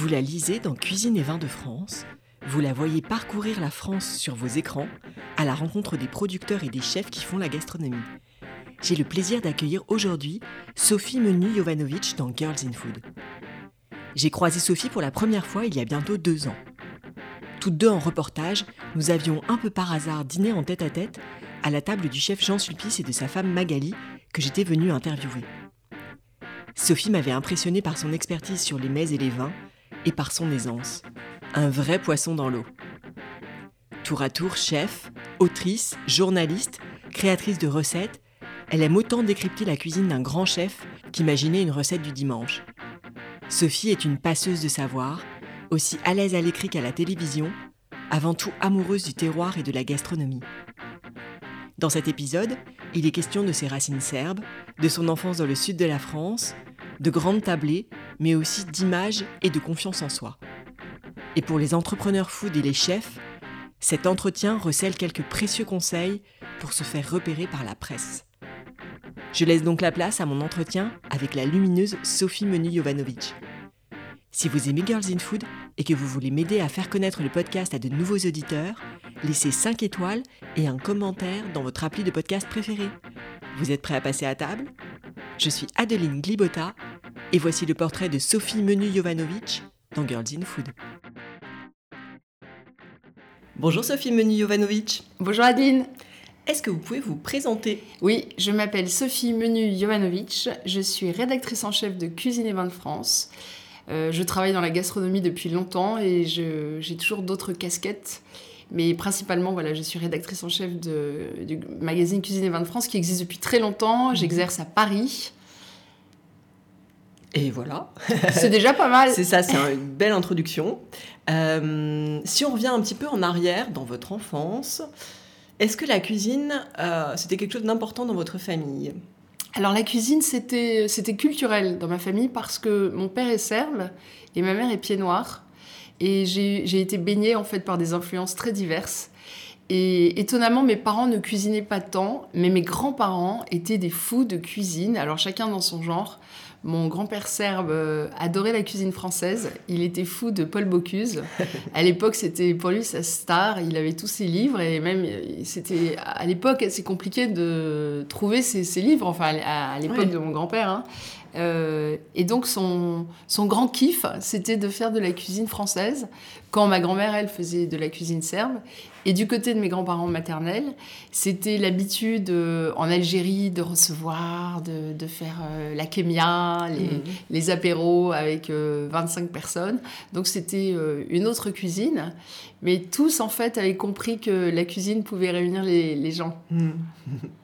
Vous la lisez dans Cuisine et Vins de France, vous la voyez parcourir la France sur vos écrans à la rencontre des producteurs et des chefs qui font la gastronomie. J'ai le plaisir d'accueillir aujourd'hui Sophie Menu Jovanovic dans Girls in Food. J'ai croisé Sophie pour la première fois il y a bientôt deux ans. Toutes deux en reportage, nous avions un peu par hasard dîné en tête à tête à la table du chef Jean Sulpice et de sa femme Magali que j'étais venue interviewer. Sophie m'avait impressionné par son expertise sur les mets et les vins et par son aisance. Un vrai poisson dans l'eau. Tour à tour, chef, autrice, journaliste, créatrice de recettes, elle aime autant décrypter la cuisine d'un grand chef qu'imaginer une recette du dimanche. Sophie est une passeuse de savoir, aussi à l'aise à l'écrit qu'à la télévision, avant tout amoureuse du terroir et de la gastronomie. Dans cet épisode, il est question de ses racines serbes, de son enfance dans le sud de la France, de grandes tablées, mais aussi d'images et de confiance en soi. Et pour les entrepreneurs food et les chefs, cet entretien recèle quelques précieux conseils pour se faire repérer par la presse. Je laisse donc la place à mon entretien avec la lumineuse Sophie Menu Jovanovic. Si vous aimez Girls in Food et que vous voulez m'aider à faire connaître le podcast à de nouveaux auditeurs, laissez 5 étoiles et un commentaire dans votre appli de podcast préféré. Vous êtes prêts à passer à table? Je suis Adeline Glibota et voici le portrait de Sophie Menu Jovanovic dans Girls in Food. Bonjour Sophie Menu Jovanovic. Bonjour Adeline. Est-ce que vous pouvez vous présenter? Oui, je m'appelle Sophie Menu Jovanovic. Je suis rédactrice en chef de Cuisine et Vins de France. Euh, je travaille dans la gastronomie depuis longtemps et j'ai toujours d'autres casquettes. Mais principalement, voilà, je suis rédactrice en chef de, du magazine Cuisine et Vins de France qui existe depuis très longtemps. J'exerce à Paris. Et voilà. C'est déjà pas mal. c'est ça, c'est une belle introduction. Euh, si on revient un petit peu en arrière dans votre enfance, est-ce que la cuisine, euh, c'était quelque chose d'important dans votre famille? Alors la cuisine, c'était culturel dans ma famille parce que mon père est serbe et ma mère est pied noir. Et j'ai été baignée en fait par des influences très diverses. Et étonnamment, mes parents ne cuisinaient pas tant, mais mes grands-parents étaient des fous de cuisine, alors chacun dans son genre. Mon grand-père serbe euh, adorait la cuisine française. Il était fou de Paul Bocuse. À l'époque, c'était pour lui sa star. Il avait tous ses livres et même c'était à l'époque assez compliqué de trouver ses, livres. Enfin, à, l'époque de mon grand-père. Hein. Euh, et donc son, son grand kiff, c'était de faire de la cuisine française, quand ma grand-mère, elle, faisait de la cuisine serbe. Et du côté de mes grands-parents maternels, c'était l'habitude euh, en Algérie de recevoir, de, de faire euh, la kémia, les, mmh. les apéros avec 25 personnes. Donc c'était une autre cuisine. Mais tous, en fait, avaient compris que la cuisine pouvait réunir les, les gens. Mmh.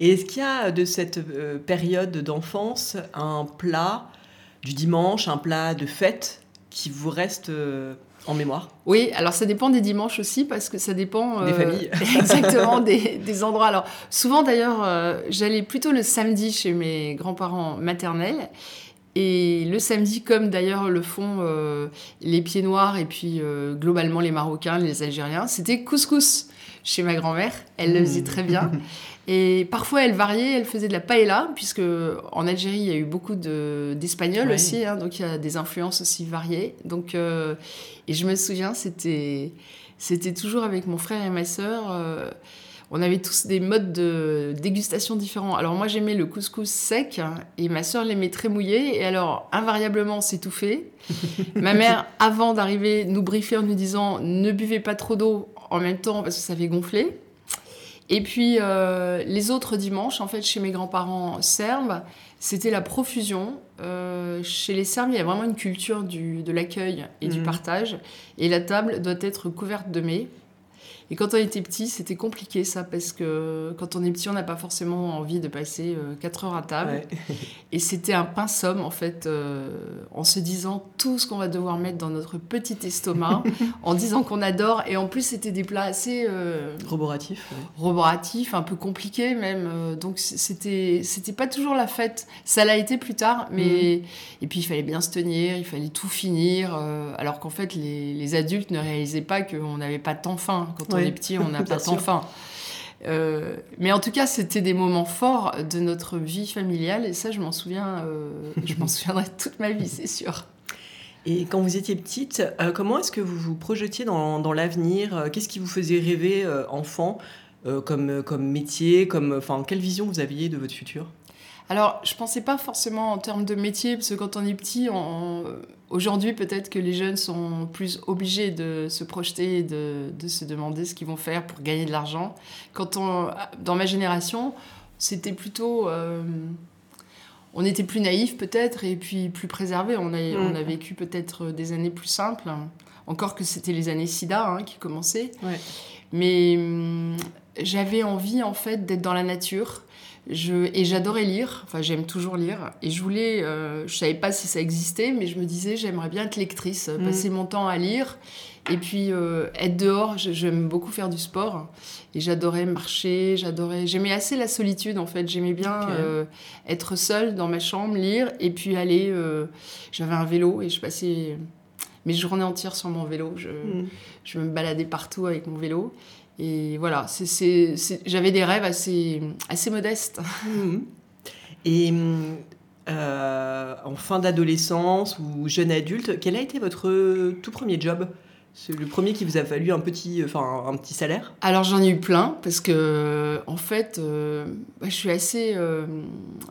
Et est-ce qu'il y a de cette euh, période d'enfance un plat du dimanche, un plat de fête qui vous reste euh, en mémoire? Oui, alors ça dépend des dimanches aussi parce que ça dépend des euh, familles. exactement des, des, endroits. Alors souvent d'ailleurs, j'allais plutôt le samedi chez mes grands-parents maternels. Et le samedi, comme d'ailleurs le font les pieds noirs et puis globalement les Marocains, les Algériens, c'était couscous chez ma grand-mère. Elle le faisait très bien. Et parfois, elle variait, elle faisait de la paella, puisque en Algérie, il y a eu beaucoup d'Espagnols aussi, hein, donc il y a des influences aussi variées. Donc, euh, et je me souviens, c'était toujours avec mon frère et ma sœur. Euh, on avait tous des modes de dégustation différents. Alors moi j'aimais le couscous sec et ma sœur l'aimait très mouillé et alors invariablement on s'étouffait. ma mère avant d'arriver nous briefait en nous disant ne buvez pas trop d'eau en même temps parce que ça fait gonfler. Et puis euh, les autres dimanches, en fait, chez mes grands-parents serbes, c'était la profusion. Euh, chez les Serbes, il y a vraiment une culture du, de l'accueil et du mmh. partage. Et la table doit être couverte de mets. Et quand on était petit, c'était compliqué ça, parce que quand on est petit, on n'a pas forcément envie de passer 4 euh, heures à table. Et c'était un pain somme, en fait, euh, en se disant tout ce qu'on va devoir mettre dans notre petit estomac, en disant qu'on adore. Et en plus, c'était des plats assez. Euh, roboratifs. Roboratifs, un peu compliqués même. Donc c'était pas toujours la fête. Ça l'a été plus tard, mais. Mhm. Et puis il fallait bien se tenir, il fallait tout finir, alors qu'en fait, les, les, adultes ne réalisaient pas qu'on n'avait pas tant faim quand on est petit, on n'a pas tant faim. Euh, mais en tout cas, c'était des moments forts de notre vie familiale et ça, je m'en souviens, euh, je m'en souviendrai toute ma vie, c'est sûr. Et quand vous étiez petite, euh, comment est-ce que vous vous projetiez dans, dans l'avenir? Qu'est-ce qui vous faisait rêver enfant comme, comme métier comme, enfin, Quelle vision vous aviez de votre futur? Alors, je pensais pas forcément en termes de métier, parce que quand on est petit, aujourd'hui, peut-être que les jeunes sont plus obligés de se projeter et de, de se demander ce qu'ils vont faire pour gagner de l'argent. Quand on, dans ma génération, c'était plutôt. Euh, on était plus naïf peut-être et puis plus préservé. On a, on a mm. vécu peut-être des années plus simples. Encore que c'était les années SIDA hein, qui commençaient. Mais hum, j'avais envie en fait d'être dans la nature je, et j'adorais lire, enfin j'aime toujours lire, et je voulais, euh, je savais pas si ça existait, mais je me disais j'aimerais bien être lectrice, mm. passer mon temps à lire, et puis euh, être dehors, j'aime beaucoup faire du sport, et j'adorais marcher, j'adorais, j'aimais assez la solitude en fait, j'aimais bien euh, être seule dans ma chambre, lire, et puis aller, j'avais un vélo, et je passais mes journées entières sur mon vélo, je, mm. je me baladais partout avec mon vélo, et voilà, j'avais des rêves assez, assez modestes. Mhm. Et euh, en fin d'adolescence ou jeune adulte, quel a été votre tout premier job? C'est le premier qui vous a fallu un petit, enfin, un petit salaire? Alors j'en ai eu plein parce que en fait, euh, bah, je suis assez euh,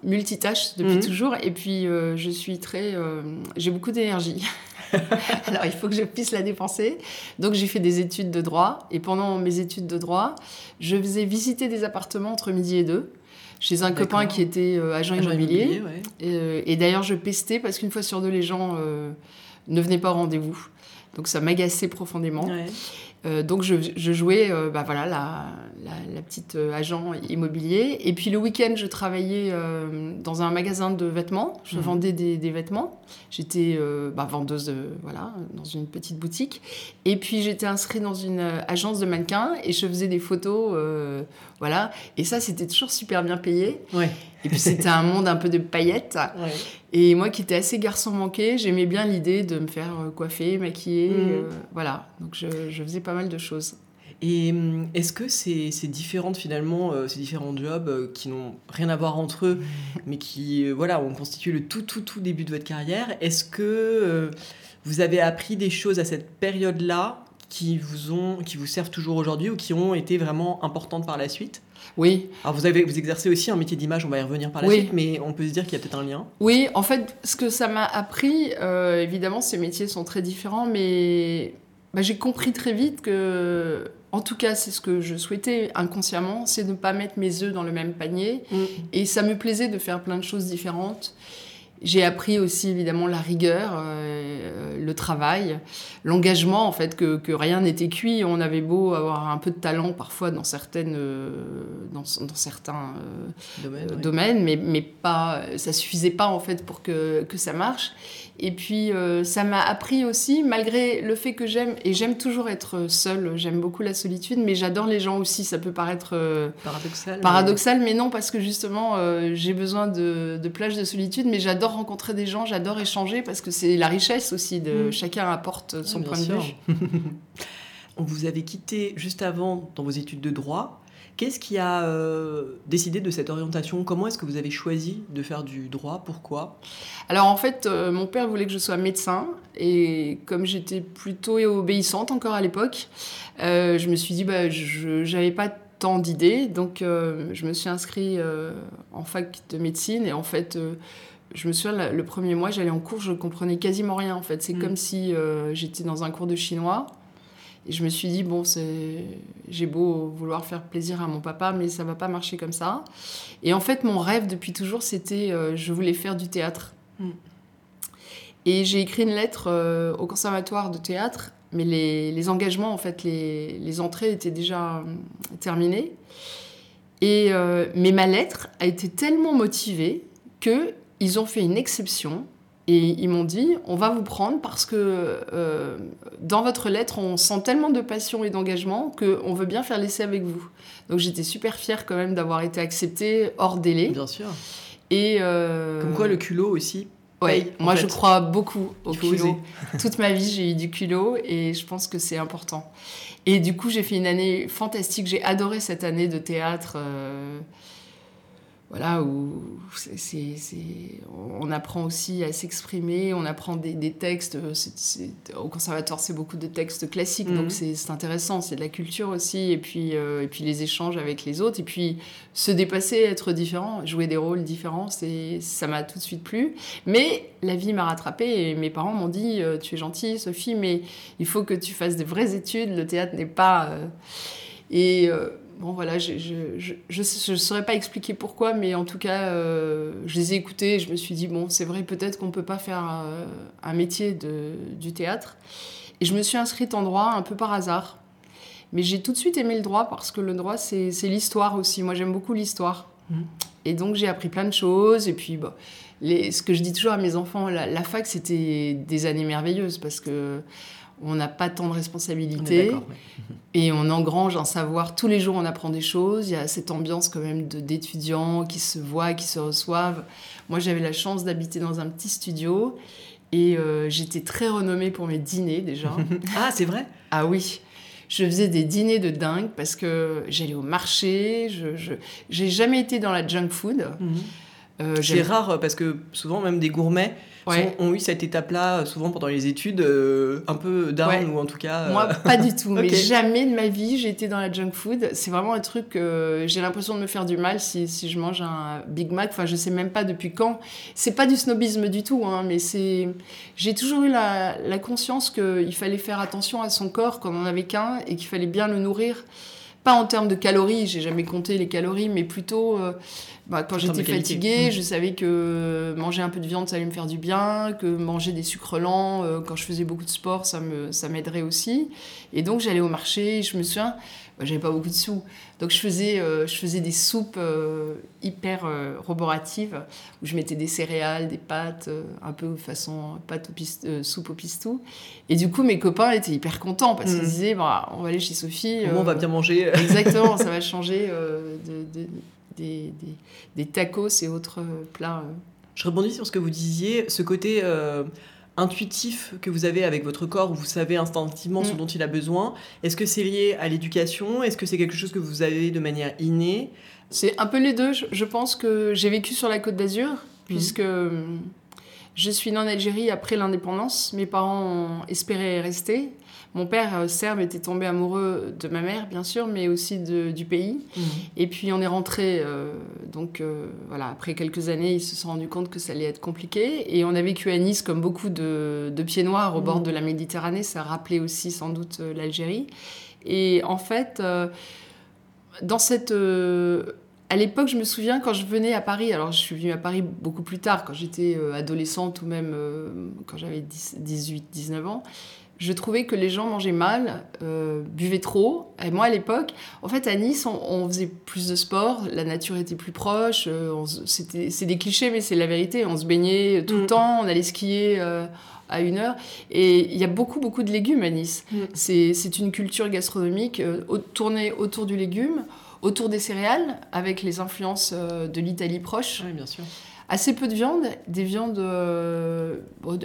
multitâche depuis mhm. toujours et puis je suis très, j'ai beaucoup d'énergie. Alors il faut que je puisse la dépenser. Donc j'ai fait des études de droit. Et pendant mes études de droit, je faisais visiter des appartements entre midi et deux chez un copain qui était euh, agent, immobilier. Euh, et, d'ailleurs, je pestais parce qu'une fois sur deux, les gens euh, ne venaient pas au rendez-vous. Donc ça m'agaçait profondément. Euh, donc je, jouais euh, bah voilà, la, la, petite euh, agent immobilier. Et puis le week-end, je travaillais dans un magasin de vêtements. Je mhm. vendais des, des vêtements. J'étais bah, vendeuse voilà, dans une petite boutique. Et puis j'étais inscrite dans une agence de mannequins et je faisais des photos. Voilà. Et ça, c'était toujours super bien payé. Ouais. Et puis c'était un monde un peu de paillettes. Et moi qui étais assez garçon manqué, j'aimais bien l'idée de me faire euh, coiffer, maquiller. Mhm. Euh, voilà, donc je, je, faisais pas mal de choses. Et hum, est-ce que ces, ces, différentes finalement, euh, ces différents jobs qui n'ont rien à voir entre eux, mais qui voilà, ont constitué le tout tout tout début de votre carrière, est-ce que vous avez appris des choses à cette période-là qui vous ont, qui vous servent toujours aujourd'hui ou qui ont été vraiment importantes par la suite oui. Alors vous, avez, vous exercez aussi un métier d'image, on va y revenir par la suite, mais on peut se dire qu'il y a peut-être un lien. Oui, en fait, ce que ça m'a appris, euh, évidemment, ces métiers sont très différents, mais bah, j'ai compris très vite que, en tout cas, c'est ce que je souhaitais inconsciemment, c'est de ne pas mettre mes œufs dans le même panier. Mm. Et ça me plaisait de faire plein de choses différentes. J'ai appris aussi évidemment la rigueur, euh, le travail, l'engagement, en fait, que, que rien n'était cuit. On avait beau avoir un peu de talent parfois dans, certaines, euh, dans, dans, certains euh, domaines, mais, mais pas, ça suffisait pas en fait pour que, que ça marche. Et puis ça m'a appris aussi, malgré le fait que j'aime, et j'aime toujours être seule, j'aime beaucoup la solitude, mais j'adore les gens aussi. Ça peut paraître paradoxal, paradoxal mais... non, parce que justement j'ai besoin de, de plages de solitude, mais j'adore rencontrer des gens, j'adore échanger parce que c'est la richesse aussi de mm. chacun apporte son point de vue. On vous avait quitté juste avant dans vos études de droit. Qu'est-ce qui a euh, décidé de cette orientation? Comment est-ce que vous avez choisi de faire du droit? Pourquoi? Alors en fait, euh, mon père voulait que je sois médecin et comme j'étais plutôt obéissante encore à l'époque, euh, je me suis dit bah je n'avais pas tant d'idées donc je me suis inscrite en fac de médecine et en fait je me souviens, le premier mois, j'allais en cours, je comprenais quasiment rien en fait. C'est mm. comme si j'étais dans un cours de chinois. Et je me suis dit, bon, j'ai beau vouloir faire plaisir à mon papa, mais ça va pas marcher comme ça. Et en fait, mon rêve depuis toujours, c'était, euh, je voulais faire du théâtre. Mm. Et j'ai écrit une lettre euh, au conservatoire de théâtre, mais les, les engagements, en fait, les, les, entrées étaient déjà terminées. Et, mais ma lettre a été tellement motivée que ils ont fait une exception et ils m'ont dit on va vous prendre parce que euh, dans votre lettre on sent tellement de passion et d'engagement qu'on veut bien faire l'essai avec vous. Donc j'étais super fière quand même d'avoir été acceptée hors délai. Bien sûr. Et euh, Comme quoi le culot aussi. Oui, moi je crois beaucoup au culot. Toute ma vie j'ai eu du culot et je pense que c'est important. Et du coup j'ai fait une année fantastique. J'ai adoré cette année de théâtre. Euh, voilà, où c'est, on apprend aussi à s'exprimer, on apprend des, textes. au conservatoire, c'est beaucoup de textes classiques, donc mhm. c'est, intéressant. C'est de la culture aussi, et puis, euh, et puis les échanges avec les autres, et puis se dépasser, être différent, jouer des rôles différents, c'est, ça m'a tout de suite plu. Mais la vie m'a rattrapée, et mes parents m'ont dit euh, Tu es gentille, Sophie, mais il faut que tu fasses des vraies études. Le théâtre n'est pas. Euh, et bon voilà, je ne saurais pas expliquer pourquoi, mais en tout cas, euh, je les ai écoutés et je me suis dit, bon, c'est vrai, peut-être qu'on ne peut pas faire euh, un métier de, du théâtre. Et je me suis inscrite en droit un peu par hasard. Mais j'ai tout de suite aimé le droit parce que le droit, c'est l'histoire aussi. Moi, j'aime beaucoup l'histoire. Mmh. Et donc, j'ai appris plein de choses. Et puis, bah, les, ce que je dis toujours à mes enfants, la, la fac, c'était des années merveilleuses parce que on n'a pas tant de responsabilités et on engrange un savoir. Tous les jours, on apprend des choses. Il y a cette ambiance quand même d'étudiants qui se voient, qui se reçoivent. Moi, j'avais la chance d'habiter dans un petit studio et euh, j'étais très renommée pour mes dîners déjà. ah, c'est vrai? Ah oui. Je faisais des dîners de dingue parce que j'allais au marché. Je n'ai jamais été dans la junk food. Euh, c'est rare parce que souvent, même des gourmets ont eu cette étape-là, euh, souvent pendant les études, euh, un peu down ou en tout cas. Moi, pas du tout. Mais jamais de ma vie, j'ai été dans la junk food. C'est vraiment un truc que j'ai l'impression de me faire du mal si, si, je mange un Big Mac. Enfin, je sais même pas depuis quand. C'est pas du snobisme du tout, hein, mais c'est. J'ai toujours eu la, la conscience qu'il fallait faire attention à son corps quand on n'en avait qu'un et qu'il fallait bien le nourrir pas en termes de calories, j'ai jamais compté les calories, mais plutôt euh, bah, quand j'étais fatiguée, mmh. je savais que manger un peu de viande, ça allait me faire du bien, que manger des sucres lents, euh, quand je faisais beaucoup de sport, ça me ça m'aiderait aussi. Et donc j'allais au marché, je me souviens, bah, j'avais pas beaucoup de sous. Donc je faisais, euh, je faisais des soupes euh, hyper euh, roboratives, où je mettais des céréales, des pâtes, un peu façon pâte au soupe au pistou. Et du coup, mes copains étaient hyper contents parce qu'ils mm. disaient, bah, on va aller chez Sophie. on va bien manger. exactement, ça va changer de, des, des, tacos et autres plats. Je rebondis sur ce que vous disiez, ce côté intuitif que vous avez avec votre corps, où vous savez instinctivement ce mm. dont il a besoin Est-ce que c'est lié à l'éducation? Est-ce que c'est quelque chose que vous avez de manière innée? C'est un peu les deux. Je pense que j'ai vécu sur la côte d'Azur, mm. puisque je suis née en Algérie après l'indépendance. Mes parents espéraient rester. Mon père euh, serbe était tombé amoureux de ma mère, bien sûr, mais aussi du pays. Mhm. Et puis on est rentré, euh, donc euh, voilà, après quelques années, ils se sont rendus compte que ça allait être compliqué. Et on a vécu à Nice comme beaucoup de, pieds noirs au bord mhm. de la Méditerranée. Ça rappelait aussi sans doute l'Algérie. Et en fait, dans cette à l'époque, je me souviens quand je venais à Paris, alors je suis venue à Paris beaucoup plus tard, quand j'étais adolescente ou même quand j'avais 18-19 ans, je trouvais que les gens mangeaient mal, euh, buvaient trop. Et moi, à l'époque, en fait, à Nice, on, faisait plus de sport, la nature était plus proche. Euh, c'est des clichés, mais c'est la vérité. On se baignait tout le mm. temps, on allait skier euh, à une heure. Et il y a beaucoup, beaucoup de légumes à Nice. Mm. C'est une culture gastronomique tournée autour du légume, autour des céréales, avec les influences de l'Italie proche. Oui, bien sûr assez peu de viande, des viandes, euh,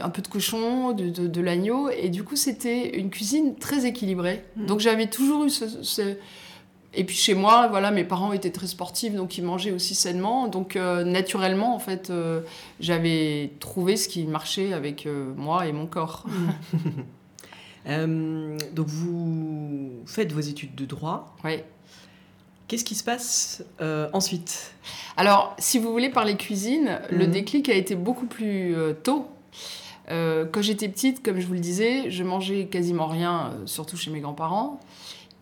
un peu de cochon, de, l'agneau, et du coup c'était une cuisine très équilibrée. Mm. Donc j'avais toujours eu ce, Et puis chez moi, voilà, mes parents étaient très sportifs, donc ils mangeaient aussi sainement. Donc euh, naturellement, en fait, euh, j'avais trouvé ce qui marchait avec moi et mon corps. donc vous faites vos études de droit. Oui. Qu'est-ce qui se passe euh, ensuite? Alors, si vous voulez parler cuisine, le mhm. déclic a été beaucoup plus euh, tôt. Euh, quand j'étais petite, comme je vous le disais, je mangeais quasiment rien, surtout chez mes grands-parents.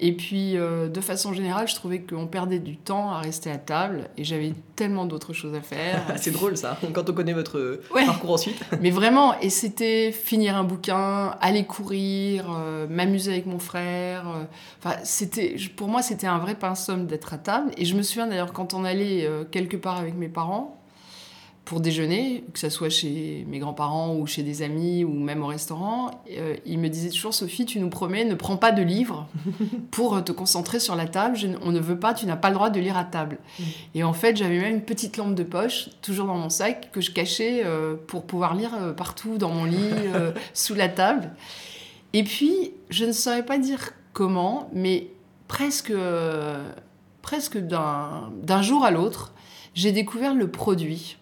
Et puis, euh, de façon générale, je trouvais qu'on perdait du temps à rester à table et j'avais tellement d'autres choses à faire. c'est drôle ça, quand on connaît votre parcours ensuite. Mais vraiment, et c'était finir un bouquin, aller courir, euh, m'amuser avec mon frère. Euh, enfin, c'était, pour moi, c'était un vrai pinceau d'être à table. Et je me souviens d'ailleurs, quand on allait quelque part avec mes parents, pour déjeuner, que ce soit chez mes grands-parents ou chez des amis ou même au restaurant, euh, il me disait toujours Sophie, tu nous promets, ne prends pas de livres pour te concentrer sur la table. on ne veut pas, tu n'as pas le droit de lire à table. Mm. Et en fait, j'avais même une petite lampe de poche, toujours dans mon sac, que je cachais euh, pour pouvoir lire euh, partout dans mon lit, sous la table. Et puis, je ne saurais pas dire comment, mais presque, presque d'un jour à l'autre, j'ai découvert le produit.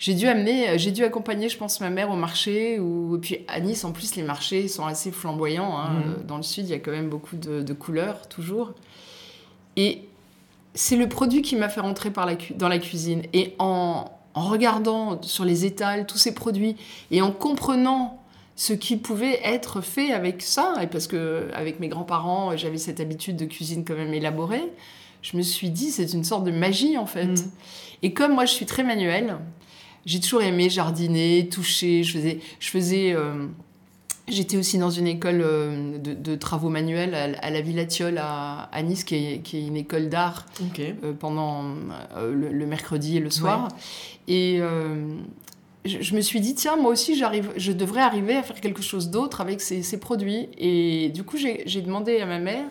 J'ai dû amener, j'ai dû accompagner, je pense, ma mère au marché. Ou, et puis à Nice, en plus, les marchés sont assez flamboyants. Hein. Mhm. Dans le sud, il y a quand même beaucoup de, de couleurs, toujours. Et c'est le produit qui m'a fait rentrer par la cu- dans la cuisine. Et en, en regardant sur les étals tous ces produits et en comprenant ce qui pouvait être fait avec ça, et parce que avec mes grands-parents, j'avais cette habitude de cuisine quand même élaborée, je me suis dit c'est une sorte de magie en fait. Mhm. Et comme moi je suis très manuelle, j'ai toujours aimé jardiner, toucher, je faisais, je faisais euh, J'étais aussi dans une école euh, de, de travaux manuels à, à la Villa Thiol à, à Nice, qui est, qui est une école d'art euh, pendant euh, le, le mercredi et le soir. Et euh, je, je me suis dit, tiens, moi aussi, j'arrive, je devrais arriver à faire quelque chose d'autre avec ces, ces produits. Et du coup, j'ai j'ai demandé à ma mère,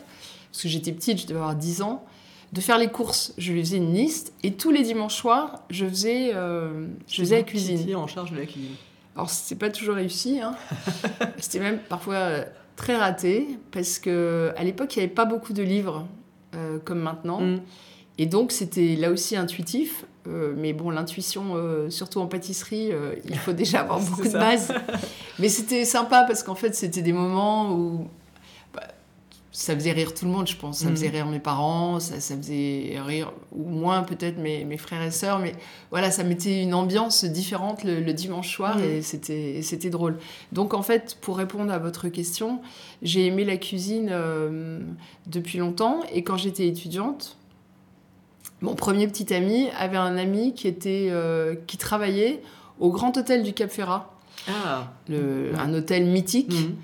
parce que j'étais petite, je devais avoir 10 ans, de faire les courses. Je lui faisais une liste et tous les dimanches soirs, je faisais, euh, je faisais la cuisine. étiez en charge de la cuisine. Alors, c'était pas toujours réussi. Hein. c'était même parfois euh, très raté parce que à l'époque, il n'y avait pas beaucoup de livres euh, comme maintenant. Mm. Et donc, c'était là aussi intuitif. Euh, mais bon, l'intuition, euh, surtout en pâtisserie, euh, il faut déjà avoir C'est beaucoup de ça. bases. Mais c'était sympa parce qu'en fait, c'était des moments où ça faisait rire tout le monde, je pense. Ça Mhm. faisait rire mes parents, ça, ça faisait rire, ou moins peut-être mes, mes frères et sœurs. Mais voilà, ça mettait une ambiance différente le, le dimanche soir Mhm. et c'était et c'était drôle. Donc en fait, pour répondre à votre question, j'ai aimé la cuisine euh, depuis longtemps. Et quand j'étais étudiante, mon premier petit ami avait un ami qui, était, euh, qui travaillait au Grand Hôtel du Cap Ferrat, Ah. le- un hôtel mythique. Mhm.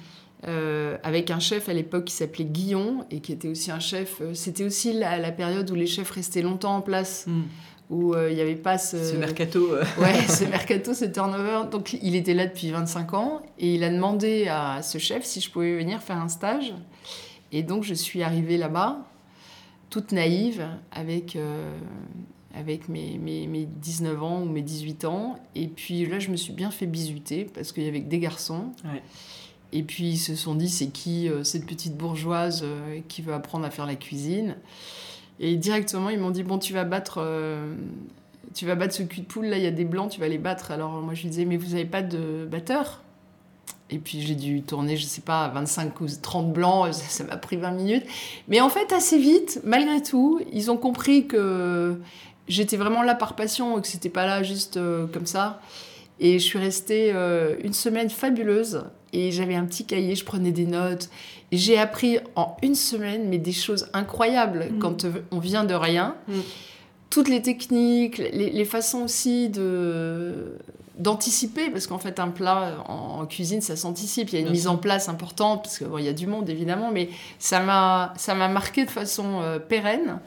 Euh, avec un chef à l'époque qui s'appelait Guillon et qui était aussi un chef. euh, C'était aussi la, la période où les chefs restaient longtemps en place, Mhm. où euh, il n'y avait pas ce, Ce mercato. ouais, ce mercato, ce turnover. Donc il était là depuis 25 ans et il a demandé à ce chef si je pouvais venir faire un stage. Et donc je suis arrivée là-bas, toute naïve, avec, avec mes, mes, mes 19 ans ou mes 18 ans. Et puis là, je me suis bien fait bisuter parce qu'il y avait que des garçons. Ouais. Et puis ils se sont dit, c'est qui euh, cette petite bourgeoise euh, qui veut apprendre à faire la cuisine? Et directement, ils m'ont dit, bon, tu vas battre... euh, tu vas battre ce cul de poule, là, il y a des blancs, tu vas les battre. Alors moi, je lui disais, mais vous n'avez pas de batteur? Et puis j'ai dû tourner, je sais pas, 25 ou 30 blancs, ça m'a pris 20 minutes. Mais en fait, assez vite, malgré tout, ils ont compris que j'étais vraiment là par passion et que c'était pas là juste comme ça. Et je suis restée euh, une semaine fabuleuse et j'avais un petit cahier, je prenais des notes. J'ai appris en une semaine, mais des choses incroyables Mhm. quand on vient de rien. Mhm. Toutes les techniques, les, les façons aussi de d'anticiper parce qu'en fait un plat en, en cuisine ça s'anticipe il y a une Bien mise sûr. en place importante parce que bon, il y a du monde évidemment mais ça m'a ça m'a marqué de façon euh, pérenne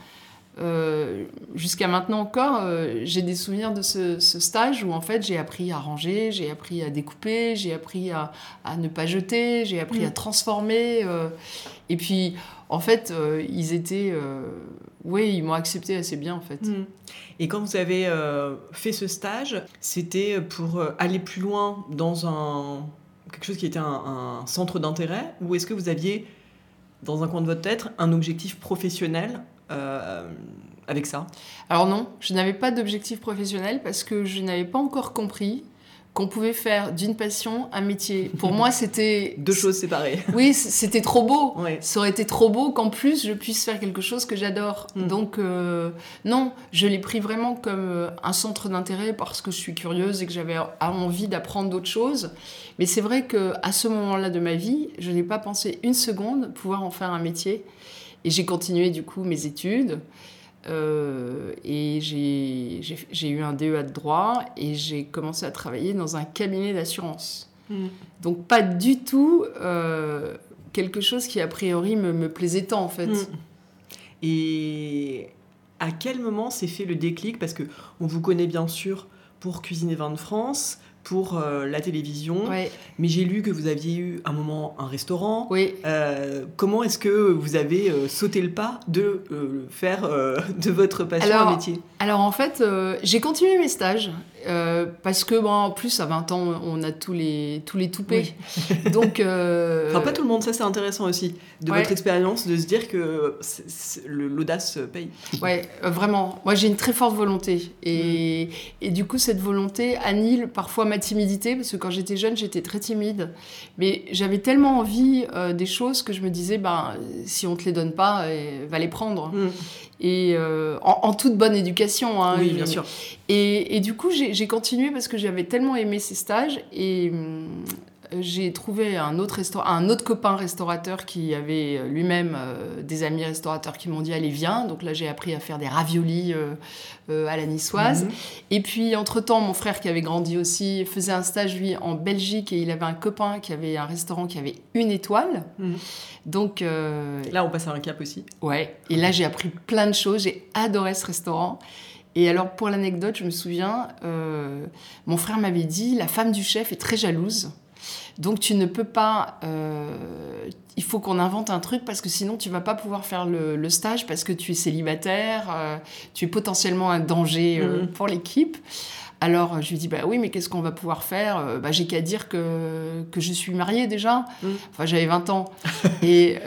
Euh, jusqu'à maintenant encore, euh, j'ai des souvenirs de ce, ce stage où en fait j'ai appris à ranger, j'ai appris à découper, j'ai appris à, à ne pas jeter, j'ai appris Mm. à transformer. euh, et puis en fait, ils étaient, oui, ils m'ont accepté assez bien en fait. Mhm. Et quand vous avez fait ce stage, c'était pour aller plus loin dans un quelque chose qui était un, un centre d'intérêt, ou est-ce que vous aviez dans un coin de votre tête un objectif professionnel euh, avec ça Alors non, je n'avais pas d'objectif professionnel parce que je n'avais pas encore compris qu'on pouvait faire d'une passion un métier. Pour moi, c'était Deux choses séparées. Oui, c'était trop beau. Ouais. Ça aurait été trop beau qu'en plus je puisse faire quelque chose que j'adore. Mm. Donc euh, non, je l'ai pris vraiment comme euh, un centre d'intérêt parce que je suis curieuse et que j'avais envie d'apprendre d'autres choses. Mais c'est vrai que à ce moment-là de ma vie, je n'ai pas pensé une seconde pouvoir en faire un métier. Et j'ai continué du coup mes études. Euh, et j'ai eu un DEA de droit et j'ai commencé à travailler dans un cabinet d'assurance. Mhm. Donc pas du tout euh, quelque chose qui a priori me, me plaisait tant en fait. Mm. Et à quel moment s'est fait le déclic? Parce que on vous connaît bien sûr pour Cuisiner Vin de France, pour euh, la télévision, Ouais, mais j'ai lu que vous aviez eu un moment un restaurant. oui. Euh, comment est-ce que vous avez euh, sauté le pas de faire de votre passion Alors, un métier? Alors en fait, j'ai continué mes stages. Euh, parce que bon, en plus à 20 ans on a tous les tous les toupets. Donc euh, Enfin, pas tout le monde, ça c'est intéressant aussi, de Ouais. votre expérience, de se dire que l'audace paye. Ouais, euh, vraiment. Moi, j'ai une très forte volonté. Et, et du coup, cette volonté annule parfois ma timidité, parce que quand j'étais jeune, j'étais très timide. Mais j'avais tellement envie euh, des choses que je me disais, ben, si on te les donne pas, va les prendre. Mm. Et euh, en, en toute bonne éducation. hein. Oui, bien sûr. Et, et du coup, j'ai continué parce que j'avais tellement aimé ces stages. Et hum, j'ai trouvé un autre, resta- un autre copain restaurateur qui avait euh, lui-même euh, des amis restaurateurs qui m'ont dit Allez, viens. Donc là, j'ai appris à faire des raviolis euh, euh, à la niçoise. Mhm. Et puis, entre-temps, mon frère qui avait grandi aussi faisait un stage, lui, en Belgique. Et il avait un copain qui avait un restaurant qui avait une étoile. Mhm. Donc, euh, Là, on passe à un cap aussi. Ouais, et là j'ai appris plein de choses, j'ai adoré ce restaurant. Et alors pour l'anecdote, je me souviens, euh, mon frère m'avait dit, la femme du chef est très jalouse, donc tu ne peux pas, euh, il faut qu'on invente un truc parce que sinon tu vas pas pouvoir faire le, le stage parce que tu es célibataire, euh, tu es potentiellement un danger euh, Mhm. pour l'équipe. Alors je lui dis bah oui mais qu'est-ce qu'on va pouvoir faire? Bah j'ai qu'à dire que, que je suis mariée déjà. Mhm. Enfin j'avais 20 ans. et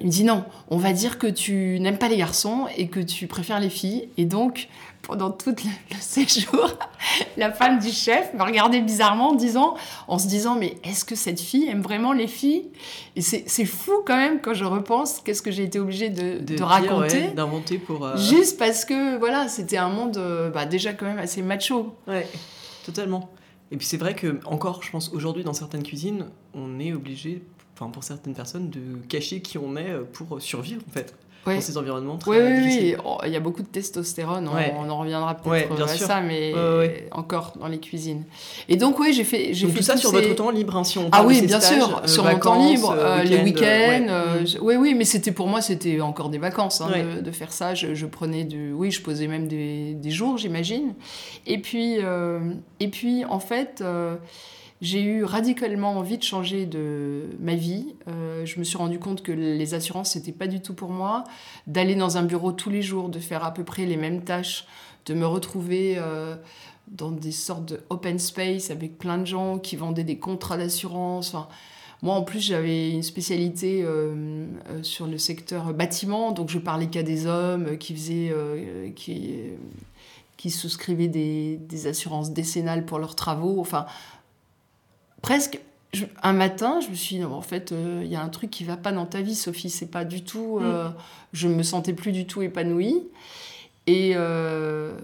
il me dit non, on va dire que tu n'aimes pas les garçons et que tu préfères les filles. Et donc pendant tout le, séjour, la femme du chef me regardait bizarrement en, disant, en se disant mais est-ce que cette fille aime vraiment les filles? Et c'est fou quand même quand je repense qu'est-ce que j'ai été obligée de, de dire, raconter. ouais, d'inventer pour. euh, Juste parce que voilà, c'était un monde euh, bah, déjà quand même assez macho. Ouais, totalement. Et puis c'est vrai que, encore, je pense, aujourd'hui, dans certaines cuisines, on est obligé, enfin, pour certaines personnes, de cacher qui on est euh, pour survivre, en fait, Ouais. dans ces environnements très Oui, oui, difficiles. oui. Oh, Il y a beaucoup de testostérone. on- Ouais. On, en reviendra peut-être Ouais, à sûr. ça, mais Ouais, ouais. encore dans les cuisines. Et donc, oui, j'ai fait. Donc fait tout ça sur ces- votre temps libre, hein, si on Ah parle de oui, bien stages, sûr, euh, sur mon temps vacances, libre, euh, euh, les week-ends, ouais. Mm. Oui, oui, mais c'était pour moi, c'était encore des vacances hein, Ouais. de, de faire ça. Je, je prenais du, oui, je posais même des, des jours, j'imagine. Et puis, et puis, en fait, j'ai eu radicalement envie de changer de ma vie. Euh, je me suis rendu compte que les assurances, c'était pas du tout pour moi. D'aller dans un bureau tous les jours, de faire à peu près les mêmes tâches, de me retrouver euh, dans des sortes de open space avec plein de gens qui vendaient des contrats d'assurance. Enfin, moi, en plus, j'avais une spécialité euh, sur le secteur bâtiment, donc je parlais qu'à des hommes qui faisaient, qui, qui souscrivaient des, des assurances décennales pour leurs travaux. Enfin, presque. je- un matin, je me suis dit, non, en fait, euh, il y a un truc qui va pas dans ta vie, Sophie. C'est pas du tout. euh, Je me sentais plus du tout épanouie. Et euh,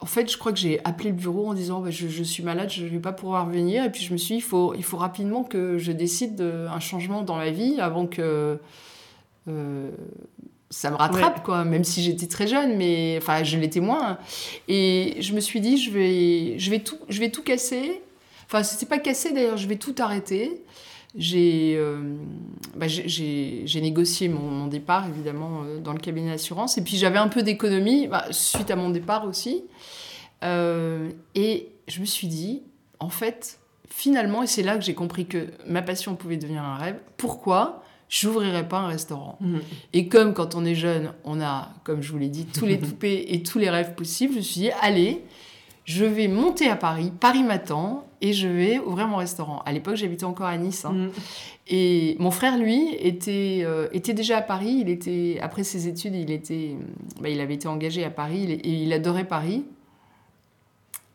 en fait, je crois que j'ai appelé le bureau en disant bah, je, je suis malade, je ne vais pas pouvoir venir. Et puis je me suis dit il faut, il faut rapidement que je décide de- un changement dans ma vie avant que ça me rattrape, quoi. Même si j'étais très jeune, mais enfin, je l'étais moins. Et je me suis dit je vais, je vais, tout, je vais tout casser. Enfin, c'était pas cassé d'ailleurs, je vais tout arrêter. J'ai euh, bah, négocié mon, mon départ, évidemment, euh, dans le cabinet d'assurance. Et puis j'avais un peu d'économie, bah, suite à mon départ aussi. Euh, et je me suis dit, en fait, finalement, et c'est là que j'ai compris que ma passion pouvait devenir un rêve, pourquoi j'ouvrirais pas un restaurant? Mhm. Et comme quand on est jeune, on a, comme je vous l'ai dit, tous les toupets et tous les rêves possibles, je me suis dit, allez, je vais monter à Paris, Paris m'attend, et je vais ouvrir mon restaurant. À l'époque, j'habitais encore à Nice. hein. Mhm. Et mon frère, lui, était, euh, était déjà à Paris. Il était, après ses études, il, était, bah, il avait été engagé à Paris et il adorait Paris.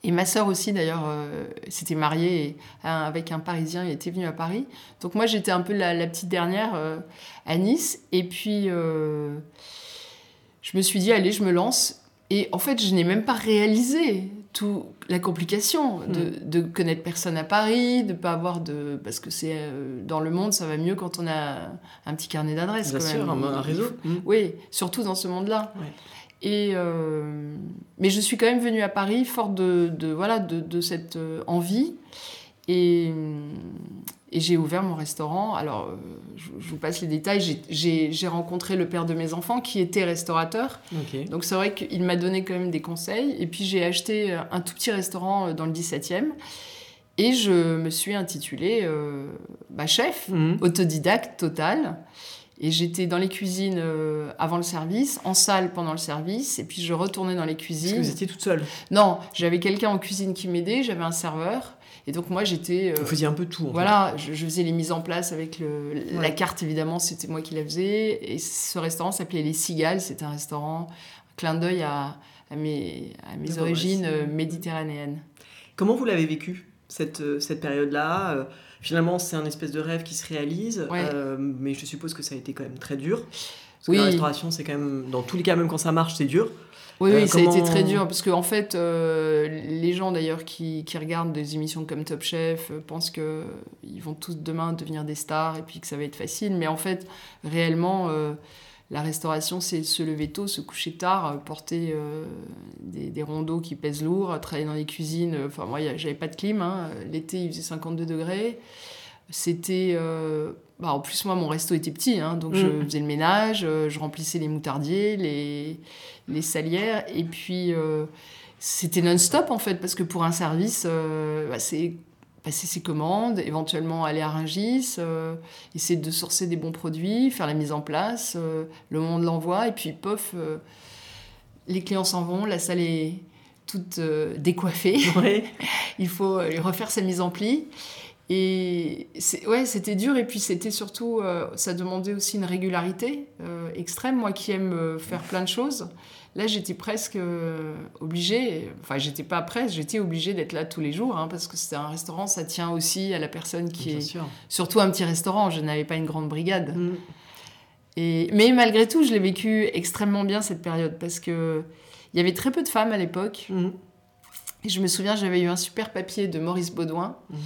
Et ma sœur aussi, d'ailleurs, euh, s'était mariée avec un Parisien et était venue à Paris. Donc moi, j'étais un peu la, la petite dernière euh, à Nice. Et puis, euh, je me suis dit, allez, je me lance. Et en fait, je n'ai même pas réalisé toute la complication de, de connaître personne à Paris, de pas avoir de... Parce que c'est euh, dans le monde, ça va mieux quand on a un petit carnet d'adresses. Bien quand sûr, même. un, un réseau. oui, surtout dans ce monde-là. Ouais. Et euh, mais je suis quand même venue à Paris forte de, de voilà de, de cette euh, envie et, et j'ai ouvert mon restaurant. Alors euh, je, je vous passe les détails. J'ai- rencontré le père de mes enfants qui était restaurateur. Donc c'est vrai qu'il m'a donné quand même des conseils. Et puis j'ai acheté euh, un tout petit restaurant euh, dans le 17e et je me suis intitulée euh, bah, chef Mhm. autodidacte total. Et j'étais dans les cuisines avant le service, en salle pendant le service, et puis je retournais dans les cuisines. Parce que vous étiez toute seule Non, j'avais quelqu'un en cuisine qui m'aidait, j'avais un serveur. Et donc moi j'étais... Vous faisiez un peu tout. En voilà, je, je, faisais les mises en place avec le, la carte évidemment, c'était moi qui la faisais. Et ce restaurant s'appelait Les Cigales, c'était un restaurant, un clin d'œil à, à, mes, à mes origines euh, méditerranéennes. Comment vous l'avez vécu cette, euh, cette période-là? Finalement, c'est un espèce de rêve qui se réalise, euh, mais je suppose que ça a été quand même très dur. Parce que la restauration, c'est quand même, dans tous les cas, même quand ça marche, c'est dur. Oui, oui, ça a été très dur, parce qu'en en fait, euh, les gens d'ailleurs qui, qui, regardent des émissions comme Top Chef euh, pensent qu'ils vont tous demain devenir des stars et puis que ça va être facile, mais en fait, réellement, la restauration, c'est se lever tôt, se coucher tard, porter euh, des, des, rondeaux qui pèsent lourd, travailler dans les cuisines. Enfin, moi, j'avais pas de clim. Hein. L'été, il faisait 52 degrés. C'était. Euh, bah, en plus, moi, mon resto était petit, hein, donc je mm. faisais le ménage, euh, je remplissais les moutardiers, les, les salières, et puis c'était non-stop en fait, parce que pour un service, bah, c'est passer ses commandes, éventuellement aller à Rungis, euh, essayer de sourcer des bons produits, faire la mise en place, euh, le moment de l'envoi, et puis pof, euh, les clients s'en vont, la salle est toute décoiffée. Il faut refaire sa mise en pli. Et ouais, c'était dur, et puis c'était surtout, ça demandait aussi une régularité extrême. Moi qui aime faire plein de choses, Là, j'étais presque euh, obligée, enfin, j'étais pas presque, j'étais obligée d'être là tous les jours, hein, parce que c'est un restaurant, ça tient aussi à la personne qui est. Surtout un petit restaurant, je n'avais pas une grande brigade. Mm. Et, mais malgré tout, je l'ai vécu extrêmement bien cette période, parce que il y avait très peu de femmes à l'époque. Mm. Et je me souviens, j'avais eu un super papier de Maurice Baudouin. Mm-hmm.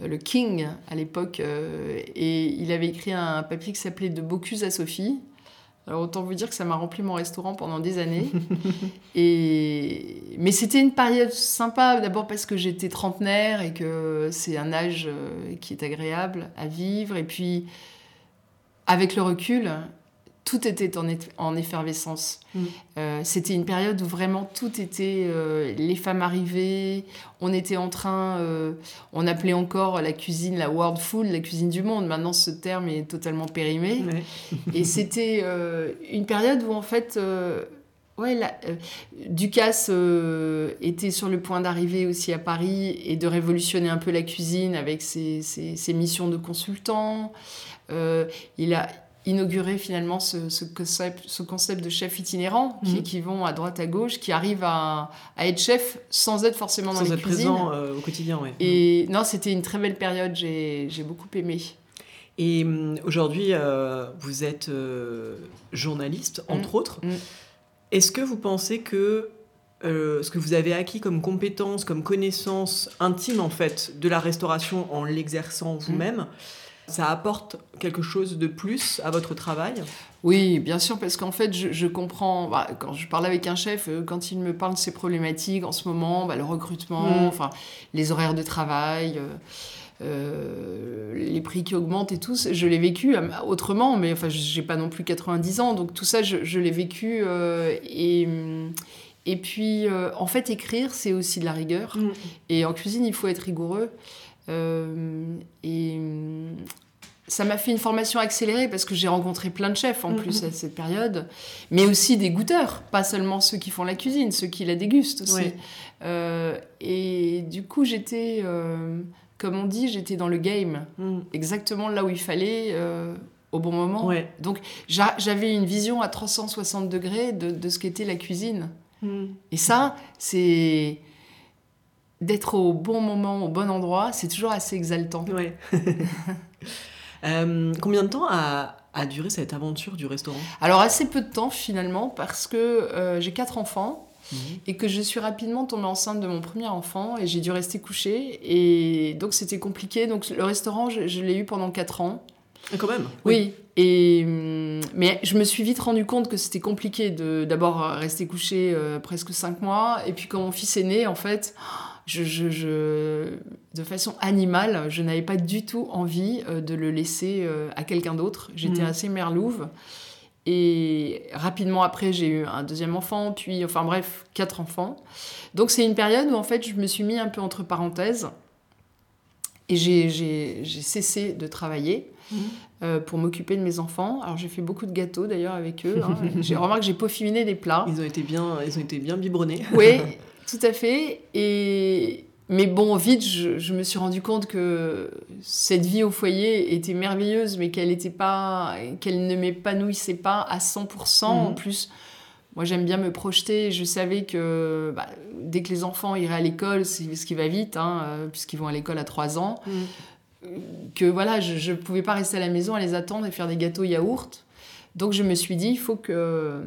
Euh, le King à l'époque, euh, et il avait écrit un papier qui s'appelait De Bocuse à Sophie, alors autant vous dire que ça m'a rempli mon restaurant pendant des années. et... Mais c'était une période sympa, d'abord parce que j'étais trentenaire et que c'est un âge euh, qui est agréable à vivre. Et puis, avec le recul, tout était en, effervescence. Mm. Euh, c'était une période où vraiment tout était. Euh, les femmes arrivaient, on était en train. Euh, on appelait encore la cuisine la world food, la cuisine du monde. Maintenant, ce terme est totalement périmé. Et c'était une période où, en fait. Ouais, la, Ducasse était sur le point d'arriver aussi à Paris et de révolutionner un peu la cuisine avec ses, ses missions de consultant. il a, inaugurer finalement ce, ce, concept, ce, concept, de chef itinérant qui, mhm. qui, vont à droite à gauche, qui arrivent à, à être chef sans être forcément dans sans les être présent euh, au quotidien, oui. Et non, c'était une très belle période, j'ai beaucoup aimé. Et hum, aujourd'hui, euh, vous êtes euh, journaliste, entre mm. autres. Mm. Est-ce que vous pensez que ce que vous avez acquis comme compétences, comme connaissances intimes en fait de la restauration en l'exerçant vous-même, mm. Ça apporte quelque chose de plus à votre travail? Oui, bien sûr, parce qu'en fait, je, comprends, bah, quand je parle avec un chef, euh, quand il me parle de ses problématiques en ce moment, bah, le recrutement, mm. enfin, les horaires de travail, euh, euh, les prix qui augmentent et tout, je l'ai vécu autrement, mais enfin, j'ai pas non plus 90 ans, donc tout ça, je, l'ai vécu. et. Et puis, en fait, écrire, c'est aussi de la rigueur. Mm. Et en cuisine, il faut être rigoureux. Euh, et ça m'a fait une formation accélérée parce que j'ai rencontré plein de chefs en mm, plus mm. à cette période, mais aussi des goûteurs, pas seulement ceux qui font la cuisine, ceux qui la dégustent aussi. Euh, et du coup, j'étais, euh, comme on dit, j'étais dans le game, mm. exactement là où il fallait. au bon moment. Donc j'avais une vision à 360 degrés de, de ce qu'était la cuisine. Et ça, c'est d'être au bon moment, au bon endroit, c'est toujours assez exaltant. Ouais. Euh, combien de temps a, a, duré cette aventure du restaurant? Alors assez peu de temps finalement parce que euh, j'ai quatre enfants. Mhm. Et que je suis rapidement tombée enceinte de mon premier enfant et j'ai dû rester couchée. Et donc c'était compliqué. Donc le restaurant, je, l'ai eu pendant quatre ans. Ah, quand même? Oui. Et, hum, mais je me suis vite rendu compte que c'était compliqué de d'abord rester couchée euh, presque cinq mois. Et puis quand mon fils est né, en fait je, de façon animale, je n'avais pas du tout envie euh, de le laisser euh, à quelqu'un d'autre. J'étais mm. assez merlouve. Et rapidement après, j'ai eu un deuxième enfant, puis, enfin bref, quatre enfants. Donc c'est une période où en fait, je me suis mis un peu entre parenthèses. Et j'ai cessé de travailler. Mmh. Euh, pour m'occuper de mes enfants. Alors j'ai fait beaucoup de gâteaux d'ailleurs avec eux. Hein. j'ai remarqué que j'ai peaufiné des plats. Ils ont été bien, ils ont été bien biberonnés. Oui, tout à fait. Et mais bon, vite, je, me suis rendu compte que cette vie au foyer était merveilleuse, mais qu'elle était pas, qu'elle ne m'épanouissait pas à 100%. En mhm. plus, moi, j'aime bien me projeter. Je savais que bah, dès que les enfants iraient à l'école, c'est ce qui va vite, hein, euh, puisqu'ils vont à l'école à 3 ans. Mhm que voilà, je ne pouvais pas rester à la maison à les attendre et faire des gâteaux yaourt. Donc je me suis dit, il faut que,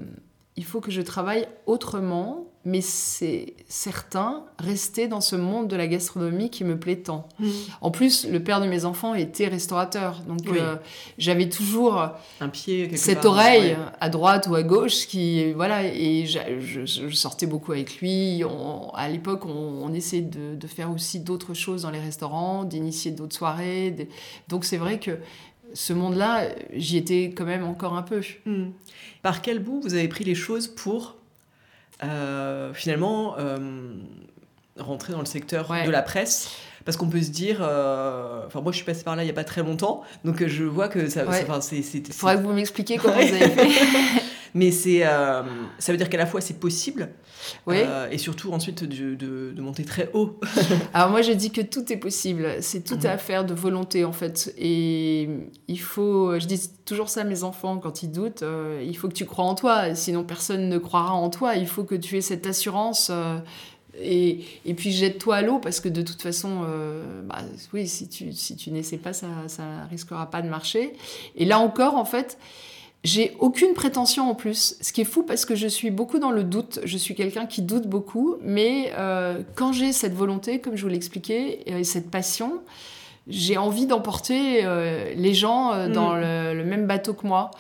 il faut que je travaille autrement, mais c'est certain, rester dans ce monde de la gastronomie qui me plaît tant. Mmh. En plus, le père de mes enfants était restaurateur, donc euh, j'avais toujours un pied cette oreille à droite ou à gauche qui voilà et je, sortais beaucoup avec lui. à l'époque, on, essayait de, faire aussi d'autres choses dans les restaurants, d'initier d'autres soirées. Donc c'est vrai que ce monde-là, j'y étais quand même encore un peu. Mmh. Par quel bout vous avez pris les choses pour finalement euh, rentrer dans le secteur de la presse parce qu'on peut se dire euh, enfin moi je suis passée par là il y a pas très longtemps donc je vois que ça, c'est faudrait que vous m'expliquiez comment vous avez fait mais c'est ça veut dire qu'à la fois c'est possible euh, et surtout ensuite de, de, monter très haut. Alors moi je dis que tout est possible, c'est tout à mhm. affaire de volonté en fait. Et il faut, je dis toujours ça à mes enfants quand ils doutent, euh, il faut que tu crois en toi, sinon personne ne croira en toi. Il faut que tu aies cette assurance. Euh, et, et, puis jette-toi à l'eau parce que de toute façon, bah, oui, si tu, si tu n'essaies pas, ça, ça risquera pas de marcher. Et là encore, en fait, j'ai aucune prétention en plus, ce qui est fou parce que je suis beaucoup dans le doute. Je suis quelqu'un qui doute beaucoup, mais euh, quand j'ai cette volonté, comme je vous l'expliquais, et cette passion, j'ai envie d'emporter euh, les gens euh, dans mm. le, même bateau que moi.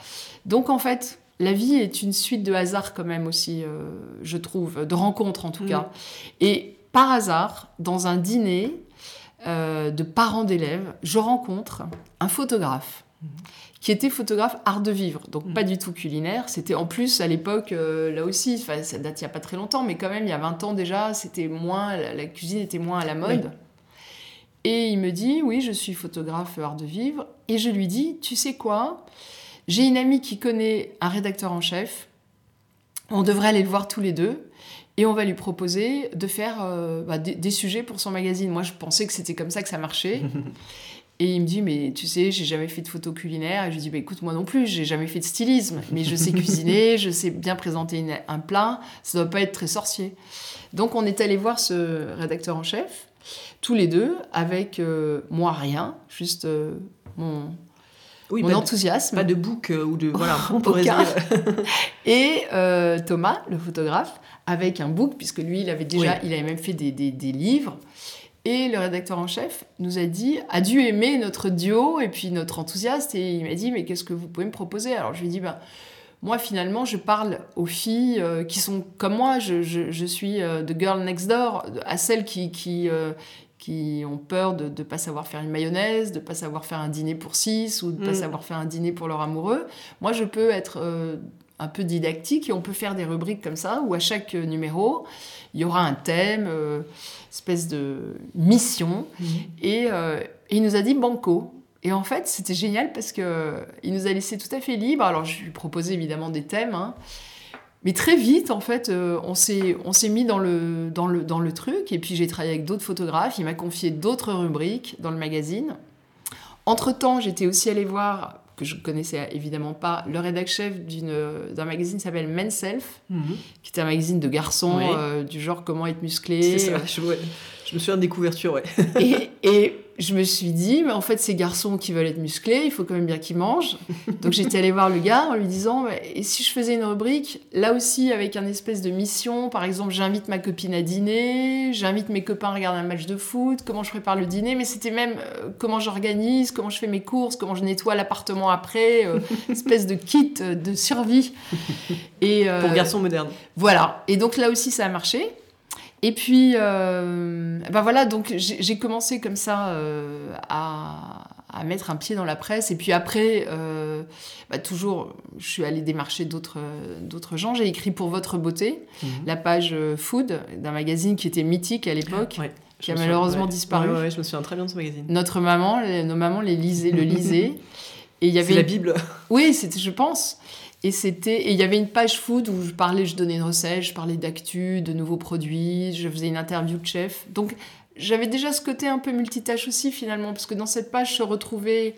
Donc en fait, la vie est une suite de hasards quand même aussi, je trouve, de rencontres en tout mm. cas. Et par hasard, dans un dîner de parents d'élèves, je rencontre un photographe. Mm qui était photographe art de vivre, donc mm. pas du tout culinaire. C'était en plus à l'époque, euh, là aussi, ça date il n'y a pas très longtemps, mais quand même il y a 20 ans déjà, c'était moins, la, cuisine était moins à la mode. Et il me dit, oui, je suis photographe art de vivre. Et je lui dis, tu sais quoi? J'ai une amie qui connaît un rédacteur en chef. On devrait aller le voir tous les deux. Et on va lui proposer de faire euh, bah, des, des, sujets pour son magazine. Moi, je pensais que c'était comme ça que ça marchait. Et il me dit, mais tu sais, j'ai jamais fait de photo culinaire. Et je lui dis, bah, écoute, moi non plus, j'ai jamais fait de stylisme. Mais je sais cuisiner, je sais bien présenter un plat. Ça doit pas être très sorcier. Donc, on est allé voir ce rédacteur en chef, tous les deux, avec euh, moi rien, juste euh, mon, oui, mon enthousiasme. pas de book euh, ou de. Voilà, on pourrait dire. Et Thomas, le photographe, avec un book, puisque lui, il avait déjà, il avait même fait des, des, des livres. Et le rédacteur en chef nous a dit, a dû aimer notre duo et puis notre enthousiasme. Et il m'a dit, mais qu'est-ce que vous pouvez me proposer? Alors je lui ai dit, ben, moi finalement, je parle aux filles euh, qui sont comme moi. Je, je, suis euh, the girl next door, à celles qui, qui, euh, qui ont peur de ne pas savoir faire une mayonnaise, de ne pas savoir faire un dîner pour six ou de ne pas mm. savoir faire un dîner pour leur amoureux. Moi, je peux être un peu didactique et on peut faire des rubriques comme ça où à chaque numéro, il y aura un thème espèce de mission. Mhm. Euh, et, il nous a dit banco. Et en fait, c'était génial parce que il nous a laissé tout à fait libre. Alors, je lui proposais évidemment des thèmes, hein. mais très vite, en fait, euh, on s'est on s'est mis dans le dans le dans le truc. Et puis j'ai travaillé avec d'autres photographes. Il m'a confié d'autres rubriques dans le magazine. Entre temps, j'étais aussi allée voir que je connaissais évidemment pas, le rédac chef d'un magazine qui s'appelle Men Self, mhm. qui était un magazine de garçons euh, du genre comment être musclé. Ça, je, je, me souviens des couvertures, ouais. et, et je me suis dit, mais en fait, ces garçons qui veulent être musclés, il faut quand même bien qu'ils mangent. Donc j'étais allée voir le gars en lui disant, et si je faisais une rubrique, là aussi avec un espèce de mission, par exemple, j'invite ma copine à dîner, j'invite mes copains à regarder un match de foot, comment je prépare le dîner, mais c'était même euh, comment j'organise, comment je fais mes courses, comment je nettoie l'appartement après, euh, espèce de kit de survie. Et, euh, Pour garçons modernes. Voilà. Et donc là aussi, ça a marché. Et puis, euh, ben voilà, donc j'ai commencé comme ça euh, à, à, mettre un pied dans la presse. Et puis après, euh, bah toujours, je suis allée démarcher d'autres gens. J'ai écrit pour Votre Beauté, mhm. la page food d'un magazine qui était mythique à l'époque. qui a malheureusement disparu. Ouais, je me souviens très bien de ce magazine. Notre maman, nos mamans les lisaient, le lisaient. Et il y avait la Bible. Oui, c'était, je pense. Et c'était, il y avait une page food où je parlais, je donnais une recette, je parlais d'actu, de nouveaux produits, je faisais une interview de chef. Donc j'avais déjà ce côté un peu multitâche aussi finalement, parce que dans cette page se retrouvait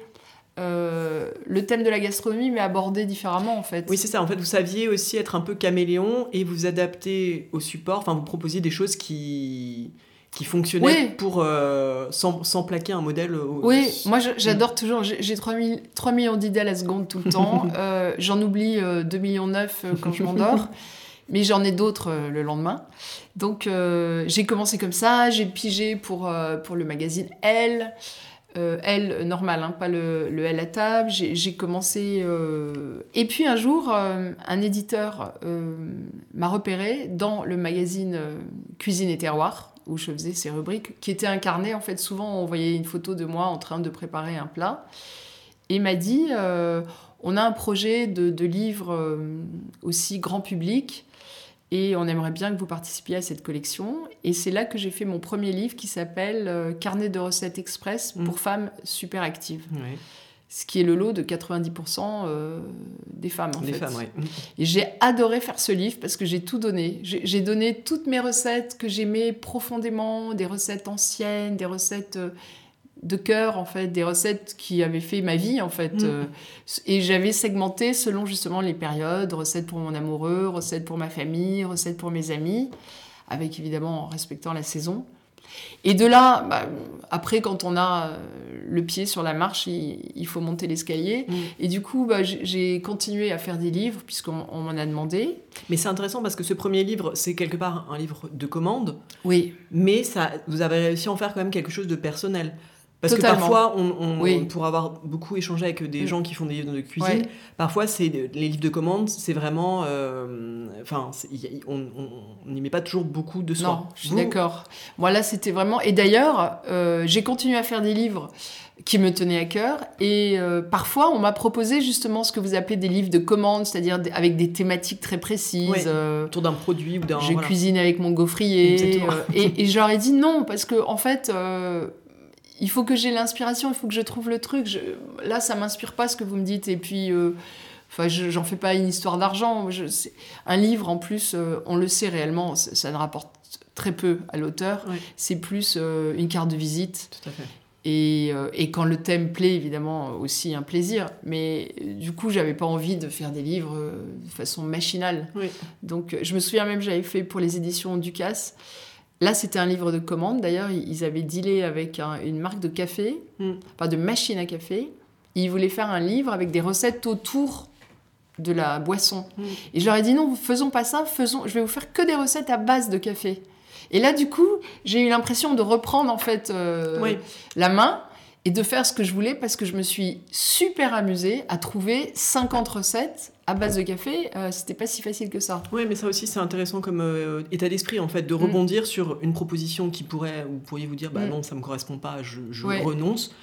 euh, le thème de la gastronomie, mais abordé différemment en fait. Oui, c'est ça. En fait, vous saviez aussi être un peu caméléon et vous adapter au support. Enfin, vous proposiez des choses qui qui fonctionnaient pour euh, sans, sans, plaquer un modèle. Oui, moi j'adore toujours. J'ai 3, 3, millions d'idées à la seconde tout le temps. Euh, j'en oublie 2 millions 9 quand je m'endors. mais j'en ai d'autres le lendemain. Donc j'ai commencé comme ça, j'ai pigé pour, pour le magazine Elle, euh, L normal, hein, pas le, le, L à table. J'ai commencé. Euh, et puis un jour, euh, un éditeur m'a repéré dans le magazine Cuisine et Terroir, où je faisais ces rubriques, qui était incarné. En fait, souvent, on voyait une photo de moi en train de préparer un plat. Et m'a dit on a un projet de, de livre aussi grand public et on aimerait bien que vous participiez à cette collection. Et c'est là que j'ai fait mon premier livre qui s'appelle euh, Carnet de recettes express pour mm. femmes super actives. Ce qui est le lot de 90% euh, des femmes, en des fait. Femmes. Et j'ai adoré faire ce livre parce que j'ai tout donné. J'ai donné toutes mes recettes que j'aimais profondément, des recettes anciennes, des recettes euh, de cœur en fait des recettes qui avaient fait ma vie en fait mm. euh, et j'avais segmenté selon justement les périodes recettes pour mon amoureux recettes pour ma famille recettes pour mes amis avec évidemment en respectant la saison et de là bah, après quand on a euh, le pied sur la marche il, faut monter l'escalier. Mm. et du coup bah, j'ai continué à faire des livres puisqu'on m'en a demandé. Mais c'est intéressant parce que ce premier livre c'est quelque part un livre de commande. Oui. Mais ça vous avez réussi à en faire quand même quelque chose de personnel parce que parfois, on, pour avoir beaucoup échangé avec des mm. gens qui font des livres de cuisine, parfois c'est les livres de commande, c'est vraiment, euh, enfin, on n'y met pas toujours beaucoup de soi. Non, je suis d'accord. Moi là, c'était vraiment. Et d'ailleurs, euh, j'ai continué à faire des livres qui me tenaient à cœur. Et euh, parfois, on m'a proposé justement ce que vous appelez des livres de commande, c'est-à-dire avec des thématiques très précises. autour d'un produit ou d'un. Je cuisine avec mon gaufrier. et, et j'aurais dit non, parce que en fait, il faut que j'ai l'inspiration, il faut que je trouve le truc. là, ça m'inspire pas ce que vous me dites. Et puis, euh, enfin, j'en fais pas une histoire d'argent. Un livre, en plus, euh, on le sait réellement, ça, ne rapporte très peu à l'auteur. C'est plus euh, une carte de visite. Tout à fait. Et, quand le thème plaît, évidemment, aussi un plaisir. Mais du coup, j'avais pas envie de faire des livres de façon machinale. Donc, je me souviens même, j'avais fait pour les éditions Ducasse. Là, c'était un livre de commande. D'ailleurs, ils avaient dealé avec une marque de café, mm. pas de machine à café. Ils voulaient faire un livre avec des recettes autour de la boisson. Mm. Et je leur ai dit non, faisons pas ça, faisons, je vais vous faire que des recettes à base de café. Et là, du coup, j'ai eu l'impression de reprendre en fait euh, la main et de faire ce que je voulais parce que je me suis super amusée à trouver 50 recettes à base de café. Euh, c'était pas si facile que ça. Oui, mais ça aussi, c'est intéressant comme euh, état d'esprit en fait, de mm. rebondir sur une proposition qui pourrait, vous pourriez vous dire, bah mm. non, ça me correspond pas, je, renonce.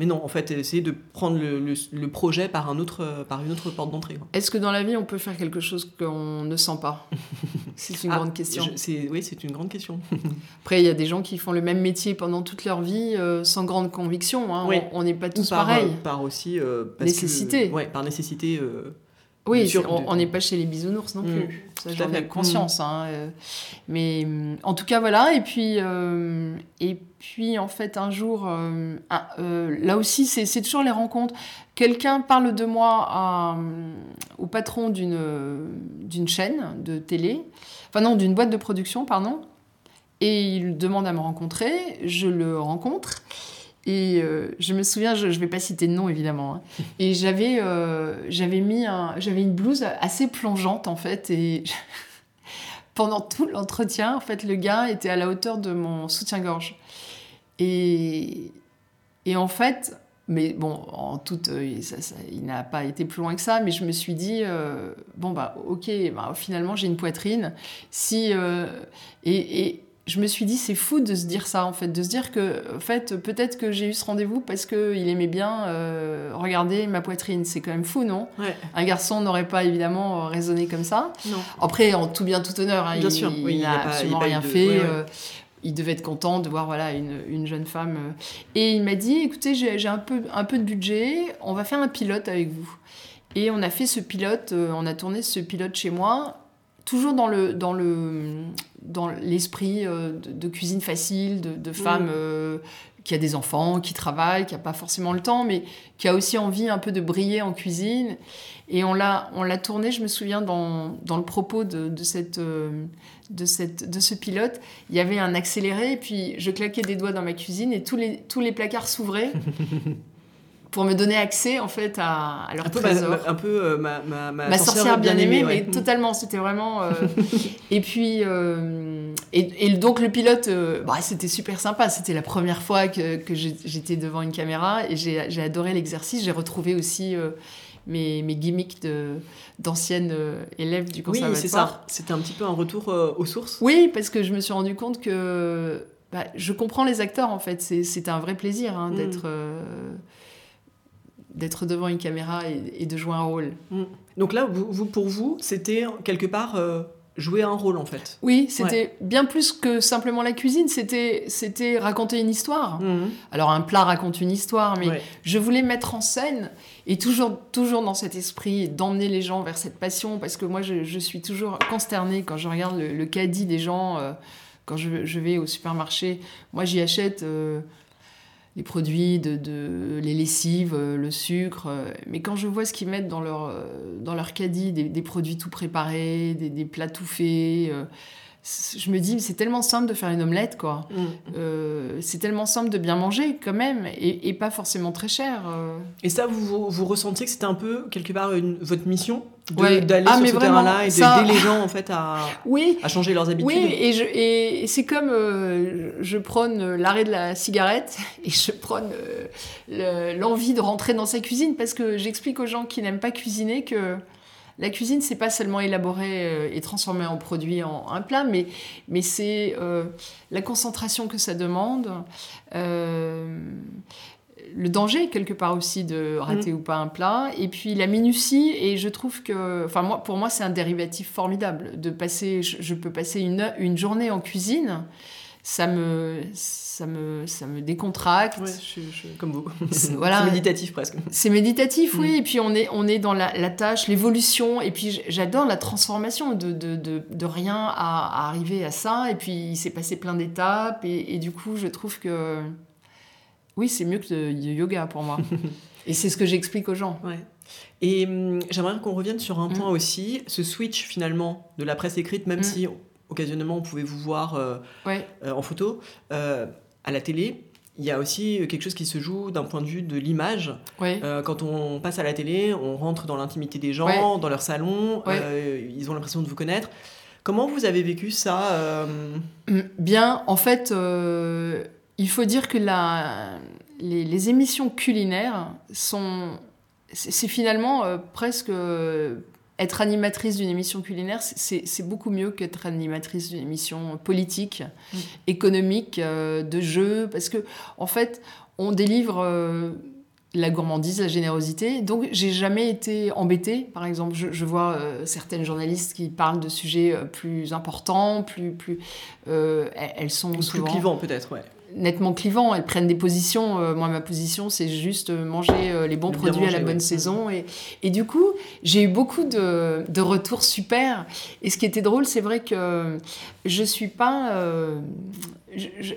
Mais non, en fait, essayer de prendre le, projet par, un autre, par une autre porte d'entrée. Est-ce que dans la vie, on peut faire quelque chose qu'on ne sent pas? C'est une ah, grande question. oui, c'est une grande question. Après, il y a des gens qui font le même métier pendant toute leur vie euh, sans grande conviction. Hein. On n'est pas tous par, pareils. Euh, par aussi... Euh, nécessité. Oui, par nécessité... Oui, on n'est pas chez les bisounours non plus. Mm. Ça, j'en ai conscience. Mm. Hein, mais en tout cas, voilà. Et puis, et puis en fait, un jour, là aussi, c'est toujours les rencontres. Quelqu'un parle de moi au patron d'une chaîne de télé, enfin non, d'une boîte de production, pardon, et il demande à me rencontrer, je le rencontre, et euh, je me souviens, je ne vais pas citer de nom évidemment, hein, et j'avais euh, j'avais mis j'avais une blouse assez plongeante en fait, et pendant tout l'entretien, en fait, le gars était à la hauteur de mon soutien-gorge. Et, et en fait, mais bon, en toute, euh, il n'a pas été plus loin que ça, mais je me suis dit, bon, bah, ok, bah, finalement, j'ai une poitrine. Si, et, et, je me suis dit, c'est fou de se dire ça, en fait, de se dire que, en fait, peut-être que j'ai eu ce rendez-vous parce qu'il aimait bien regarder ma poitrine. C'est quand même fou, non? Un garçon n'aurait pas évidemment raisonné comme ça. Non. Après, en tout bien, tout honneur, hein, bien il, sûr. il n'a absolument rien fait. il devait être content de voir voilà une, jeune femme. Et il m'a dit, écoutez, j'ai un peu, un peu de budget, on va faire un pilote avec vous. Et on a fait ce pilote, on a tourné ce pilote chez moi toujours dans le dans le dans l'esprit euh, de, cuisine facile, de, de femme mm. euh, qui a des enfants, qui travaille, qui a pas forcément le temps, mais qui a aussi envie un peu de briller en cuisine. Et on l'a on l'a tourné, je me souviens dans, dans le propos de, de cette euh, de cette de ce pilote, il y avait un accéléré, et puis je claquais des doigts dans ma cuisine et tous les tous les placards s'ouvraient. pour me donner accès en fait à, à leur un trésor. un peu euh, ma, ma, ma, sorcière, bien, aimée, mais totalement, c'était vraiment... Euh, et puis, euh, et, et, donc le pilote, bah, c'était super sympa, c'était la première fois que, que j'étais devant une caméra et j'ai adoré l'exercice, j'ai retrouvé aussi... Mes, mes, gimmicks d'anciennes élèves du conservatoire. Oui, c'est ça. C'était un petit peu un retour aux sources. Oui, parce que je me suis rendu compte que bah, je comprends les acteurs en fait. C'était un vrai plaisir hein, mm. d'être d'être devant une caméra et, de jouer un rôle. Mm. Donc là, vous, pour vous, c'était quelque part euh, jouer un rôle en fait. Oui, c'était bien plus que simplement la cuisine, c'était c'était raconter une histoire. Mm. Alors un plat raconte une histoire, mais je voulais mettre en scène et toujours toujours dans cet esprit d'emmener les gens vers cette passion parce que moi je, suis toujours consternée quand je regarde le, caddie des gens euh, quand je, vais au supermarché. Moi j'y achète euh, les produits, de, les lessives, euh, le sucre. Euh, mais quand je vois ce qu'ils mettent dans leur, euh, dans leur caddie, des, produits tout préparés, des, des plats tout faits, je me dis, c'est tellement simple de faire une omelette, quoi. Mm. Euh, c'est tellement simple de bien manger, quand même, et, pas forcément très cher. Euh. Et ça, vous, vous, ressentiez que c'était un peu, quelque part, une, votre mission d'aller ah, sur ce terrain-là et d'aider les gens, en fait, à, oui. à changer leurs habitudes Oui, et, et c'est comme euh, je prône l'arrêt de la cigarette et je prône l'envie de rentrer dans sa cuisine parce que j'explique aux gens qui n'aiment pas cuisiner que la cuisine, c'est pas seulement élaborer euh, et transformer en produit en un plat, mais, mais c'est euh, la concentration que ça demande. Euh, le danger quelque part aussi de rater mm. ou pas un plat et puis la minutie et je trouve que enfin moi pour moi c'est un dérivatif formidable de passer je, peux passer une, une journée en cuisine ça me, ça me, ça me décontracte. comme vous. Voilà. c'est méditatif presque. C'est méditatif, oui. Mm. Et puis on est, on est dans la, tâche, l'évolution. Et puis j'adore la transformation de, de, de, rien à, arriver à ça. Et puis il s'est passé plein d'étapes. Et, du coup, je trouve que oui, c'est mieux que le yoga pour moi. et c'est ce que j'explique aux gens. Ouais. Et hum, j'aimerais qu'on revienne sur un mm. point aussi, ce switch finalement de la presse écrite, même mm. si occasionnellement, on pouvait vous voir euh, euh, en photo. Euh, à la télé, il y a aussi quelque chose qui se joue d'un point de vue de l'image. quand on passe à la télé, on rentre dans l'intimité des gens, dans leur salon, ils ont l'impression de vous connaître. Comment vous avez vécu ça mm, Bien, en fait, il faut dire que la, les, les émissions culinaires sont... C'est finalement presque être animatrice d'une émission culinaire, c'est beaucoup mieux qu'être animatrice d'une émission politique, mm. économique, euh, de jeu, parce que en fait, on délivre euh, la gourmandise, la générosité. Donc, j'ai jamais été embêtée. Par exemple, je, vois euh, certaines journalistes qui parlent de sujets plus importants, plus, plus, elles sont plus souvent clivants peut-être, ouais nettement clivant. Elles prennent des positions. Euh, moi, ma position, c'est juste manger euh, les bons produits à la bonne saison. Et, et, du coup, j'ai eu beaucoup de, de, retours super. Et ce qui était drôle, c'est vrai que je suis pas. Euh,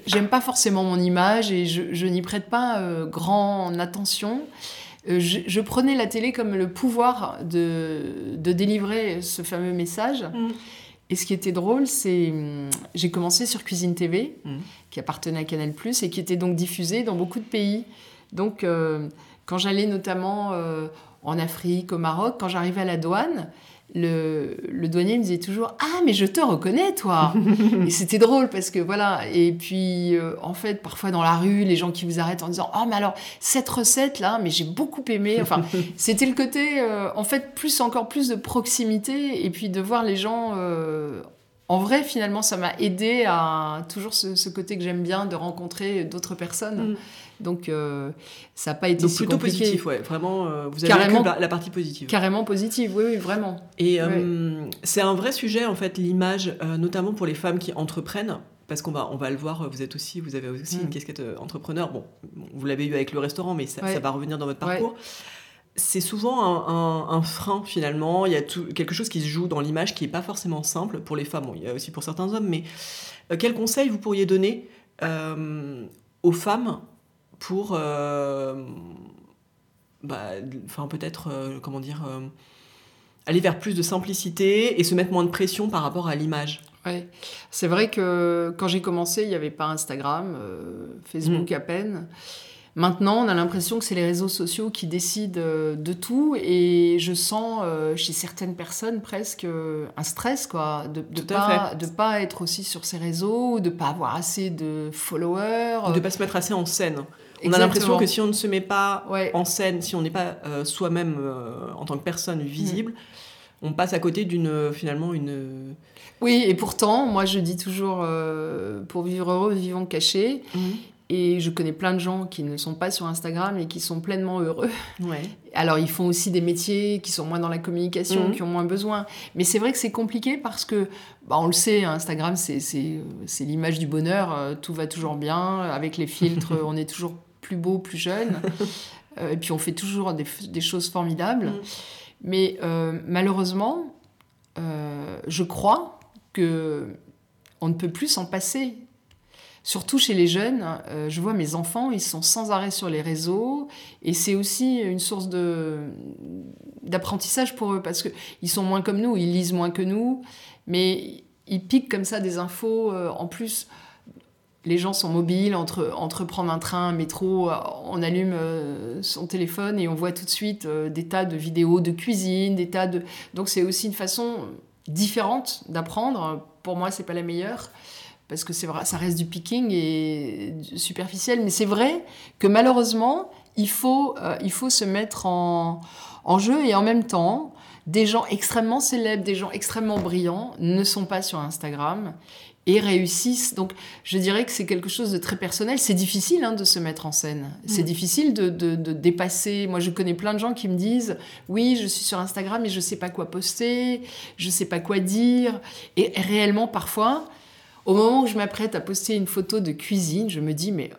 j'aime pas forcément mon image et je, je n'y prête pas grand attention. Je, prenais la télé comme le pouvoir de, de délivrer ce fameux message. Mm. Et ce qui était drôle, c'est hum, j'ai commencé sur Cuisine TV, mmh. qui appartenait à Canal+, et qui était donc diffusée dans beaucoup de pays. Donc, euh, quand j'allais notamment euh, en Afrique, au Maroc, quand j'arrivais à la douane, le, le, douanier me disait toujours Ah, mais je te reconnais, toi Et c'était drôle parce que voilà. Et puis, euh, en fait, parfois dans la rue, les gens qui vous arrêtent en disant Oh, mais alors, cette recette-là, mais j'ai beaucoup aimé. Enfin, c'était le côté, euh, en fait, plus encore plus de proximité et puis de voir les gens. Euh, en vrai, finalement, ça m'a aidé à toujours ce, côté que j'aime bien de rencontrer d'autres personnes. Mm. Donc, euh, ça n'a pas été Donc, plutôt positif, ouais. Vraiment, euh, vous avez carrément, la, partie positive. Carrément positive, oui, oui, vraiment. Et euh, c'est un vrai sujet, en fait, l'image, notamment pour les femmes qui entreprennent. Parce qu'on va, on va le voir, vous êtes aussi, vous avez aussi une mm. casquette entrepreneur. Bon, vous l'avez eu avec le restaurant, mais ça, va revenir dans votre parcours c'est souvent un, frein finalement. Il y a tout, quelque chose qui se joue dans l'image qui n'est pas forcément simple pour les femmes. Bon, il y a aussi pour certains hommes, mais euh, quel conseil vous pourriez donner euh, aux femmes pour, euh, bah, enfin peut-être, comment dire, aller vers plus de simplicité et se mettre moins de pression par rapport à l'image? Ouais. C'est vrai que quand j'ai commencé, il n'y avait pas Instagram, Facebook mmh. à peine. Maintenant, on a l'impression que c'est les réseaux sociaux qui décident euh, de tout et je sens euh, chez certaines personnes presque euh, un stress quoi, de ne pas, de pas être aussi sur ces réseaux, de pas avoir assez de followers. De pas se mettre assez en scène. On a l'impression que si on ne se met pas en scène, si on n'est pas soi-même en tant que personne visible, mm. on passe à côté d'une finalement une. Oui, et pourtant, moi je dis toujours, pour vivre heureux, vivons cachés. Mm. Et je connais plein de gens qui ne sont pas sur Instagram et qui sont pleinement heureux. Ouais. Alors, ils font aussi des métiers qui sont moins dans la communication, mhm. qui ont moins besoin. Mais c'est vrai que c'est compliqué parce que, bah, on le sait, Instagram, c'est l'image du bonheur. Euh, tout va toujours bien. Avec les filtres, on est toujours plus beau, plus jeune. Euh, et puis, on fait toujours des, des choses formidables. Mhm. Mais euh, malheureusement, je crois que on ne peut plus s'en passer surtout chez les jeunes, euh, je vois mes enfants, ils sont sans arrêt sur les réseaux et c'est aussi une source d'apprentissage pour eux parce qu'ils sont moins comme nous, ils lisent moins que nous, mais ils piquent comme ça des infos. Euh, en plus, les gens sont mobiles entre, entre prendre un train, un métro, euh, on allume son téléphone et on voit tout de suite des tas de vidéos de cuisine, des tas de... Donc c'est aussi une façon différente d'apprendre. Pour moi, c'est pas la meilleure parce que c'est vrai, ça reste du picking et superficiel, mais c'est vrai que malheureusement, il faut, euh, il faut se mettre en, en jeu et en même temps, des gens extrêmement célèbres, des gens extrêmement brillants ne sont pas sur Instagram et réussissent. Donc, je dirais que c'est quelque chose de très personnel. C'est difficile hein, de se mettre en scène. C'est mm. difficile de, de, de, dépasser. Moi, je connais plein de gens qui me disent Oui, je suis sur Instagram et je ne sais pas quoi poster, je ne sais pas quoi dire. Et réellement, parfois, au moment où je m'apprête à poster une photo de cuisine, je me dis, mais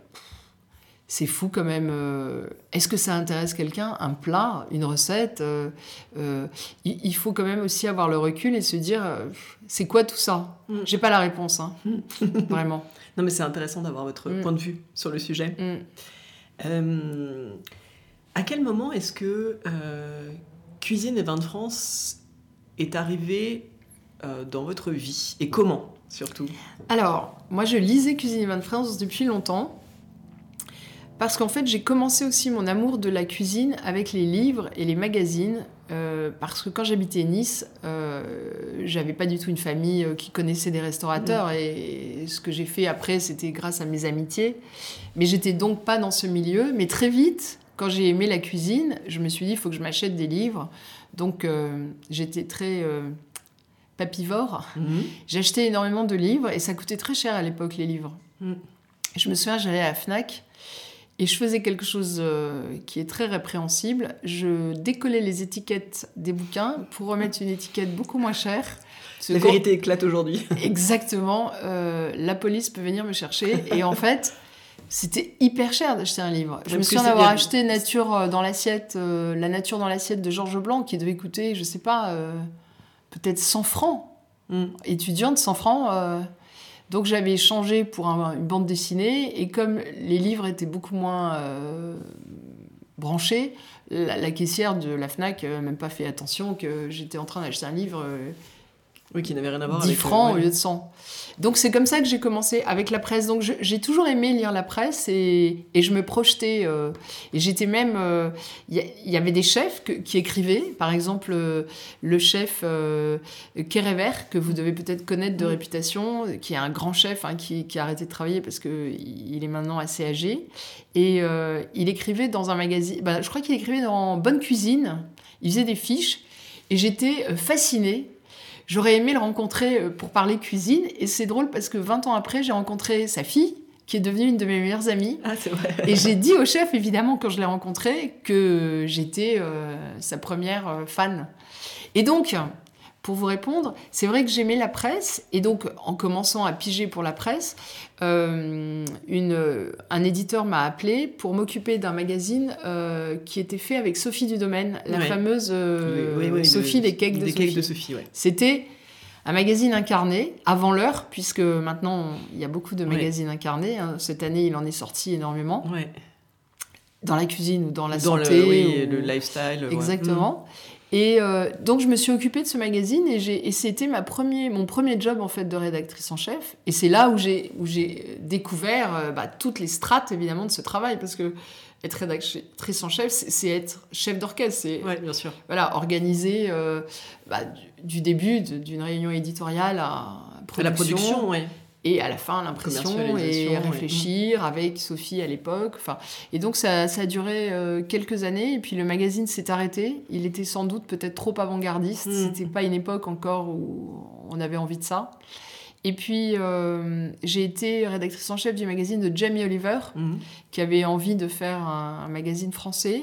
c'est fou quand même. Euh, est-ce que ça intéresse quelqu'un Un plat, une recette euh, euh, Il faut quand même aussi avoir le recul et se dire, c'est quoi tout ça? Mm. J'ai pas la réponse, hein. vraiment. Non, mais c'est intéressant d'avoir votre mm. point de vue sur le sujet. Mm. à quel moment est-ce que Cuisine et Vin de France est arrivé dans votre vie? Et comment? Surtout Alors, moi je lisais Cuisine de France depuis longtemps. Parce qu'en fait, j'ai commencé aussi mon amour de la cuisine avec les livres et les magazines. Euh, parce que quand j'habitais Nice, euh, j'avais pas du tout une famille euh, qui connaissait des restaurateurs. Mm. Et ce que j'ai fait après, c'était grâce à mes amitiés. Mais j'étais donc pas dans ce milieu. Mais très vite, quand j'ai aimé la cuisine, je me suis dit, il faut que je m'achète des livres. Donc j'étais très papivore. Mhm. J'achetais énormément de livres et ça coûtait très cher à l'époque, les livres. Mhm. Je me souviens, j'allais à la Fnac et je faisais quelque chose euh, qui est très répréhensible. Je décollais les étiquettes des bouquins pour remettre une étiquette beaucoup moins chère. La vérité éclate aujourd'hui. Exactement. Euh, la police peut venir me chercher. Et en fait, c'était hyper cher d'acheter un livre. Je me souviens d'avoir acheté Nature euh, dans l'assiette, La nature dans l'assiette de Georges Blanc, qui devait coûter, je sais pas peut-être 100 francs. Mm. Étudiante, 100 francs. Euh. donc j'avais changé pour une bande dessinée et comme les livres étaient beaucoup moins euh, branchés, la, caissière de la FNAC n'a même pas fait attention que j'étais en train d'acheter un livre. Oui, qui n'avait rien à voir 10 francs au lieu de 100. Donc c'est comme ça que j'ai commencé avec la presse. Donc j'ai toujours aimé lire la presse et, et je me projetais. Euh, et j'étais même. Il euh, y, avait des chefs qui écrivaient. Par exemple, euh, le chef euh, Kerever, que vous devez peut-être connaître de réputation, qui est un grand chef hein, qui, qui, a arrêté de travailler parce qu'il est maintenant assez âgé. Et il écrivait dans un magazine. Bah, je crois qu'il écrivait dans Bonne Cuisine. Il faisait des fiches. Et j'étais fascinée J'aurais aimé le rencontrer euh, pour parler cuisine. Et c'est drôle parce que 20 ans après, j'ai rencontré sa fille, qui est devenue une de mes meilleures amies. Ah, c'est vrai. Et j'ai dit au chef, évidemment, quand je l'ai rencontré, que j'étais euh, sa première euh, fan. Et donc, pour vous répondre, c'est vrai que j'aimais la presse. Et donc, en commençant à piger pour la presse, euh, une, un éditeur m'a appelé pour m'occuper d'un magazine euh, qui était fait avec Sophie du Domaine, la Ouais. fameuse euh, Oui, oui, oui, Sophie des cakes de Sophie. cakes de Sophie, ouais. C'était un magazine incarné avant l'heure, puisque maintenant il y a beaucoup de magazines incarnés. hein. Cette année, il en est sorti énormément, Ouais. dans la cuisine ou dans la Dans santé. le, oui, ou- le lifestyle. ouais. Et euh, donc je me suis occupée de ce magazine et, c'était ma premier, mon premier job en fait de rédactrice en chef. Et c'est là où j'ai où j'ai découvert euh, bah, toutes les strates évidemment de ce travail parce que être rédactrice en chef, c'est être chef d'orchestre, c'est. Ouais, bien sûr. voilà organiser euh, bah, du, du début d'une réunion éditoriale à À la production, ouais. Et à la fin l'impression et ouais. réfléchir avec Sophie à l'époque. Enfin, et donc ça, ça a duré euh, quelques années et puis le magazine s'est arrêté. Il était sans doute peut-être trop avant-gardiste. Mm. C'était pas une époque encore où on avait envie de ça. Et puis euh, j'ai été rédactrice en chef du magazine de Jamie Oliver Mhm. qui avait envie de faire un, un magazine français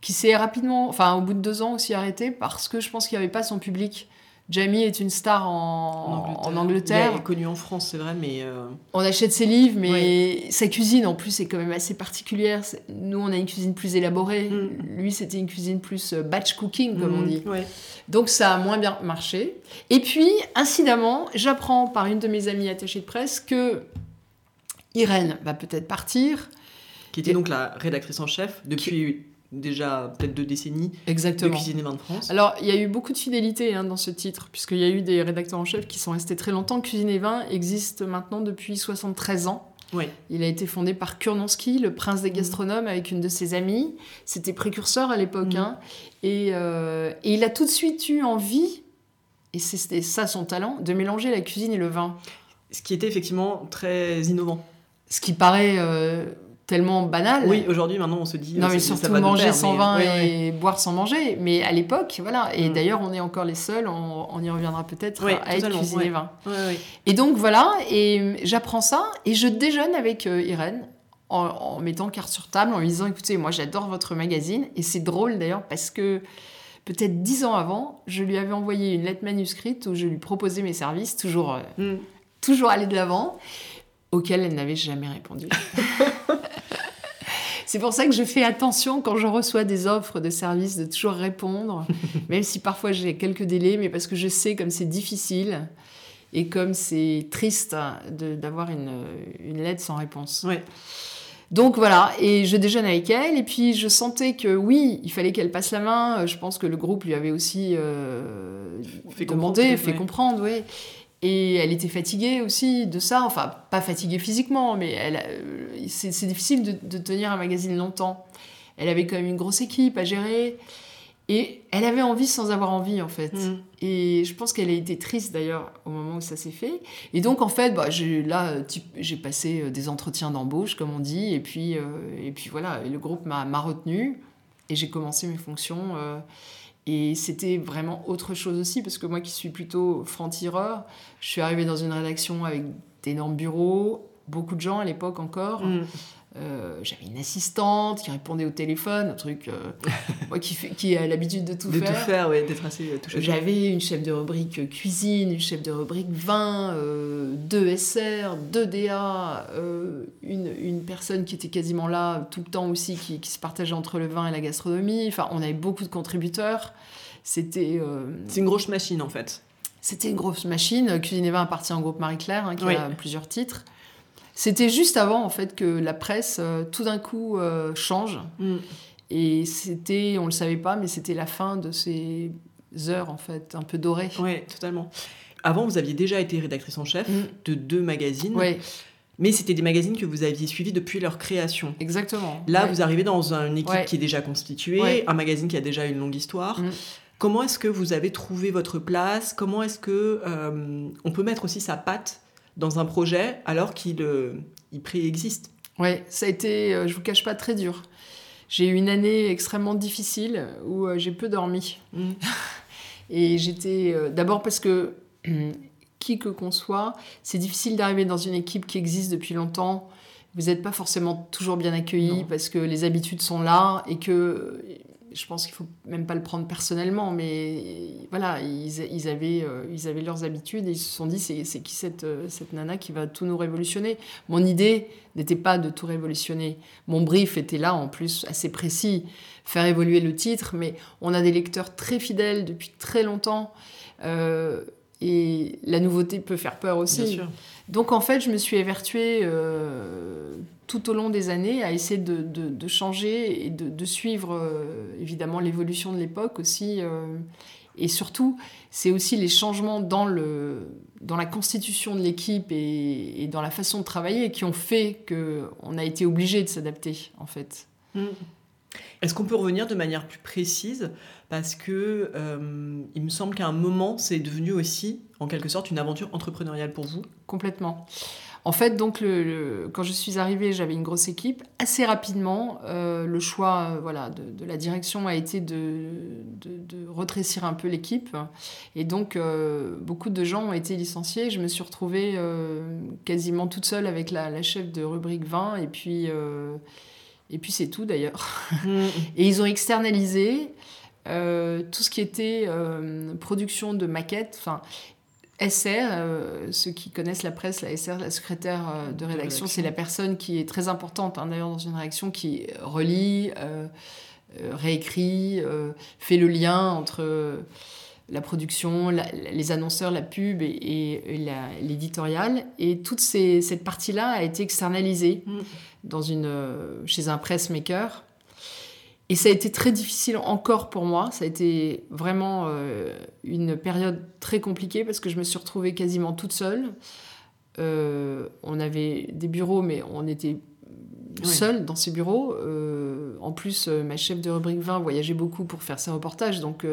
qui s'est rapidement, enfin au bout de deux ans aussi arrêté parce que je pense qu'il n'y avait pas son public. Jamie est une star en, en Angleterre. Il est connu en France, c'est vrai, mais. euh, On achète ses livres, mais sa cuisine en plus est quand même assez particulière. Nous, on a une cuisine plus élaborée. Mm. Lui, c'était une cuisine plus euh, batch cooking, comme on mhm, dit. Ouais. Donc, ça a moins bien marché. Et puis, incidemment, j'apprends par une de mes amies attachées de presse que Irène va peut-être partir. Qui était Et- donc la rédactrice en chef depuis déjà peut-être deux décennies de Exactement. Cuisine et Vin de France. Alors, il y a eu beaucoup de fidélité hein, dans ce titre, puisqu'il y a eu des rédacteurs en chef qui sont restés très longtemps. Cuisine et Vin existe maintenant depuis 73 ans. Il a été fondé par Kurnonski, le prince des gastronomes, avec une de ses amies. C'était précurseur à l'époque. Mhm. hein. Et, euh, et il a tout de suite eu envie, et c'était ça son talent, de mélanger la cuisine et le vin. Ce qui était effectivement très innovant. Ce qui paraît euh, tellement banal. Oui, aujourd'hui, maintenant, on se dit. Non, euh, mais surtout manger pair, sans mais- vin et boire sans manger. Mais à l'époque, voilà. Et Mm. d'ailleurs, on est encore les seuls, on, on y reviendra peut-être, à être ouais. vin. Et donc voilà, et j'apprends ça, et je déjeune avec euh, Irène, en, en mettant carte sur table, en lui disant, écoutez, moi j'adore votre magazine, et c'est drôle d'ailleurs, parce que peut-être dix ans avant, je lui avais envoyé une lettre manuscrite où je lui proposais mes services, toujours, euh, Mm. toujours aller de l'avant, auquel elle n'avait jamais répondu. C'est pour ça que je fais attention quand je reçois des offres de services de toujours répondre, même si parfois j'ai quelques délais, mais parce que je sais comme c'est difficile et comme c'est triste d'avoir une, une lettre sans réponse. Ouais. Donc voilà, et je déjeune avec elle, et puis je sentais que oui, il fallait qu'elle passe la main. Je pense que le groupe lui avait aussi euh, Fait demandé, comprendre, fait ouais. comprendre, oui. Et elle était fatiguée aussi de ça, enfin pas fatiguée physiquement, mais euh, c'est difficile de, de tenir un magazine longtemps. Elle avait quand même une grosse équipe à gérer, et elle avait envie sans avoir envie en fait. Mm. Et je pense qu'elle a été triste d'ailleurs au moment où ça s'est fait. Et donc en fait, bah, là, j'ai passé euh, des entretiens d'embauche comme on dit, et puis euh, et puis voilà, et le groupe m'a m'a retenu et j'ai commencé mes fonctions. euh, et c'était vraiment autre chose aussi parce que moi qui suis plutôt franc-tireur, je suis arrivée dans une rédaction avec d'énormes bureaux, beaucoup de gens à l'époque encore. Mm. Euh, J'avais une assistante qui répondait au téléphone, un truc euh, moi qui, fait, qui a l'habitude de tout de faire. tout faire, ouais, d'être assez euh, touché. J'avais une chef de rubrique cuisine, une chef de rubrique vin, euh, deux SR, deux DA, une, une personne qui était quasiment là tout le temps aussi, qui, qui se partageait entre le vin et la gastronomie. Enfin, on avait beaucoup de contributeurs. C'était C'est une grosse machine en fait. c'était une grosse machine. Cuisine et vin appartient au groupe Marie-Claire, hein, qui Oui. a plusieurs titres. C'était juste avant, en fait, que la presse, euh, tout d'un coup, euh, change. Mm. Et c'était, on le savait pas, mais c'était la fin de ces heures, en fait, un peu dorées. Ouais, totalement. Avant, vous aviez déjà été rédactrice en chef Mm. de deux magazines, Ouais, mais c'était des magazines que vous aviez suivis depuis leur création. exactement. Là, Ouais. vous arrivez dans une équipe Ouais. qui est déjà constituée, Ouais. un magazine qui a déjà une longue histoire. Mm. Comment est-ce que vous avez trouvé votre place? Comment est-ce que euh, on peut mettre aussi sa patte dans un projet alors qu'il euh, il préexiste Ouais, ça a été, euh, je vous cache pas, très dur. J'ai eu une année extrêmement difficile où euh, j'ai peu dormi. Mm. Et j'étais d'abord parce que qui que qu'on soit, c'est difficile d'arriver dans une équipe qui existe depuis longtemps. Vous n'êtes pas forcément toujours bien accueilli parce que les habitudes sont là et que je pense qu'il faut même pas le prendre personnellement, mais voilà, ils, avaient, euh, ils avaient leurs habitudes et ils se sont dit c'est, qui cette, euh, cette nana qui va tout nous révolutionner? Mon idée n'était pas de tout révolutionner. Mon brief était là en plus assez précis, faire évoluer le titre, mais on a des lecteurs très fidèles depuis très longtemps. Euh, et la nouveauté peut faire peur aussi. Donc en fait, je me suis évertuée euh, tout au long des années à essayer de, de, changer et de, de suivre euh, évidemment l'évolution de l'époque aussi. Euh, et surtout, c'est aussi les changements dans, le, dans la constitution de l'équipe et, et, dans la façon de travailler qui ont fait qu'on a été obligé de s'adapter en fait. Mmh. Est-ce qu'on peut revenir de manière plus précise? Parce que euh, il me semble qu'à un moment, c'est devenu aussi, en quelque sorte, une aventure entrepreneuriale pour vous. Complètement. En fait, donc, le, quand je suis arrivée, j'avais une grosse équipe. Assez rapidement, euh, le choix euh, voilà, de, la direction a été de, de, retrécir un peu l'équipe. Et donc, beaucoup de gens ont été licenciés. Je me suis retrouvée quasiment toute seule avec la, la, chef de rubrique 20. Et puis et puis c'est tout d'ailleurs. Mm. et ils ont externalisé euh, tout ce qui était euh, production de maquettes. Enfin, SR, euh, ceux qui connaissent la presse, la SR, la secrétaire de rédaction, c'est la personne qui est très importante hein, d'ailleurs dans une rédaction qui relit, réécrit, fait le lien entre la production, les annonceurs, la pub et, l'éditorial. Et toute cette partie-là a été externalisée mm. dans une, euh, chez un pressmaker. Et ça a été très difficile encore pour moi. Ça a été vraiment euh, une période très compliquée parce que je me suis retrouvée quasiment toute seule. Euh, on avait des bureaux, mais on était seule dans ses bureaux. Euh, en plus, ma chef de rubrique 20 voyageait beaucoup pour faire ses reportages, donc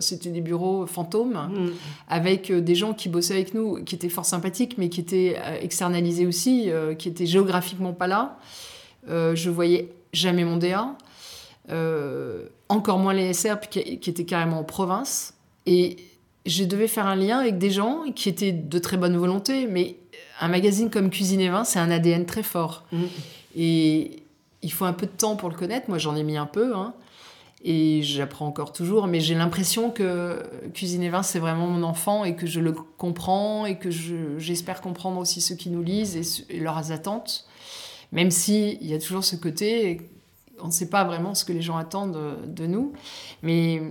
c'était des bureaux fantômes mm. avec des gens qui bossaient avec nous, qui étaient fort sympathiques, mais qui étaient externalisés aussi, qui étaient géographiquement pas là. je voyais jamais mon DA, encore moins les SR qui, qui étaient carrément en province. Et je devais faire un lien avec des gens qui étaient de très bonne volonté, mais un magazine comme Cuisine et Vin, c'est un ADN très fort. Mm. Et il faut un peu de temps pour le connaître. Moi, j'en ai mis un peu. Hein. et j'apprends encore toujours. Mais j'ai l'impression que Cuisine et Vin, c'est vraiment mon enfant et que je le comprends et que j'espère comprendre aussi ceux qui nous lisent et, leurs attentes. Même s'il y a toujours ce côté, on ne sait pas vraiment ce que les gens attendent de, nous. Mais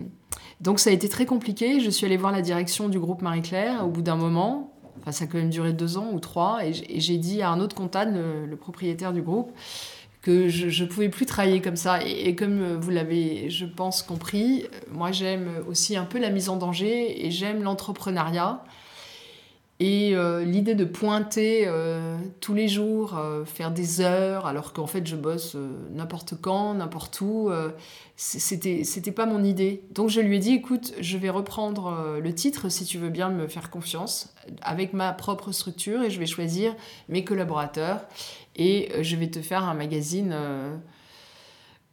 donc ça a été très compliqué. Je suis allée voir la direction du groupe Marie-Claire au bout d'un moment Enfin, ça a quand même duré deux ans ou trois. Et j'ai dit à un autre comptable, le, propriétaire du groupe, que je ne pouvais plus travailler comme ça. Et, comme vous l'avez, je pense, compris, moi j'aime aussi un peu la mise en danger et j'aime l'entrepreneuriat. Et euh, l'idée de pointer euh, tous les jours, euh, faire des heures, alors qu'en fait je bosse n'importe quand, n'importe où, c'était c'était pas mon idée. Donc je lui ai dit écoute, je vais reprendre le titre si tu veux bien me faire confiance avec ma propre structure et je vais choisir mes collaborateurs et je vais te faire un magazine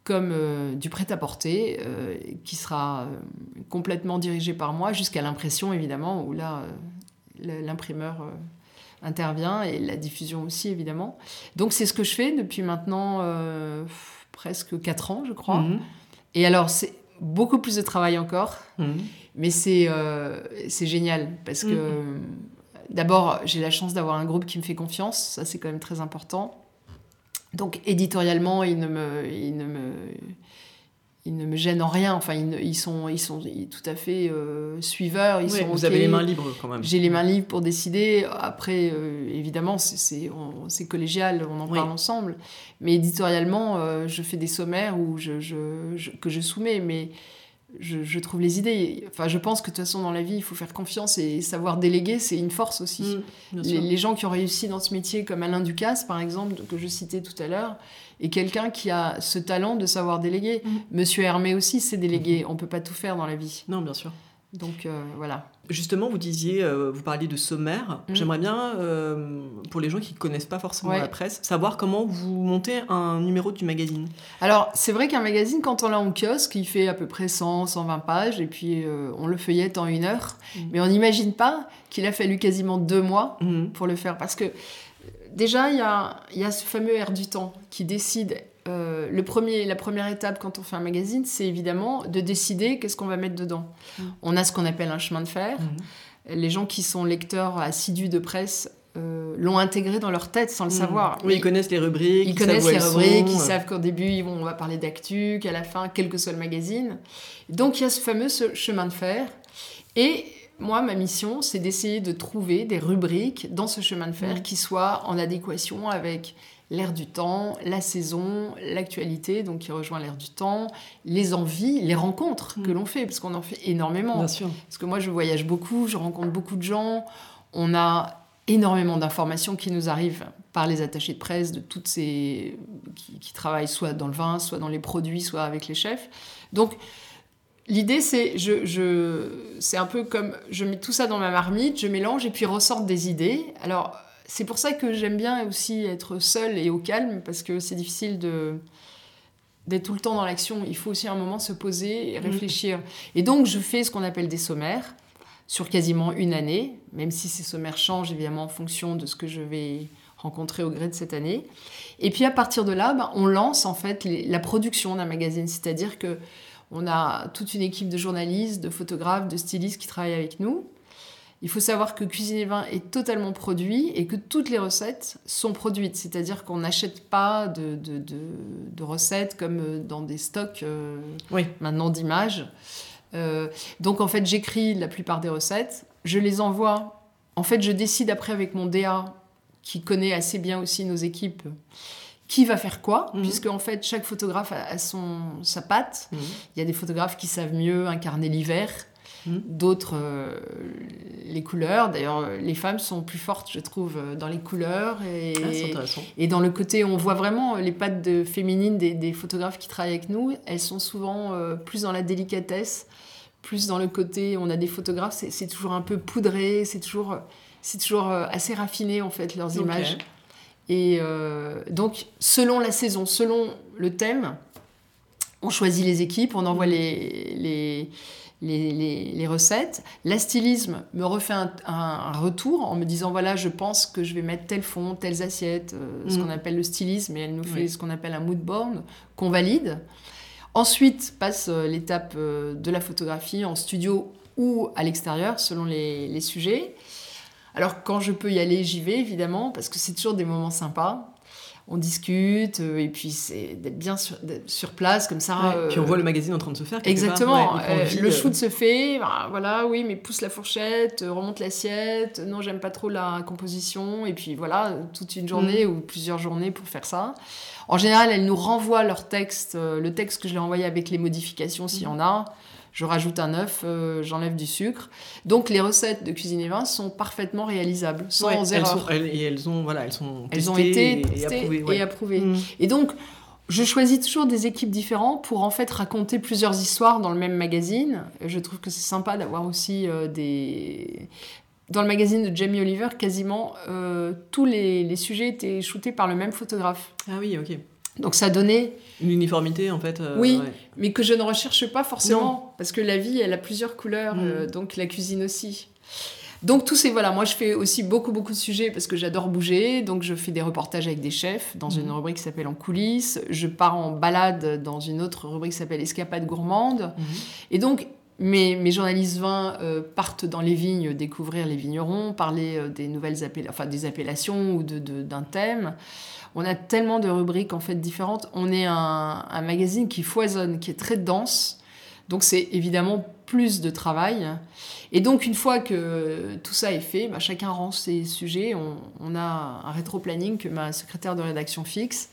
comme du prêt-à-porter qui sera complètement dirigé par moi jusqu'à l'impression évidemment où là l'imprimeur euh, intervient et la diffusion aussi évidemment. Donc c'est ce que je fais depuis maintenant euh, presque 4 ans je crois. Mhm. Et alors c'est beaucoup plus de travail encore, mhm. mais c'est euh, génial parce que mhm. d'abord j'ai la chance d'avoir un groupe qui me fait confiance, ça c'est quand même très important. Donc éditorialement, il ne me, il ne me, ils ne me gênent en rien. Enfin, ils, sont, ils sont tout à fait euh, suiveurs. Ils sont vous avez les mains libres quand même. J'ai les mains libres pour décider. Après, euh, évidemment, c'est collégial, on en parle ensemble. Mais éditorialement, euh, je fais des sommaires où je, je, que je soumets. Mais je, trouve les idées. Enfin, je pense que de toute façon, dans la vie, il faut faire confiance et savoir déléguer, c'est une force aussi. Mmh, les, gens qui ont réussi dans ce métier, comme Alain Ducasse, par exemple, que je citais tout à l'heure, est quelqu'un qui a ce talent de savoir déléguer. Mmh. Monsieur Hermé aussi, c'est délégué. Mmh. On peut pas tout faire dans la vie. Non, bien sûr. Donc euh, voilà. Justement, vous disiez, euh, vous parliez de sommaire. Mm. J'aimerais bien, euh, pour les gens qui ne connaissent pas forcément Ouais. la presse, savoir comment vous montez un numéro du magazine. Alors, c'est vrai qu'un magazine, quand on l'a en kiosque, il fait à peu près 100, 120 pages, et puis on le feuillette en une heure. Mm. Mais on n'imagine pas qu'il a fallu quasiment deux mois pour le faire. Parce que déjà, il y a, il y a ce fameux air du temps qui décide. euh, le premier, la première étape quand on fait un magazine, c'est évidemment de décider qu'est-ce qu'on va mettre dedans. Mm. On a ce qu'on appelle un chemin de fer. Mhm. Les gens qui sont lecteurs assidus de presse euh, l'ont intégré dans leur tête sans le Mhm. savoir. Oui, ils connaissent les rubriques. Ils connaissent les rubriques, sont, ils savent qu'au début, ils vont, on va parler d'actu, qu'à la fin, quel que soit le magazine. Donc, il y a ce fameux ce chemin de fer. Et moi, ma mission, c'est d'essayer de trouver des rubriques dans ce chemin de fer Mhm. qui soient en adéquation avec l'air du temps, la saison, l'actualité, donc qui rejoint l'air du temps, les envies, les rencontres que Mhm. l'on fait, parce qu'on en fait énormément. Bien sûr. Parce que moi, je voyage beaucoup, je rencontre beaucoup de gens. On a énormément d'informations qui nous arrivent par les attachés de presse de toutes ces qui, qui travaillent soit dans le vin, soit dans les produits, soit avec les chefs. Donc l'idée c'est je, je c'est un peu comme je mets tout ça dans ma marmite, je mélange et puis ressortent des idées. Alors c'est pour ça que j'aime bien aussi être seule et au calme parce que c'est difficile de d'être tout le temps dans l'action. Il faut aussi un moment se poser et Mhm. réfléchir. Et donc, je fais ce qu'on appelle des sommaires sur quasiment une année, même si ces sommaires changent évidemment en fonction de ce que je vais rencontrer au gré de cette année. Et puis à partir de là, ben, on lance en fait les- la production d'un magazine, c'est-à-dire que on a toute une équipe de journalistes, de photographes, de stylistes qui travaillent avec nous. Il faut savoir que Cuisine et Vin est totalement produit et que toutes les recettes sont produites. C'est-à-dire qu'on n'achète pas de, de- de- de recettes comme euh, dans des stocks euh, Oui. maintenant d'images. Euh, donc en fait, j'écris la plupart des recettes, je les envoie. En fait, je décide après avec mon DA, qui connaît assez bien aussi nos équipes, qui va faire quoi, Mhm. puisque en fait, chaque photographe a, a son, sa patte. Mhm. Il y a des photographes qui savent mieux incarner l'hiver, Mhm. d'autres euh, les couleurs. D'ailleurs, euh, les femmes sont plus fortes, je trouve, euh, dans les couleurs et, Ah, et dans le côté, on voit vraiment les pattes de féminines des, des photographes qui travaillent avec nous. Elles sont souvent euh, plus dans la délicatesse, plus dans le côté. On a des photographes, c'est toujours un peu poudré, c'est toujours, c'est toujours assez raffiné en fait leurs images. Et euh, donc, selon la saison, selon le thème, on choisit les équipes, on envoie les, les, les, les- les recettes. La stylisme me refait un, un- un retour en me disant voilà, je pense que je vais mettre tel fond, telles assiettes, euh, ce Mhm. qu'on appelle le stylisme, et elle nous fait Oui. ce qu'on appelle un mood board qu'on valide. Ensuite passe euh, l'étape de la photographie en studio ou à l'extérieur, selon les, les sujets. Alors quand je peux y aller, j'y vais évidemment, parce que c'est toujours des moments sympas. On discute, euh, et puis c'est d'être bien sur, place, comme ça. Ouais. euh, Puis on voit le magazine en train de se faire. Exactement. part. Ouais, Euh, le euh, shoot se fait, bah, voilà, oui, mais pousse la fourchette, remonte l'assiette. Non, j'aime pas trop la composition. Et puis voilà, toute une journée ou plusieurs journées pour faire ça. En général, elles nous renvoient leur texte, euh, le texte que je l'ai envoyé avec les modifications s'il y en a. Je rajoute un œuf, euh, j'enlève du sucre. Donc les recettes de cuisine et vin sont parfaitement réalisables, sans ouais, elles erreur. sont, elles, et elles ont, voilà, elles sont Elles ont testées été et, testées approuvées. et approuvées. Mhm. Et donc, je choisis toujours des équipes différentes pour en fait raconter plusieurs histoires dans le même magazine. Je trouve que c'est sympa d'avoir aussi euh, des... Dans le magazine de Jamie Oliver, quasiment euh, tous les, les sujets étaient shootés par le même photographe. Ah oui, ok. Donc ça donnait, Une uniformité en fait. euh, Oui. ouais. mais que je ne recherche pas forcément, parce que la vie, elle a plusieurs couleurs, Mm. euh, donc la cuisine aussi. Donc tous ces voilà, moi je fais aussi beaucoup beaucoup de sujets parce que j'adore bouger, donc je fais des reportages avec des chefs dans une Mhm. rubrique qui s'appelle En coulisses, je pars en balade dans une autre rubrique qui s'appelle Escapade gourmande, Mhm. et donc mes, mes journalistes vins euh, partent dans les vignes découvrir les vignerons, parler euh, des nouvelles appellations ou d'un thème. On a tellement de rubriques en fait différentes. On est un, un magazine qui foisonne, qui est très dense. Donc c'est évidemment plus de travail. Et donc une fois que tout ça est fait, bah, chacun rend ses sujets. On, on a un rétro-planning que ma secrétaire de rédaction fixe.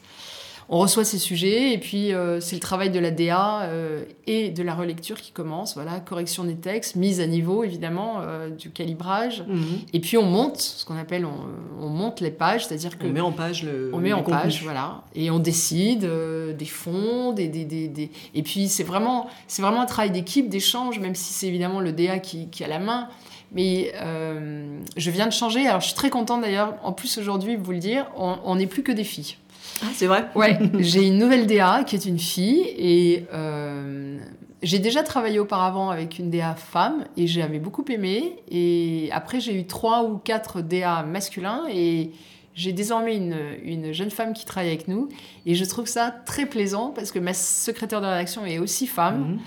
On reçoit ces sujets et puis euh, c'est le travail de la DA euh, et de la relecture qui commence. Voilà, correction des textes, mise à niveau évidemment euh, du calibrage. Mhm. Et puis on monte, ce qu'on appelle on, on monte les pages, c'est-à-dire que On met en page le. on met en contenu. page, voilà, et on décide des fonds, des, des, des, des- et puis c'est vraiment, c'est vraiment un travail d'équipe, d'échange, même si c'est évidemment le DA qui, qui a la main. Mais euh, je viens de changer, alors je suis très contente d'ailleurs, en plus aujourd'hui, vous le dire, on n'est plus que des filles. Ah, c'est vrai Ouais, j'ai une nouvelle DA qui est une fille et euh, j'ai déjà travaillé auparavant avec une DA femme et j'avais beaucoup aimé. Et après, j'ai eu trois ou quatre DA masculins et j'ai désormais une, une jeune femme qui travaille avec nous et je trouve ça très plaisant parce que ma secrétaire de rédaction est aussi femme. Mhm.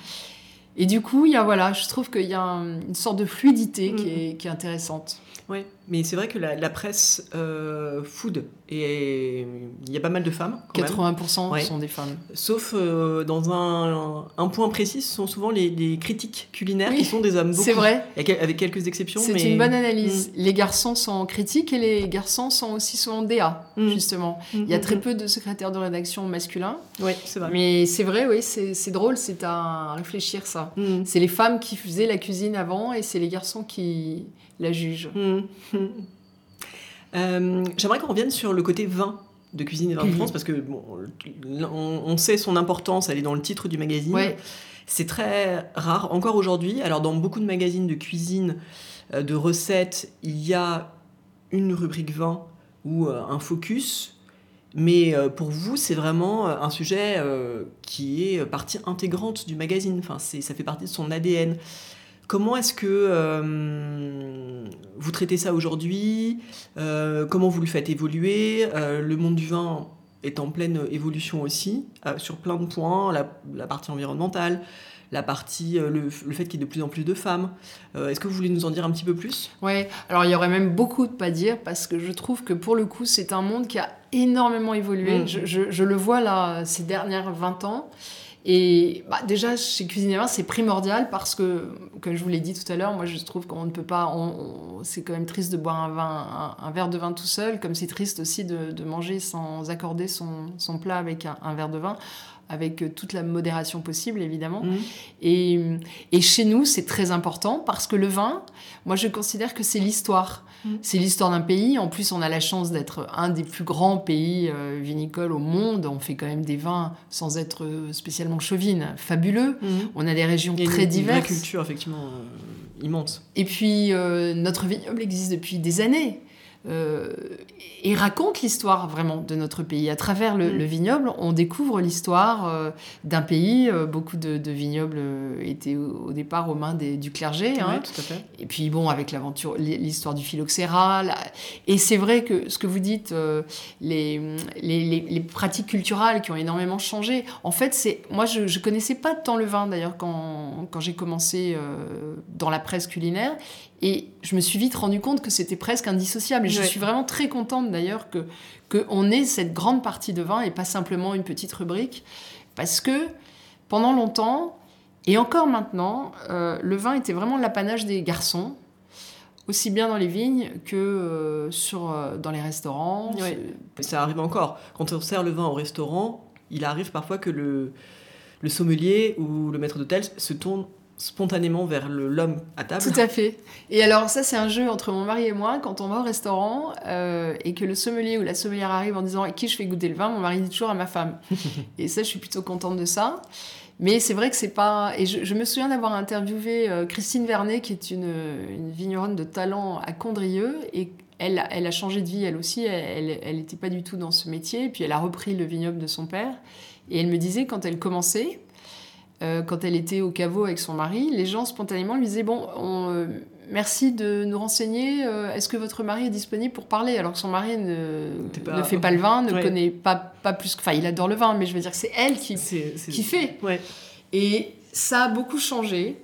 Et du coup, y a, voilà, je trouve qu'il y a un- une sorte de fluidité qui, est, qui est intéressante. Ouais, mais c'est vrai que la, la presse euh, food, et il y a pas mal de femmes, quand même. 80% Ouais. sont des femmes. Sauf euh, dans un, un point précis, ce sont souvent les, les critiques culinaires Oui, qui sont des hommes. C'est vrai. Avec quelques exceptions. C'est mais... une bonne analyse. Les garçons sont critiques et les garçons sont aussi souvent DA, Mm. justement. Mhm. Il y a très peu de secrétaires de rédaction masculins. Oui, c'est vrai. Mais c'est vrai, oui, c'est drôle, c'est à réfléchir ça. C'est les femmes qui faisaient la cuisine avant et c'est les garçons qui la jugent. Mhm. Euh, J'aimerais qu'on revienne sur le côté vin de Cuisine et Vin de. France, parce que bon, on, sait son importance, elle est dans le titre du magazine. Ouais. C'est très rare, encore aujourd'hui. Alors, dans beaucoup de magazines de cuisine, euh, de recettes, il y a une rubrique vin ou euh, un focus. Mais pour vous, c'est vraiment un sujet qui est partie intégrante du magazine. Enfin, ça fait partie de son ADN. Comment est-ce que euh, vous traitez ça aujourd'hui? Euh, Comment vous le faites évoluer? Euh, Le monde du vin est en pleine évolution aussi, sur plein de points, la, la partie environnementale, la partie, le, le fait qu'il y ait de plus en plus de femmes. Euh, Est-ce que vous voulez nous en dire un petit peu plus? Ouais, alors il y aurait même beaucoup de pas dire parce que je trouve que pour le coup, c'est un monde qui a énormément évolué. Mm. Je, je- je le vois là ces dernières 20 ans. Et bah, déjà, chez Cuisine c'est primordial parce que, comme je vous l'ai dit tout à l'heure, moi je trouve qu'on ne peut pas. on- c'est quand même triste de boire un, verre de vin tout seul, comme c'est triste aussi de, manger sans accorder son, plat avec un verre de vin, avec euh, toute la modération possible évidemment. Mhm. Et, et chez nous, c'est très important parce que le vin, moi, je considère que c'est l'histoire. Mm. C'est l'histoire d'un pays. En plus, on a la chance d'être un des plus grands pays euh, vinicoles au monde. On fait quand même des vins, sans être euh, spécialement chauvine, fabuleux. Mhm. On a des régions une- très une diverses. culture, effectivement, euh, immense. Et puis, euh, notre vignoble existe depuis des années. Euh, et raconte l'histoire vraiment de notre pays. À travers le, Mm. le vignoble, on découvre l'histoire euh, d'un pays. Euh, beaucoup de, de vignobles étaient au, au départ aux mains des- du clergé. hein. Ouais, tout à fait. Et puis bon, avec l'aventure, l'histoire du phylloxéra. la- Et c'est vrai que ce que vous dites, euh, les, les, les- les pratiques culturelles qui ont énormément changé. En fait, c'est moi, je ne connaissais pas tant le vin d'ailleurs quand, quand j'ai commencé dans la presse culinaire. Et je me suis vite rendu compte que c'était presque indissociable. Et je suis vraiment très contente d'ailleurs que qu'on ait cette grande partie de vin et pas simplement une petite rubrique. Parce que pendant longtemps, et encore maintenant, euh, le vin était vraiment l'apanage des garçons, aussi bien dans les vignes que euh, sur, euh, dans les restaurants. Ouais. Ça arrive encore. Quand on sert le vin au restaurant, il arrive parfois que le, le sommelier ou le maître d'hôtel se tourne spontanément vers l'homme à table. Tout à fait. Et alors ça, c'est un jeu entre mon mari et moi. Quand on va au restaurant euh, et que le sommelier ou la sommelière arrive en disant à qui je fais goûter le vin, mon mari dit toujours à ma femme. et ça, je suis plutôt contente de ça. Mais c'est vrai que c'est pas. Et je, je me souviens d'avoir interviewé euh, Christine Vernet, qui est une, une vigneronne de talent à Condrieu. Et elle, elle a changé de vie, elle aussi. Elle n'était pas du tout dans ce métier. Et puis elle a repris le vignoble de son père. Et elle me disait, quand elle commençait, euh, quand elle était au caveau avec son mari, les gens spontanément lui disaient Bon, on, euh, merci de nous renseigner, euh, est-ce que votre mari est disponible pour parler? Alors que son mari ne, T'es pas- ne fait pas le vin, ne Ouais. connaît pas, pas plus. que- Enfin, il adore le vin, mais je veux dire que c'est elle qui, fait. Ouais. Et ça a beaucoup changé.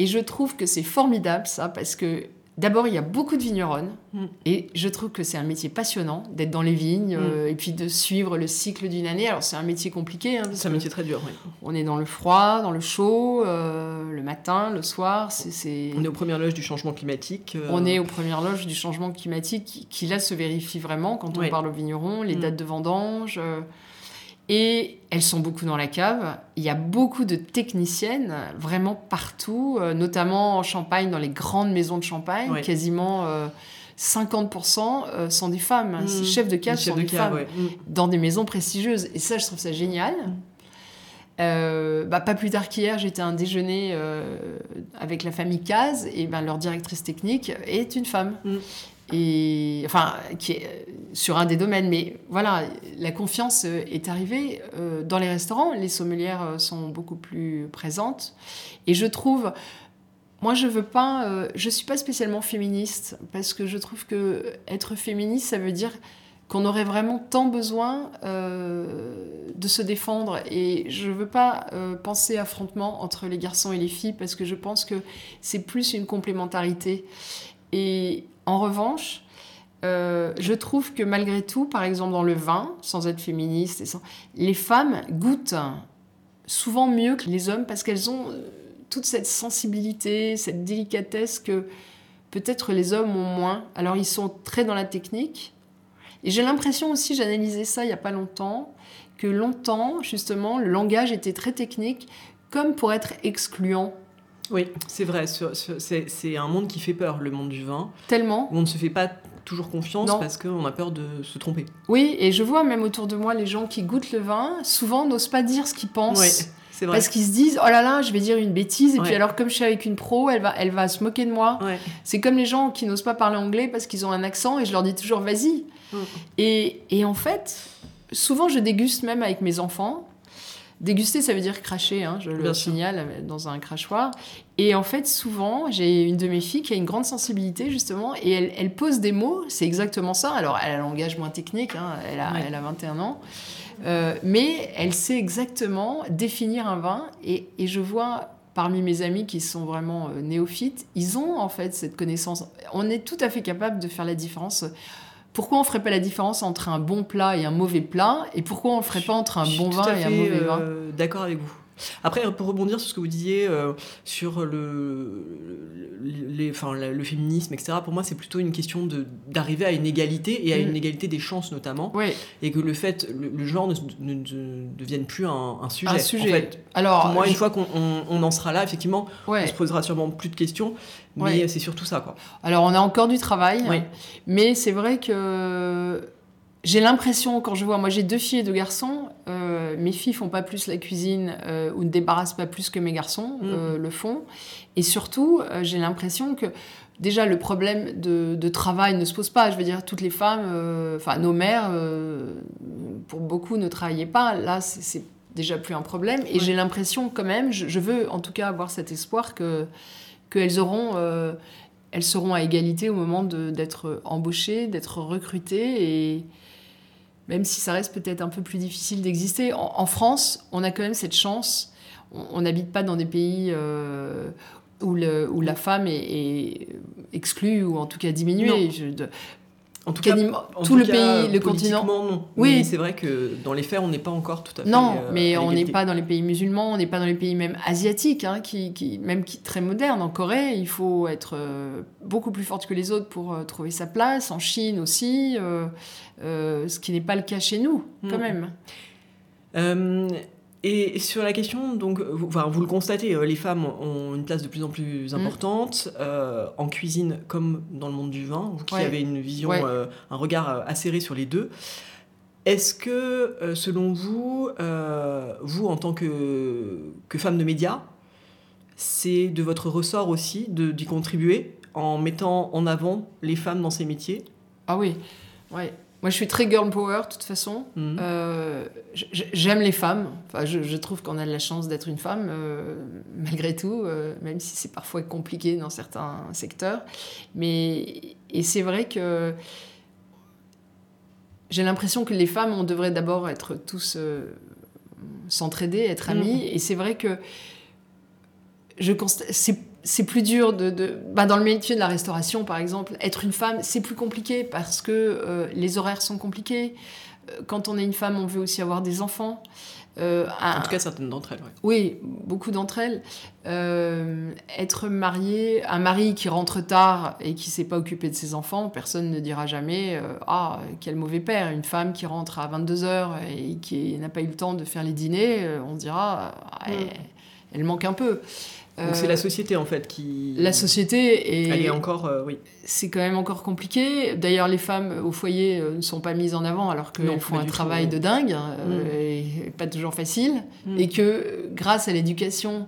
Et je trouve que c'est formidable, ça, parce que d'abord, il y a beaucoup de vigneronnes. Mm. Et je trouve que c'est un métier passionnant d'être dans les vignes Mm. euh, et puis de suivre le cycle d'une année. Alors, c'est un métier compliqué. hein, C'est un métier très dur. ouais. on est dans le froid, dans le chaud, euh, le matin, le soir. C'est, On est aux premières loges du changement climatique. euh, on est aux premières loges du changement climatique qui, qui, là se vérifie vraiment quand on parle aux vignerons, les Mm. dates de vendange. Euh, Et elles sont beaucoup dans la cave. Il y a beaucoup de techniciennes, vraiment partout, euh, notamment en Champagne, dans les grandes maisons de Champagne. Quasiment euh, 50% euh, sont des femmes. Mmh. Chefs de cave chefs sont de des cave, femmes ouais. Mm. dans des maisons prestigieuses. Et ça, je trouve ça génial. Euh, bah, pas plus tard qu'hier, j'étais à un déjeuner euh, avec la famille Caz et ben, leur directrice technique est une femme. Mm. Et enfin, qui est euh, sur un des domaines. Mais voilà, la confiance euh, est arrivée. Euh, dans les restaurants, les sommelières sont beaucoup plus présentes. Et je trouve, moi, je veux pas, euh, je suis pas spécialement féministe parce que je trouve que être féministe, ça veut dire qu'on aurait vraiment tant besoin de se défendre. Et je veux pas euh, penser affrontement entre les garçons et les filles parce que je pense que c'est plus une complémentarité. Et en revanche, euh, je trouve que malgré tout, par exemple dans le vin, sans être féministe, et sans- les femmes goûtent souvent mieux que les hommes parce qu'elles ont euh, toute cette sensibilité, cette délicatesse que peut-être les hommes ont moins. Alors ils sont très dans la technique. Et j'ai l'impression aussi, j'analysais ça il n'y a pas longtemps, que longtemps, justement, le langage était très technique, comme pour être excluant. Oui, c'est vrai. C'est un monde qui fait peur, le monde du vin. Tellement. Où on ne se fait pas toujours confiance Non. parce qu'on a peur de se tromper. Oui, et je vois même autour de moi les gens qui goûtent le vin, souvent n'osent pas dire ce qu'ils pensent. Oui, c'est vrai. Parce qu'ils se disent, oh là là, je vais dire une bêtise, et puis alors comme je suis avec une pro, elle va, elle va se moquer de moi. Ouais. C'est comme les gens qui n'osent pas parler anglais parce qu'ils ont un accent, et je leur dis toujours, vas-y. Mm. Et, et en fait, souvent je déguste même avec mes enfants. Déguster, ça veut dire cracher, hein, je le Bien signale dans un crachoir. Et en fait, souvent, j'ai une de mes filles qui a une grande sensibilité, justement, et elle, elle pose des mots, c'est exactement ça. Alors, elle a un langage moins technique, hein, elle, a, Ouais. elle a 21 ans, Euh, mais elle sait exactement définir un vin, et, et je vois parmi mes amis qui sont vraiment euh, néophytes, ils ont en fait cette connaissance. On est tout à fait capable de faire la différence. Pourquoi on ferait pas la différence entre un bon plat et un mauvais plat Et pourquoi on le ferait pas entre un bon vin et un mauvais vin? euh, D'accord avec vous. Après, pour rebondir sur ce que vous disiez euh, sur le, le- les, enfin, le féminisme, etc., pour moi, c'est plutôt une question d'arriver à une égalité et à Mm. une égalité des chances notamment, Oui, et que le fait, le, le genre ne, ne- ne devienne plus un, un sujet. un En sujet. fait, Alors, pour moi, je- une fois qu'on on- on en sera là, effectivement, on se posera sûrement plus de questions, mais Ouais. c'est surtout ça, quoi. Alors, on a encore du travail, Oui. mais c'est vrai que j'ai l'impression, quand je vois, moi j'ai deux filles et deux garçons, euh, mes filles font pas plus la cuisine euh, ou ne débarrassent pas plus que mes garçons Mm. euh, le font. Et surtout, j'ai l'impression que déjà le problème de, de travail ne se pose pas. Je veux dire, toutes les femmes, enfin nos mères, pour beaucoup ne travaillaient pas. Là, c'est- déjà plus un problème. Et Ouais. j'ai l'impression quand même, je, je veux en tout cas avoir cet espoir que qu'elles auront, elles seront à égalité au moment d'être embauchées, d'être recrutées et même si ça reste peut-être un peu plus difficile d'exister. En, en France, on a quand même cette chance. On n'habite pas dans des pays euh, où, le- où la femme est, est exclue ou en tout cas diminuée. Non. Je- de- En tout cas, en tout tout le cas, pays, le continent. non. Oui. Mais c'est vrai que dans les faits, on n'est pas encore tout à fait. Non, euh, mais on n'est pas dans les pays musulmans, on n'est pas dans les pays même asiatiques, hein, qui, qui- même qui très modernes. En Corée, il faut être euh, beaucoup plus forte que les autres pour euh, trouver sa place. En Chine aussi, ce qui n'est pas le cas chez nous, quand Mm. même. Et sur la question, donc, vous, enfin, vous le constatez, euh, les femmes ont une place de plus en plus Mm. importante euh, en cuisine comme dans le monde du vin. Vous qui Ouais. avez une vision, Ouais. euh, un regard acéré sur les deux. Est-ce que, selon vous, euh, vous en tant que, que femme de médias, c'est de votre ressort aussi d'y contribuer en mettant en avant les femmes dans ces métiers? Ah oui, ouais. Moi, je suis très girl power, de toute façon. Mhm. Euh, J'aime les femmes. Enfin, je, je trouve qu'on a de la chance d'être une femme, euh, malgré tout, euh, même si c'est parfois compliqué dans certains secteurs. Mais et c'est vrai que j'ai l'impression que les femmes, on devrait d'abord être tous s'entraider, être Mhm. amies. Et c'est vrai que je constate, c'est c'est plus dur de, bah, dans le métier de la restauration par exemple être une femme c'est plus compliqué parce que euh, les horaires sont compliqués. Euh, quand on est une femme on veut aussi avoir des enfants. Euh, en tout cas certaines d'entre elles oui beaucoup d'entre elles. Être mariée un mari qui rentre tard et qui s'est pas occupé de ses enfants personne ne dira jamais ah quel mauvais père. Une femme qui rentre à 22h et qui n'a pas eu le temps de faire les dîners on dira ah, mm. elle manque un peu donc c'est la euh, société en fait qui. La société et. Elle est encore, euh, oui. C'est quand même encore compliqué. D'ailleurs, les femmes au foyer euh, ne sont pas mises en avant alors qu'elles font un travail de dingue mm. et pas toujours facile. Mm. Et que grâce à l'éducation,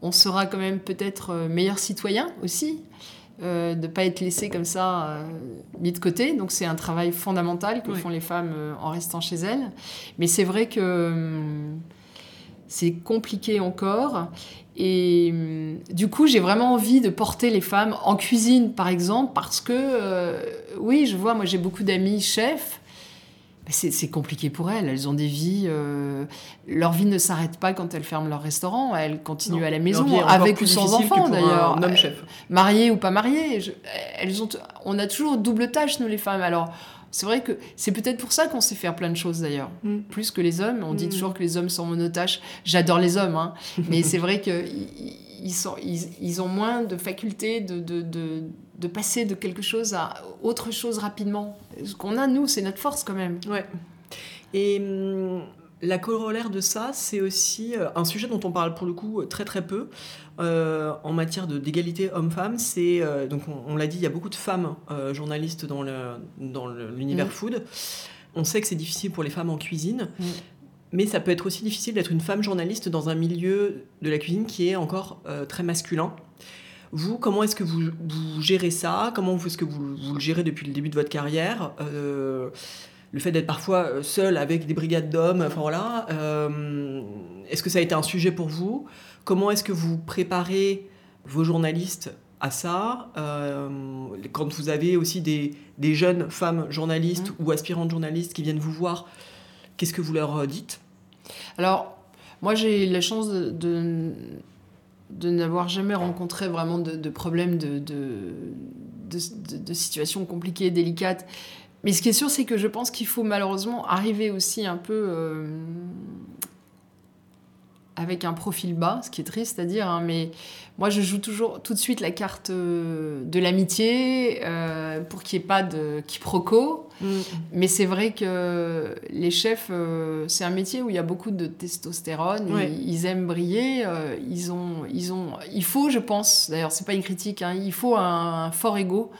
on sera quand même peut-être meilleur citoyen aussi. de ne pas être laissé comme ça, mis de côté. Donc c'est un travail fondamental que font les femmes en restant chez elles. Mais c'est vrai que hum, c'est compliqué encore. Et hum, du coup, j'ai vraiment envie de porter les femmes en cuisine, par exemple, parce que, euh, oui, je vois, moi j'ai beaucoup d'amis chefs. C'est compliqué pour elles. Elles ont des vies. Euh, leur vie ne s'arrête pas quand elles ferment leur restaurant. Elles continuent à la maison, avec ou sans enfants d'ailleurs. Mariées ou pas mariées. elles ont, on a toujours double tâche, nous les femmes. Alors, c'est vrai que c'est peut-être pour ça qu'on sait faire plein de choses d'ailleurs, mm. plus que les hommes. On dit mm. toujours que les hommes sont monotaches. J'adore les hommes, hein. mais c'est vrai qu'ils ils, ils, ont moins de faculté de, de, de, de, passer de quelque chose à autre chose rapidement. Ce qu'on a, nous, c'est notre force quand même. Ouais. Et hum, la corollaire de ça, c'est aussi euh, un sujet dont on parle pour le coup très très peu euh, en matière d'égalité homme-femme. C'est euh, donc on, l'a dit, il y a beaucoup de femmes journalistes dans le dans l'univers mm. food. On sait que c'est difficile pour les femmes en cuisine. Mm. Mais ça peut être aussi difficile d'être une femme journaliste dans un milieu de la cuisine qui est encore très masculin. Vous, comment est-ce que vous, vous, gérez ça? Comment est-ce que vous, vous, le gérez depuis le début de votre carrière? Le fait d'être parfois euh, seul avec des brigades d'hommes, enfin voilà. Euh, est-ce que ça a été un sujet pour vous? Comment est-ce que vous préparez vos journalistes à ça? Euh, Quand vous avez aussi des, jeunes femmes journalistes mmh. ou aspirantes journalistes qui viennent vous voir, qu'est-ce que vous leur dites? Alors, moi j'ai la chance de, de, n'avoir jamais rencontré vraiment de, problèmes de, de, situations compliquées, délicates. Mais ce qui est sûr, c'est que je pense qu'il faut malheureusement arriver aussi un peu euh, avec un profil bas, ce qui est triste à dire, hein, mais moi je joue toujours tout de suite la carte euh, de l'amitié euh, pour qu'il n'y ait pas de quiproquo. Mm. Mais c'est vrai que les chefs, c'est un métier où il y a beaucoup de testostérone, ils, aiment briller, ils ont, ils ont, il faut, je pense, d'ailleurs c'est pas une critique, hein, il faut un, un fort ego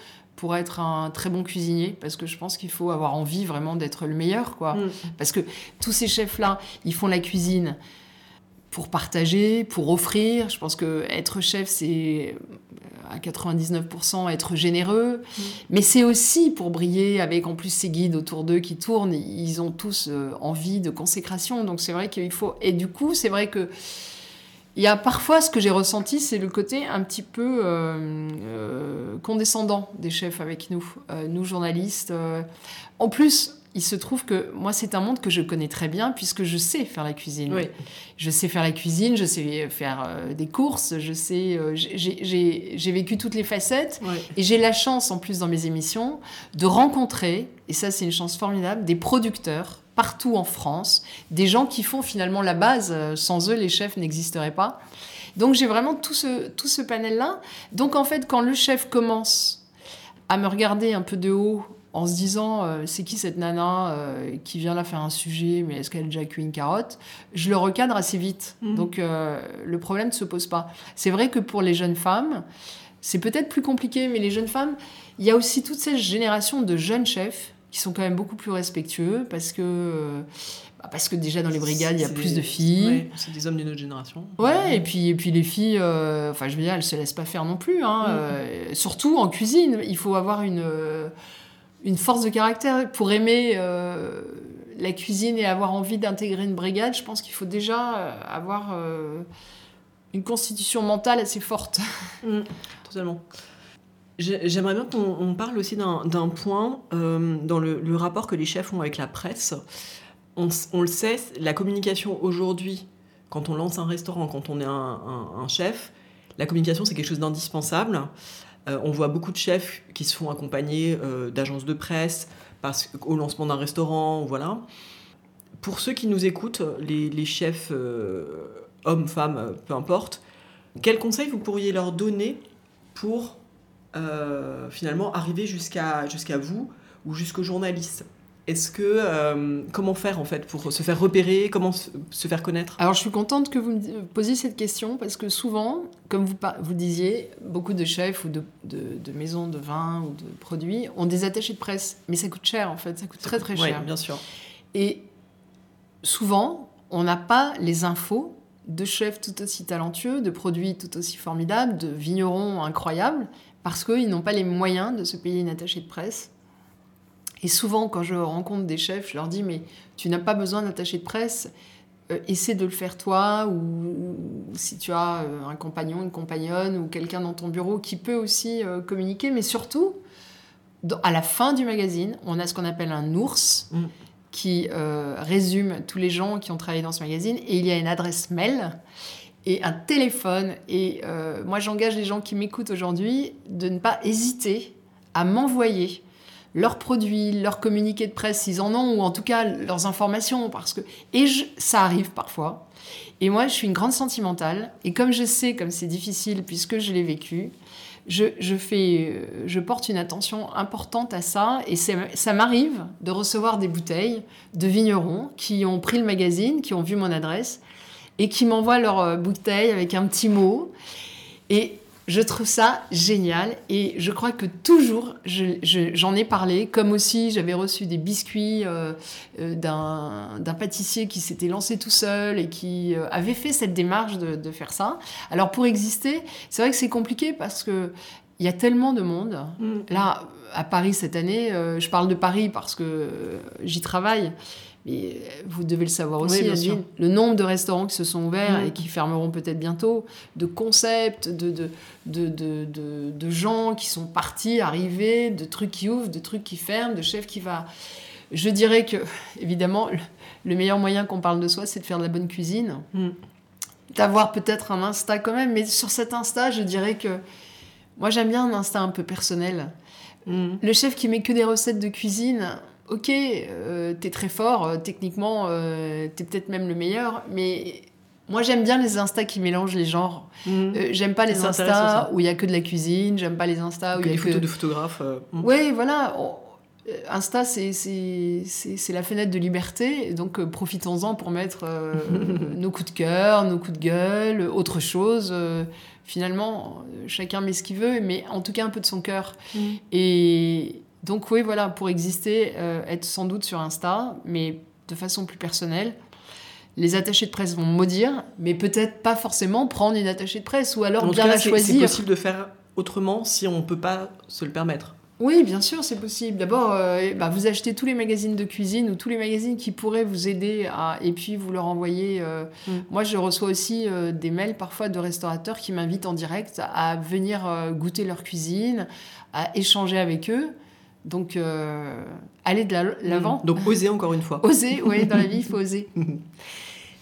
pour être un très bon cuisinier parce que je pense qu'il faut avoir envie vraiment d'être le meilleur quoi. Mm. parce que tous ces chefs là ils font la cuisine pour partager pour offrir. Je pense que être chef c'est à 99% être généreux. Mm. mais c'est aussi pour briller avec en plus ces guides autour d'eux qui tournent. Ils ont tous euh, envie de consécration. Donc c'est vrai qu'il faut et du coup c'est vrai que il y a parfois ce que j'ai ressenti, c'est le côté un petit peu euh, euh, condescendant des chefs avec nous, euh, nous journalistes. En plus, il se trouve que moi, c'est un monde que je connais très bien puisque je sais faire la cuisine. Je sais faire la cuisine, je sais faire des courses, je sais, j'ai vécu toutes les facettes et j'ai la chance, en plus dans mes émissions, de rencontrer, et ça c'est une chance formidable, des producteurs partout en France, des gens qui font finalement la base. Euh, sans eux, les chefs n'existeraient pas. Donc j'ai vraiment tout ce, tout ce panel-là. Donc en fait, quand le chef commence à me regarder un peu de haut en se disant euh, c'est qui cette nana euh, qui vient là faire un sujet, mais est-ce qu'elle a déjà cuit une carotte Je le recadre assez vite. Mhm. Donc le problème ne se pose pas. C'est vrai que pour les jeunes femmes, c'est peut-être plus compliqué, mais les jeunes femmes, il y a aussi toute cette génération de jeunes chefs qui sont quand même beaucoup plus respectueux parce que euh, bah, parce que déjà dans les brigades il y a plus de filles. c'est des hommes d'une autre génération. Ouais et puis et puis les filles euh, enfin je veux dire elles se laissent pas faire non plus hein, mm. euh, surtout en cuisine. Il faut avoir une une force de caractère. Pour aimer la cuisine et avoir envie d'intégrer une brigade je pense qu'il faut déjà avoir une constitution mentale assez forte. Mm. totalement J'aimerais bien qu'on parle aussi d'un point euh, dans le, rapport que les chefs ont avec la presse. On, le sait, la communication aujourd'hui, quand on lance un restaurant, quand on est un, chef, la communication, c'est quelque chose d'indispensable. Euh, on voit beaucoup de chefs qui se font accompagner euh, d'agences de presse au lancement d'un restaurant, voilà. Pour ceux qui nous écoutent, les, chefs, euh, hommes, femmes, peu importe, quels conseils vous pourriez leur donner pour finalement arriver jusqu'à jusqu'à vous ou jusqu'aux journalistes est-ce que euh, comment faire en fait pour se faire repérer, comment se faire connaître? Alors je suis contente que vous me posiez cette question parce que souvent, comme vous vous disiez, beaucoup de chefs ou de, maisons de vin ou de produits ont des attachés de presse, mais ça coûte cher en fait, ça coûte très très cher. Oui, bien sûr. Et souvent, on n'a pas les infos de chefs tout aussi talentueux, de produits tout aussi formidables, de vignerons incroyables, parce qu'ils n'ont pas les moyens de se payer une attachée de presse et souvent, quand je rencontre des chefs, je leur dis Mais tu n'as pas besoin d'attacher de presse, euh, essaie de le faire toi, ou, si tu as euh, un compagnon, une compagnonne, ou quelqu'un dans ton bureau qui peut aussi euh, communiquer. Mais surtout, à la fin du magazine, on a ce qu'on appelle un ours. Mm. qui résume tous les gens qui ont travaillé dans ce magazine, et il y a une adresse mail et un téléphone. Et moi, j'engage les gens qui m'écoutent aujourd'hui de ne pas hésiter à m'envoyer leurs produits, leurs communiqués de presse, s'ils en ont, ou en tout cas leurs informations, parce que et ça arrive parfois. Et moi, je suis une grande sentimentale, et comme je sais comme c'est difficile puisque je l'ai vécu, je, je, fais, euh, je porte une attention importante à ça, et ça m'arrive de recevoir des bouteilles de vignerons qui ont pris le magazine, qui ont vu mon adresse, et qui m'envoient leur euh, bouteille avec un petit mot. Et je trouve ça génial et je crois que toujours j'en ai parlé, comme aussi j'avais reçu des biscuits euh, euh, d'un pâtissier qui s'était lancé tout seul et qui euh, avait fait cette démarche de, faire ça. Alors pour exister, c'est vrai que c'est compliqué parce que il y a tellement de monde. Mm. Là, à Paris cette année, je parle de Paris parce que j'y travaille. Mais euh, vous devez le savoir aussi, le nombre de restaurants qui se sont ouverts mm. et qui fermeront peut-être bientôt, de concepts, de, de, de, de, gens qui sont partis, arrivés, de trucs qui ouvrent, de trucs qui ferment, de chefs qui va. Je dirais que, évidemment, le, meilleur moyen qu'on parle de soi, c'est de faire de la bonne cuisine. Mm. D'avoir peut-être un Insta quand même, mais sur cet Insta, je dirais que moi j'aime bien un Insta un peu personnel. Mm. Le chef qui met que des recettes de cuisine, ok, euh, t'es très fort, euh, techniquement, euh, t'es peut-être même le meilleur, mais moi j'aime bien les instas qui mélangent les genres. Mhm. j'aime pas les instas où il y a que de la cuisine, j'aime pas les instas où il y a des photos de photographes. Mhm. Oui, voilà. Insta, c'est la fenêtre de liberté, donc profitons-en pour mettre nos coups de cœur, nos coups de gueule, autre chose. finalement, chacun met ce qu'il veut, mais en tout cas un peu de son cœur. Mhm. Et, donc oui, voilà, pour exister, euh, être sans doute sur Insta, mais de façon plus personnelle. Les attachés de presse vont maudire, mais peut-être pas forcément prendre une attachée de presse, ou alors bien la choisir. C'est possible de faire autrement si on ne peut pas se le permettre. Oui, bien sûr, c'est possible. D'abord, euh, bah, vous achetez tous les magazines de cuisine ou tous les magazines qui pourraient vous aider à... et puis vous leur envoyez. Euh, mm. Moi, je reçois aussi des mails parfois de restaurateurs qui m'invitent en direct à venir goûter leur cuisine, à échanger avec eux. Donc, euh, aller de l'avant. Donc, oser encore une fois. Oser, oui, dans la vie, il faut oser.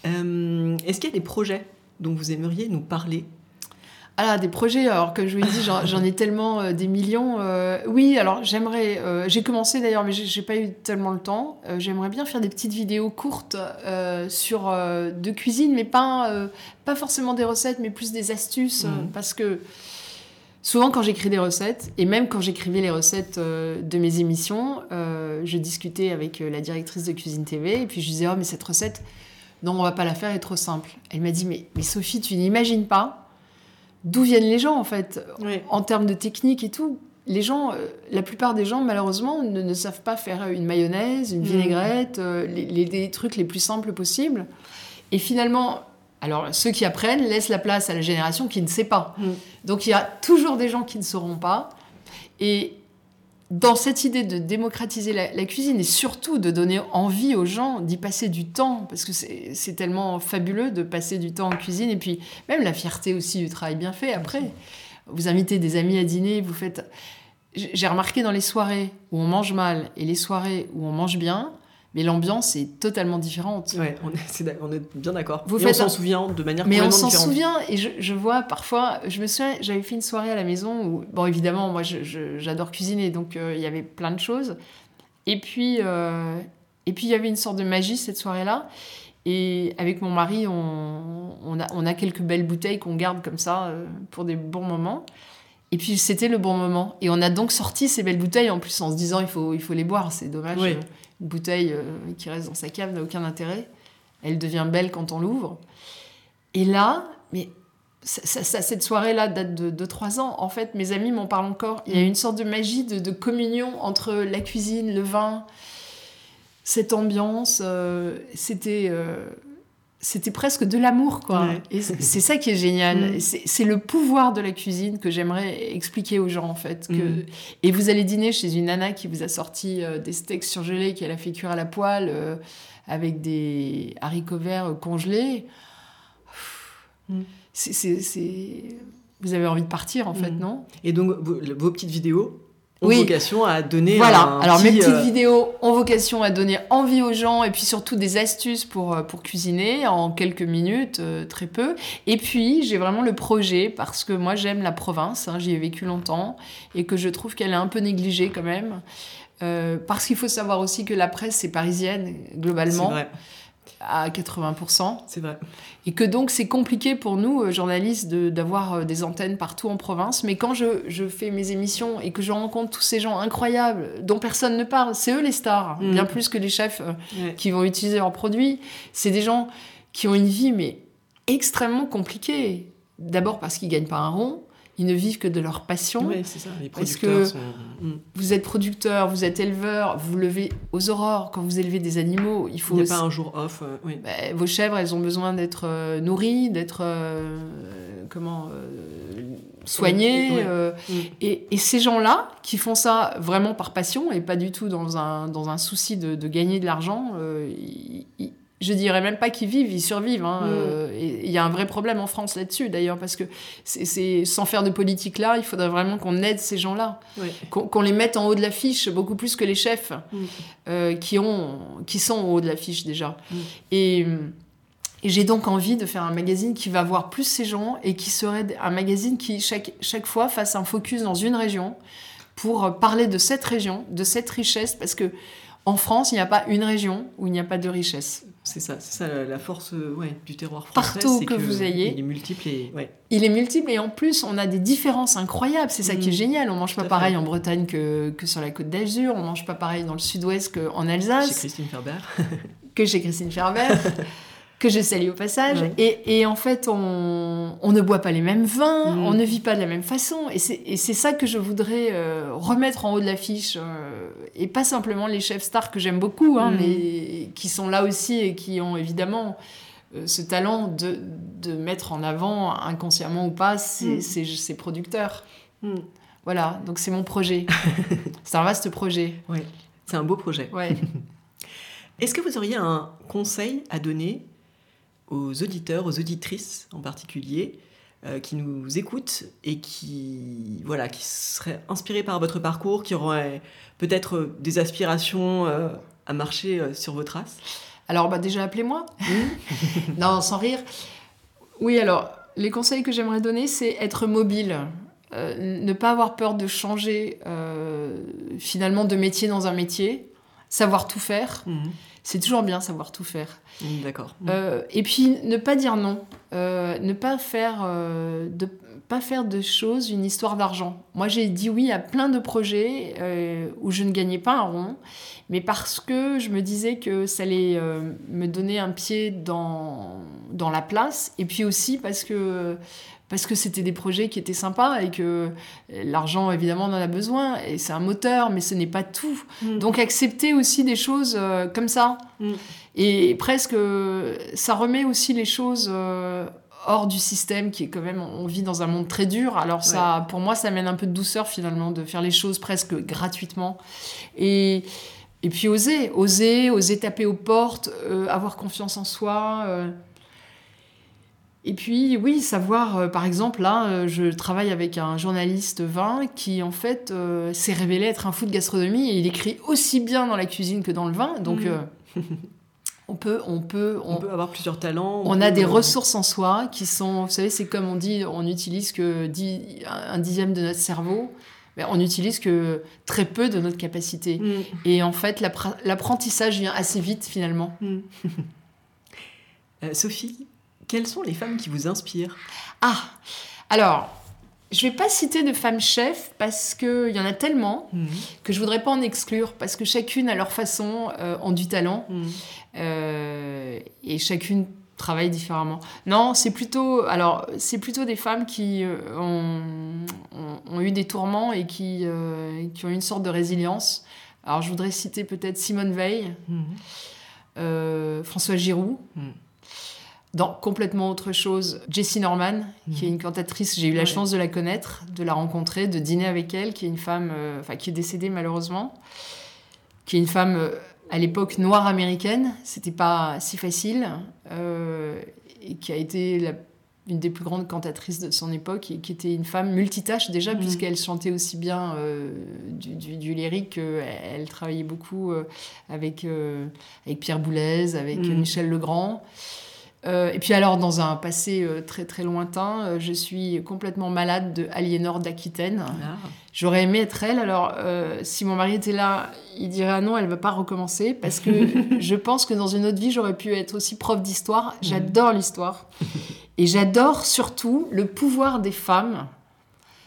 Euh, est-ce qu'il y a des projets dont vous aimeriez nous parler? Alors, des projets, alors que je vous ai dit, j'en ai tellement euh, des millions. oui, alors j'aimerais. j'ai commencé d'ailleurs, mais j'ai pas eu tellement le temps. j'aimerais bien faire des petites vidéos courtes sur de cuisine, mais pas, pas forcément des recettes, mais plus des astuces. Mhm. Parce que Souvent, quand j'écris des recettes, et même quand j'écrivais les recettes euh, de mes émissions, euh, je discutais avec euh, la directrice de Cuisine TV, et puis je disais, oh, mais cette recette, non, on va pas la faire, elle est trop simple. Elle m'a dit, mais, mais Sophie, tu n'imagines pas d'où viennent les gens, en fait, en termes de technique et tout. Les gens, la plupart des gens, malheureusement, ne, savent pas faire une mayonnaise, une mmh. vinaigrette, les, les, trucs les plus simples possibles. Et finalement, alors, ceux qui apprennent laissent la place à la génération qui ne sait pas. Mm. Donc, il y a toujours des gens qui ne sauront pas. Et dans cette idée de démocratiser la, cuisine et surtout de donner envie aux gens d'y passer du temps, parce que c'est tellement fabuleux de passer du temps en cuisine, et puis même la fierté aussi du travail bien fait après. Vous invitez des amis à dîner, vous faites... J'ai remarqué dans les soirées où on mange mal et les soirées où on mange bien, mais l'ambiance est totalement différente. Ouais, on est, on est bien d'accord. Vous Et faites on s'en un- souvient de manière Mais on s'en souvient et je, je vois parfois, je me souviens, j'avais fait une soirée à la maison où, bon évidemment, moi j'adore cuisiner, donc euh, il y avait plein de choses. Et puis, euh, et puis il y avait une sorte de magie cette soirée-là. Et avec mon mari, on, on a, on a quelques belles bouteilles qu'on garde comme ça euh, pour des bons moments. Et puis c'était le bon moment. Et on a donc sorti ces belles bouteilles en plus en se disant il faut, il faut les boire, c'est dommage. Oui. Une bouteille euh, qui reste dans sa cave n'a aucun intérêt. Elle devient belle quand on l'ouvre. Et là, mais ça- ça- ça- cette soirée-là date de 2-3 ans. En fait, mes amis m'en parlent encore. Il y a une sorte de magie, de, de communion entre la cuisine, le vin, cette ambiance. euh, c'était, euh, c'était presque de l'amour, quoi. Ouais. Et c'est ça qui est génial. Mm. C'est le pouvoir de la cuisine que j'aimerais expliquer aux gens, en fait. Que... Mm. Et vous allez dîner chez une nana qui vous a sorti euh, des steaks surgelés qu'elle a fait cuire à la poêle euh, avec des haricots verts euh, congelés. Mm. C'est- Vous avez envie de partir, en fait, Mm. non? Et donc, vos, vos petites vidéos ont Oui. vocation à donner Voilà, un alors mes petit, petites euh, vidéos ont vocation à donner envie aux gens et puis surtout des astuces pour, euh, pour cuisiner en quelques minutes, euh, très peu. Et puis j'ai vraiment le projet parce que moi j'aime la province, hein, j'y ai vécu longtemps et que je trouve qu'elle est un peu négligée quand même. Euh, parce qu'il faut savoir aussi que la presse est parisienne C'est globalement vrai, à 80%. c'est vrai. Et que donc c'est compliqué pour nous, euh, journalistes, de- d'avoir euh, des antennes partout en province. Mais quand je, je fais mes émissions et que je rencontre tous ces gens incroyables dont personne ne parle, c'est eux les stars, Mm. bien plus que les chefs euh, Ouais. qui vont utiliser leurs produits. C'est des gens qui ont une vie mais extrêmement compliquée. D'abord parce qu'ils gagnent pas un rond, ils ne vivent que de leur passion. Ouais, c'est ça. Les Parce producteurs que- sont. Mm. Vous êtes producteur, vous êtes éleveur, vous levez aux aurores quand vous élevez des animaux. Il Il faut n'y a aussi- pas un jour off. euh, oui. bah, vos chèvres, elles ont besoin d'être euh, nourries, d'être euh, comment soignées. Mm. et, et ces gens-là, qui font ça vraiment par passion et pas du tout dans un, dans un souci de, de gagner de l'argent, ils- je dirais même pas qu'ils vivent, ils survivent. hein, Mm. euh, il y a un vrai problème en France là-dessus, d'ailleurs, parce que c'est sans faire de politique là, il faudrait vraiment qu'on aide ces gens-là qu'on les mette en haut de l'affiche beaucoup plus que les chefs Mm. euh, qui, ont, qui sont en haut de l'affiche déjà. Mm. Et, et j'ai donc envie de faire un magazine qui va voir plus ces gens et qui serait un magazine qui chaque, chaque fois fasse un focus dans une région pour parler de cette région, de cette richesse, parce que en France, il n'y a pas une région où il n'y a pas de richesse. C'est ça, c'est ça la, force euh, ouais, du terroir français. Partout c'est que vous ayez. Il est multiple et. Ouais. Il est multiple et en plus, on a des différences incroyables. C'est ça qui est Mm. génial. On mange pas pareil fait. en Bretagne que, que sur la côte d'Azur. On mange pas pareil dans le sud-ouest qu'en Chez Alsace, Christine Ferber. que chez Christine Ferber, que je salue au passage. Ouais. Et, et en fait, on, on ne boit pas les mêmes vins, Mm. on ne vit pas de la même façon. Et c'est ça que je voudrais euh, remettre en haut de l'affiche. euh, et pas simplement les chefs stars que j'aime beaucoup, hein, Mm. mais qui sont là aussi et qui ont évidemment euh, ce talent de, de mettre en avant, inconsciemment ou pas, ces, Mm. ces- ces producteurs. Voilà, donc c'est mon projet. c'est un vaste projet. Ouais. C'est un beau projet. Ouais. Est-ce que vous auriez un conseil à donner aux auditeurs, aux auditrices en particulier, euh, qui nous écoutent et qui, voilà, qui seraient inspirés par votre parcours, qui auraient peut-être des aspirations euh, à marcher euh, sur vos traces Alors, bah, déjà, appelez-moi. non, sans rire. Oui, alors, les conseils que j'aimerais donner, c'est être mobile. Ne pas avoir peur de changer finalement de métier dans un métier. Savoir tout faire. Mhm. C'est toujours bien savoir tout faire. Mm, D'accord. Euh, et puis, ne pas dire non. Euh, ne pas faire, euh, de, pas faire de choses une histoire d'argent. Moi, j'ai dit oui à plein de projets où je ne gagnais pas un rond, mais parce que je me disais que ça allait me donner un pied dans, dans la place, et puis aussi parce que parce que c'était des projets qui étaient sympas et que l'argent, évidemment, on en a besoin, et c'est un moteur, mais ce n'est pas tout. Mm. Donc accepter aussi des choses euh, comme ça. Mm. Et presque, euh, ça remet aussi les choses euh, hors du système qui est quand même, on vit dans un monde très dur. Alors ça, pour moi, ça amène un peu de douceur finalement de faire les choses presque gratuitement. Et, et puis oser, oser, oser taper aux portes, euh, avoir confiance en soi. euh. Et puis, oui, savoir, euh, par exemple, là, euh, je travaille avec un journaliste vin qui, en fait, euh, s'est révélé être un fou de gastronomie et il écrit aussi bien dans la cuisine que dans le vin. Donc, euh, On peut, on peut, On, peut avoir plusieurs talents. On a des ressources en soi qui sont, vous savez, c'est comme on dit, on n'utilise que dix- un dixième de notre cerveau, mais on n'utilise que très peu de notre capacité. Mm. Et en fait, l'appre- l'apprentissage vient assez vite finalement. Mm. Sophie, quelles sont les femmes qui vous inspirent? Ah, alors, je vais pas citer de femmes chefs parce qu'il y en a tellement Mm. que je voudrais pas en exclure parce que chacune à leur façon euh, ont du talent Mm. euh, et chacune travaille différemment. Non, c'est plutôt alors c'est plutôt des femmes qui euh, ont, ont- ont eu des tourments et qui, euh, qui ont une sorte de résilience. Alors je voudrais citer peut-être Simone Veil, Mm. euh, François Giroud. Dans complètement autre chose, Jessie Norman, qui est une cantatrice, j'ai eu la Ouais. chance de la connaître, de la rencontrer, de dîner avec elle, qui est une femme, euh, enfin qui est décédée malheureusement, qui est une femme euh, à l'époque noire américaine, c'était pas si facile, euh, et qui a été la- une des plus grandes cantatrices de son époque, et qui était une femme multitâche déjà, Mhm. puisqu'elle chantait aussi bien du, du, du lyrique, qu'elle- elle travaillait beaucoup avec, avec Pierre Boulez, avec Mhm. Michel Legrand. Euh, et puis alors, dans un passé euh, très très lointain, euh, je suis complètement malade de Aliénor d'Aquitaine. Ah. J'aurais aimé être elle. Alors, si mon mari était là, il dirait ah non, elle va pas recommencer parce que je pense que dans une autre vie, j'aurais pu être aussi prof d'histoire. J'adore l'histoire et j'adore surtout le pouvoir des femmes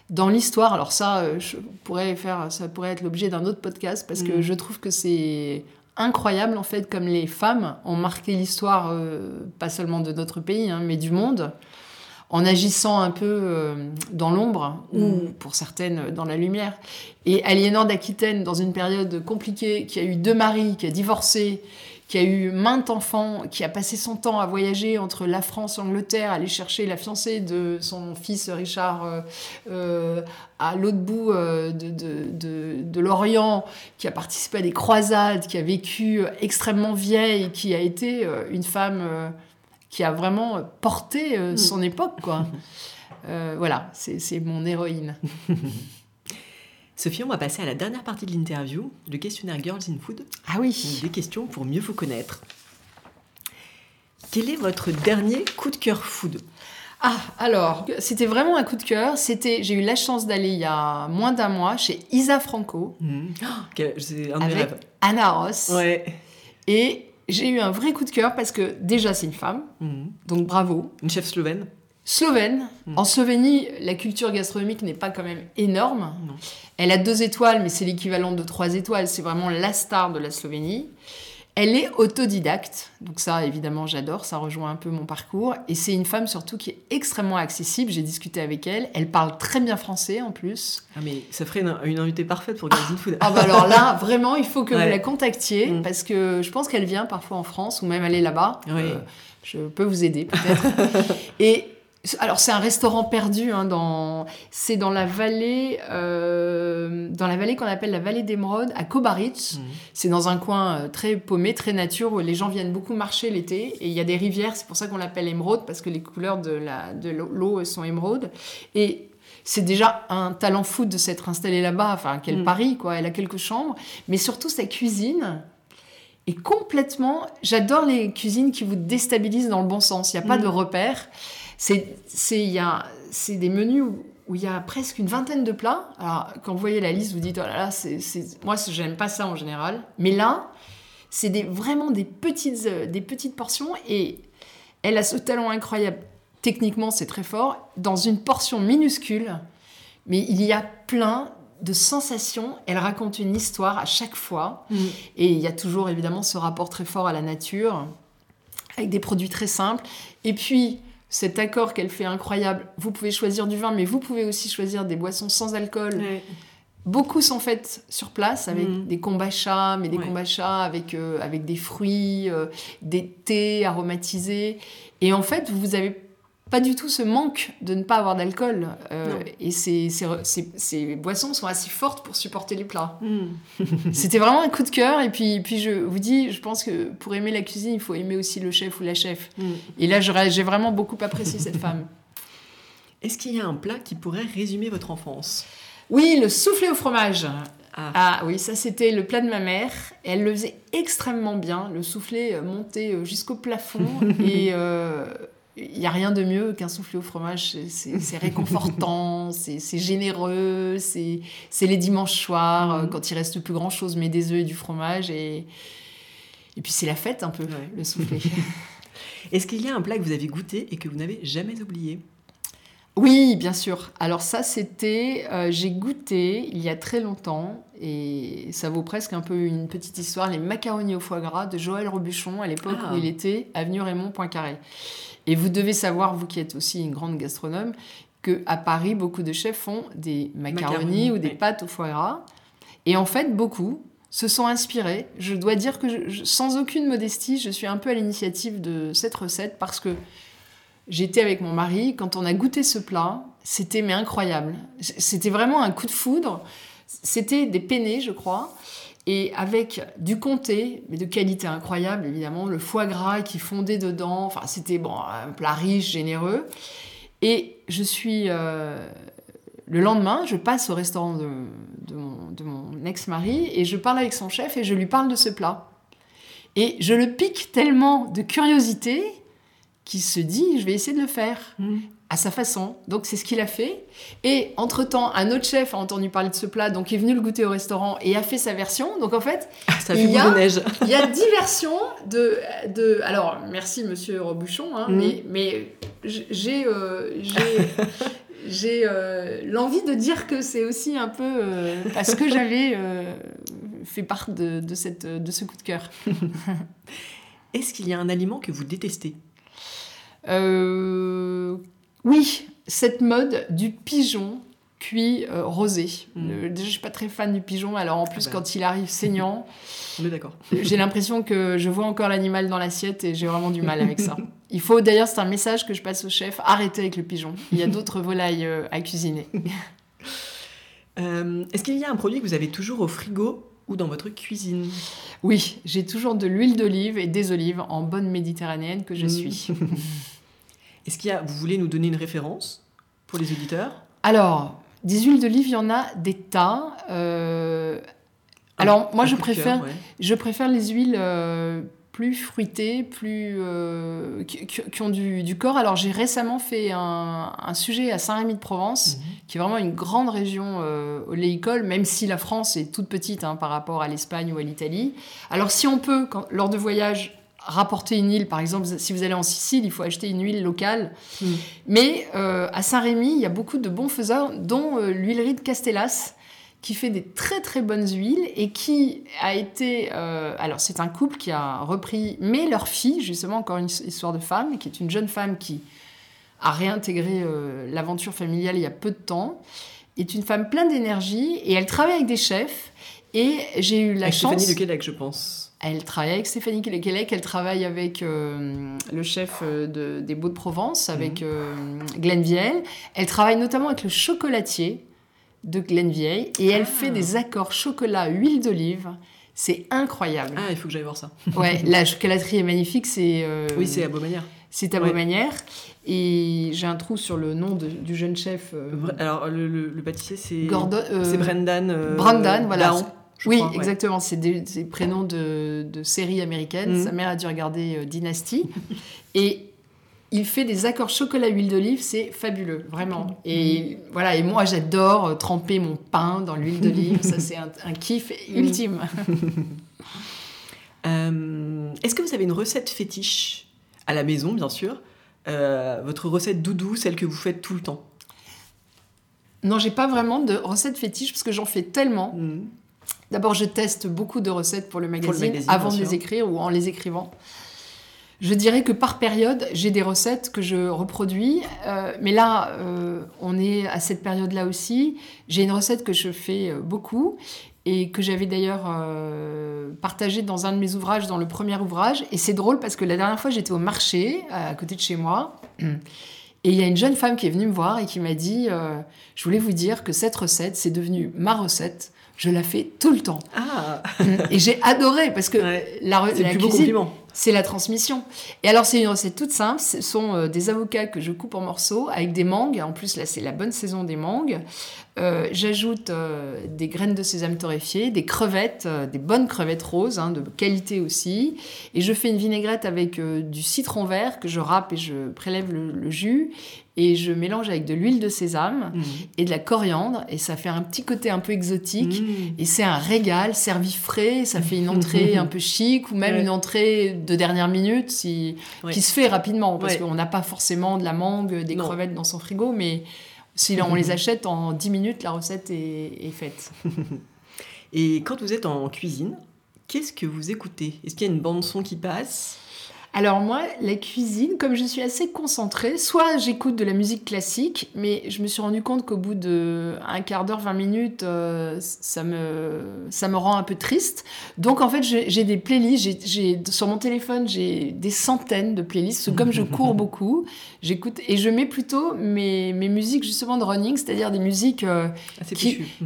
dans l'histoire. Alors ça, je pourrais faire, ça pourrait être l'objet d'un autre podcast parce que Mm. je trouve que c'est incroyable en fait comme les femmes ont marqué l'histoire, euh, pas seulement de notre pays, hein, mais du monde en agissant un peu euh, dans l'ombre ou Mm. pour certaines dans la lumière. Et Aliénor d'Aquitaine, dans une période compliquée, qui a eu deux maris, qui a divorcé, qui a eu maintes enfants, qui a passé son temps à voyager entre la France et l'Angleterre, aller chercher la fiancée de son fils Richard euh, euh, à l'autre bout euh, de, de, de- de l'Orient, qui a participé à des croisades, qui a vécu extrêmement vieille, qui a été une femme qui a vraiment porté Mm. son époque, quoi. Euh, voilà, c'est c'est mon héroïne. Sophie, on va passer à la dernière partie de l'interview, le questionnaire Girls in Food. Ah oui. Des questions pour mieux vous connaître. Quel est votre dernier coup de cœur food? Ah, alors, c'était vraiment un coup de cœur. C'était, j'ai eu la chance d'aller il y a moins d'un mois chez Isa Franco Mhm. Oh, C'est un avec rêves. Anna Ross. Ouais. Et j'ai eu un vrai coup de cœur parce que déjà c'est une femme, Mhm. donc bravo. Une chef slovène Slovène. Mm. En Slovénie, la culture gastronomique n'est pas quand même énorme. Non. Elle a deux étoiles, mais c'est l'équivalent de trois étoiles. C'est vraiment la star de la Slovénie. Elle est autodidacte, donc ça évidemment j'adore, ça rejoint un peu mon parcours. Et c'est une femme surtout qui est extrêmement accessible, j'ai discuté avec elle, elle parle très bien français en plus. Ah mais ça ferait une, une invitée parfaite pour Girls in Food. Ah bah alors là, vraiment, il faut que Ouais. vous la contactiez, Mm. parce que je pense qu'elle vient parfois en France, ou même est là-bas. Oui. Euh, je peux vous aider peut-être. Et alors c'est un restaurant perdu, hein, dans... c'est dans la vallée, euh, dans la vallée qu'on appelle la vallée d'Emeraude, à Kobaric. Mhm. C'est dans un coin euh, très paumé, très nature, où les gens viennent beaucoup marcher l'été. Et il y a des rivières, c'est pour ça qu'on l'appelle émeraude, parce que les couleurs de la- de l'eau sont émeraude. Et c'est déjà un talent fou de s'être installé là-bas, enfin, quel Mm. pari, quoi. Elle a quelques chambres, mais surtout sa cuisine est complètement... J'adore les cuisines qui vous déstabilisent dans le bon sens. Il n'y a pas Mm. de repères. C'est des menus où où il y a presque une vingtaine de plats. Alors, quand vous voyez la liste, vous dites, oh là là, c'est, moi, j'aime pas ça en général. Mais là, c'est des, vraiment des petites, euh, des petites portions et elle a ce talent incroyable. Techniquement, c'est très fort. Dans une portion minuscule, mais il y a plein de sensations. Elle raconte une histoire à chaque fois. Mhm. Et il y a toujours évidemment ce rapport très fort à la nature, avec des produits très simples. Et puis, cet accord qu'elle fait incroyable, vous pouvez choisir du vin, mais vous pouvez aussi choisir des boissons sans alcool. Ouais. Beaucoup sont faites sur place avec Mhm. des kombachas, mais des Ouais. kombachas avec, euh, avec des fruits, euh, des thés aromatisés. Et en fait, vous avez pas du tout ce manque de ne pas avoir d'alcool. Euh, et ces, ces, ces- ces boissons sont assez fortes pour supporter les plats. Mhm. C'était vraiment un coup de cœur. Et puis, puis je vous dis, je pense que pour aimer la cuisine, il faut aimer aussi le chef ou la chef. Mhm. Et là, j'ai vraiment beaucoup apprécié cette femme. Est-ce qu'il y a un plat qui pourrait résumer votre enfance? Oui, le soufflé au fromage. Ah. ah. oui, ça c'était le plat de ma mère. elle le faisait extrêmement bien. Le soufflé montait jusqu'au plafond. et il n'y a rien de mieux qu'un soufflé au fromage. C'est réconfortant, c'est généreux, c'est les dimanches soirs, mhm. quand il reste plus grand chose, mais des œufs et du fromage. Et, et puis c'est la fête un peu, le soufflé. Est-ce qu'il y a un plat que vous avez goûté et que vous n'avez jamais oublié? Oui, bien sûr. Alors ça, c'était, euh, j'ai goûté il y a très longtemps, et ça vaut presque un peu une petite histoire, les macaronis au foie gras de Joël Robuchon, à l'époque où ah. il était avenue Raymond Poincaré. Et vous devez savoir, vous qui êtes aussi une grande gastronome, qu'à Paris, beaucoup de chefs font des macaronis, ou des pâtes au foie gras. Et en fait, beaucoup se sont inspirés. Je dois dire que, sans aucune modestie, je suis un peu à l'initiative de cette recette parce que J'étais avec mon mari, quand on a goûté ce plat, c'était mais incroyable. C'était vraiment un coup de foudre. C'était des penne, je crois, et avec du comté, mais de qualité incroyable évidemment, le foie gras qui fondait dedans. Enfin, c'était un plat riche, généreux. Et je suis euh, le lendemain, je passe au restaurant de, mon ex-mari et je parle avec son chef et je lui parle de ce plat. Et je le pique tellement de curiosité qui se dit je vais essayer de le faire mm. À sa façon. Donc c'est ce qu'il a fait. Et entre-temps, un autre chef a entendu parler de ce plat, donc est venu le goûter au restaurant et a fait sa version. Donc en fait, Ça il, y a, neige. il y a dix versions de, de... Alors merci monsieur Robuchon, hein, mm. mais, mais j'ai... Euh, j'ai euh, l'envie de dire que c'est aussi un peu euh, parce que j'avais fait part de, de, cette, de ce coup de cœur. Est-ce qu'il y a un aliment que vous détestez? Euh, oui, cette mode du pigeon cuit euh, rosé. Mm. Euh, déjà, je suis pas très fan du pigeon, alors en plus, ah bah. quand il arrive saignant, d'accord. j'ai l'impression que je vois encore l'animal dans l'assiette et j'ai vraiment du mal avec ça. Il faut d'ailleurs, c'est un message que je passe au chef arrêtez avec le pigeon. Il y a d'autres volailles à cuisiner. Est-ce qu'il y a un produit que vous avez toujours au frigo ou dans votre cuisine? Oui, j'ai toujours de l'huile d'olive et des olives en bonne méditerranéenne que je mm. suis. Est-ce qu'il y a, vous voulez nous donner une référence pour les éditeurs? Alors, des huiles d'olive, il y en a des tas. Euh, alors, moi, je préfère, je préfère les huiles euh, plus fruitées, plus, euh, qui, ont du, corps. Alors, j'ai récemment fait un, sujet à Saint-Rémy-de-Provence, mhm. qui est vraiment une grande région oléicole, même si la France est toute petite hein, par rapport à l'Espagne ou à l'Italie. Alors, si on peut, lors de voyages, rapporter une huile. Par exemple, si vous allez en Sicile, il faut acheter une huile locale. Hmm. Mais euh, à Saint-Rémy, il y a beaucoup de bons faiseurs, dont euh, l'huilerie de Castellas, qui fait des très très bonnes huiles et qui a été... Euh, alors c'est un couple qui a repris, mais leur fille, justement encore une histoire de femme, qui est une jeune femme qui a réintégré l'aventure familiale il y a peu de temps, est une femme pleine d'énergie et elle travaille avec des chefs. Et j'ai eu la chance... Stéphanie de Québec, je pense. Elle travaille avec Stéphanie Kelek, elle travaille avec euh, le chef euh, de, des Beaux de Provence, avec mhm. euh, Glenn Vieille. Elle travaille notamment avec le chocolatier de Glenn Vieille et elle fait ah. des accords chocolat, huile d'olive. C'est incroyable. Ah, il faut que j'aille voir ça. ouais, la chocolaterie est magnifique. C'est oui, c'est à Beaumanière. C'est à Beaumanière. Et j'ai un trou sur le nom du jeune chef. Alors, le, pâtissier, c'est. c'est Brendan. Brendan, voilà oui, exactement. C'est des, prénoms de, de séries américaines. Mm. Sa mère a dû regarder euh, Dynasty. et il fait des accords chocolat-huile d'olive, c'est fabuleux, vraiment. Et mm. voilà, et moi j'adore euh, tremper mon pain dans l'huile d'olive, ça c'est un, kiff mm. ultime. Euh, est-ce que vous avez une recette fétiche à la maison, bien sûr? Votre recette doudou, celle que vous faites tout le temps? Non, j'ai pas vraiment de recette fétiche parce que j'en fais tellement D'abord, je teste beaucoup de recettes pour le magazine, avant de les écrire ou en les écrivant. Je dirais que par période, j'ai des recettes que je reproduis. Euh, mais là, euh, on est à cette période-là aussi. J'ai une recette que je fais euh, beaucoup et que j'avais d'ailleurs partagée dans un de mes ouvrages, dans le premier ouvrage. Et c'est drôle parce que la dernière fois, j'étais au marché à côté de chez moi. Et il y a une jeune femme qui est venue me voir et qui m'a dit Je voulais vous dire que cette recette, c'est devenu ma recette je la fais tout le temps. Ah. Et j'ai adoré parce que la, la, cuisine, C'est la transmission. Et alors, c'est une recette toute simple. Ce sont euh, des avocats que je coupe en morceaux avec des mangues. En plus, là, c'est la bonne saison des mangues. Euh, J'ajoute euh, des graines de sésame torréfiées, des crevettes, euh, des bonnes crevettes roses, hein, de qualité aussi. Et je fais une vinaigrette avec du citron vert que je râpe et je prélève le, le jus. Et je mélange avec de l'huile de sésame Mhm. et de la coriandre. Et ça fait un petit côté un peu exotique. Mhm. Et c'est un régal servi frais, ça fait une entrée un peu chic ou même Ouais. une entrée de dernière minute si, Ouais. qui se fait rapidement parce Ouais. qu'on n'a pas forcément de la mangue, des Non. crevettes dans son frigo, mais si on les achète en 10 minutes, la recette est, est faite. Et quand vous êtes en cuisine, qu'est-ce que vous écoutez? Est-ce qu'il y a une bande son qui passe? Alors moi, la cuisine, comme je suis assez concentrée, soit j'écoute de la musique classique, mais je me suis rendu compte qu'au bout de un quart d'heure, 20 minutes, euh, ça, me, ça me rend un peu triste. Donc en fait, j'ai des playlists, j'ai- sur mon téléphone, j'ai des centaines de playlists. Comme je cours beaucoup, j'écoute et je mets plutôt mes, mes musiques justement de running, c'est-à-dire des musiques euh,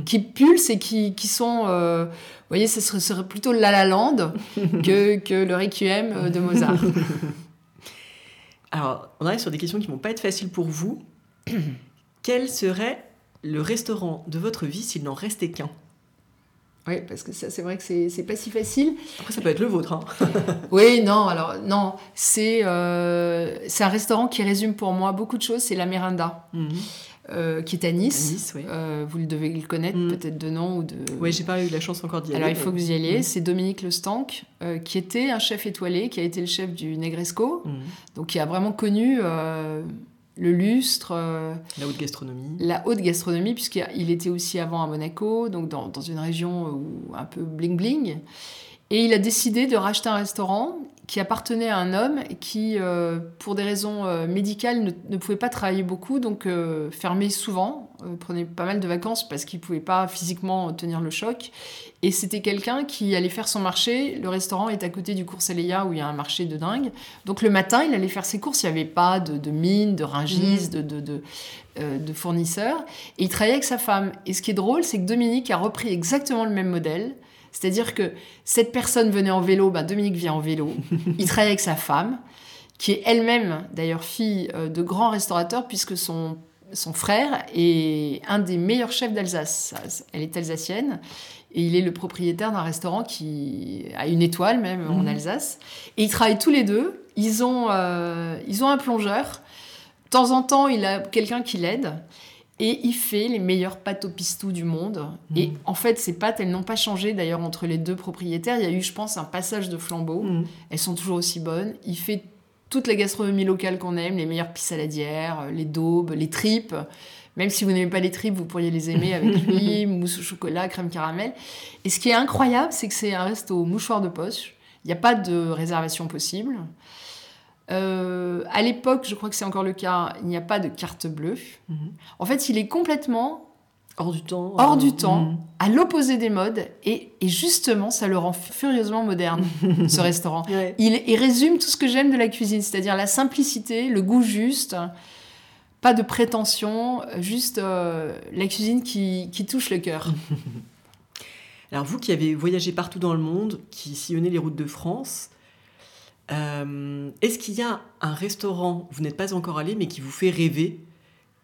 Qui- pulsent et qui, qui sont... euh, voyez, ce serait, plutôt La La Land que, que le Requiem euh, de Mozart. Alors, on arrive sur des questions qui vont pas être faciles pour vous. Quel serait le restaurant de votre vie s'il n'en restait qu'un? Oui, parce que ça, c'est vrai que c'est pas si facile. Après, ça peut être le vôtre. Hein. Oui, non, alors, non, c'est euh, c'est un restaurant qui résume pour moi beaucoup de choses. C'est la Miranda, Mhm. Euh, qui est à À Nice. Euh, vous le devez le connaître, Mm. peut-être de nom ou de... Ouais, j'ai pas eu la chance encore d'y aller. Alors, il faut que vous y alliez. Mm. C'est Dominique Le Stank, euh, qui était un chef étoilé, qui a été le chef du Negresco, Mhm. donc qui a vraiment connu euh, le lustre, La haute gastronomie. la haute gastronomie, puisqu'il était aussi avant à Monaco, donc dans, dans une région où un peu bling-bling. Et il a décidé de racheter un restaurant qui appartenait à un homme qui, euh, pour des raisons euh, médicales, ne, ne pouvait pas travailler beaucoup, donc euh, fermait souvent, prenait pas mal de vacances parce qu'il pouvait pas physiquement tenir le choc. Et c'était quelqu'un qui allait faire son marché. Le restaurant est à côté du cours Aleya où il y a un marché de dingue. Donc le matin, il allait faire ses courses. Il n'y avait pas de, de mine, de ringis, de, de, de, euh, de fournisseurs. Et il travaillait avec sa femme. Et ce qui est drôle, c'est que Dominique a repris exactement le même modèle. C'est-à-dire que cette personne venait en vélo, ben Dominique vient en vélo. Il travaille avec sa femme, qui est elle-même d'ailleurs fille euh, de grands restaurateurs, puisque son, son frère est un des meilleurs chefs d'Alsace. Elle est alsacienne. Et il est le propriétaire d'un restaurant qui a une étoile même en Mhm. Alsace. Et ils travaillent tous les deux. Ils ont, euh, ils ont un plongeur. De temps en temps, il a quelqu'un qui l'aide. Et il fait les meilleures pâtes au pistou du monde. Et Mhm. en fait, ces pâtes, elles n'ont pas changé d'ailleurs entre les deux propriétaires. Il y a eu, je pense, un passage de flambeau. Mhm. Elles sont toujours aussi bonnes. Il fait toute la gastronomie locale qu'on aime, les meilleures pisses saladières, euh, les daubes, les tripes. Même si vous n'aimez pas les tripes, vous pourriez les aimer avec lui, mousse au chocolat, crème caramel. Et ce qui est incroyable, c'est que c'est un resto au mouchoir de poche. Il n'y a pas de réservation possible. Euh, à l'époque, je crois que c'est encore le cas, il n'y a pas de carte bleue. Mhm. En fait, il est complètement Hors du temps. hors euh, du temps, mhm. à l'opposé des modes, et, et justement, ça le rend furieusement moderne, ce restaurant. Ouais. Il, il résume tout ce que j'aime de la cuisine, c'est-à-dire la simplicité, le goût juste, pas de prétention, juste euh, la cuisine qui, qui touche le cœur. Alors vous qui avez voyagé partout dans le monde, qui sillonnez les routes de France, euh, est-ce qu'il y a un restaurant où vous n'êtes pas encore allé mais qui vous fait rêver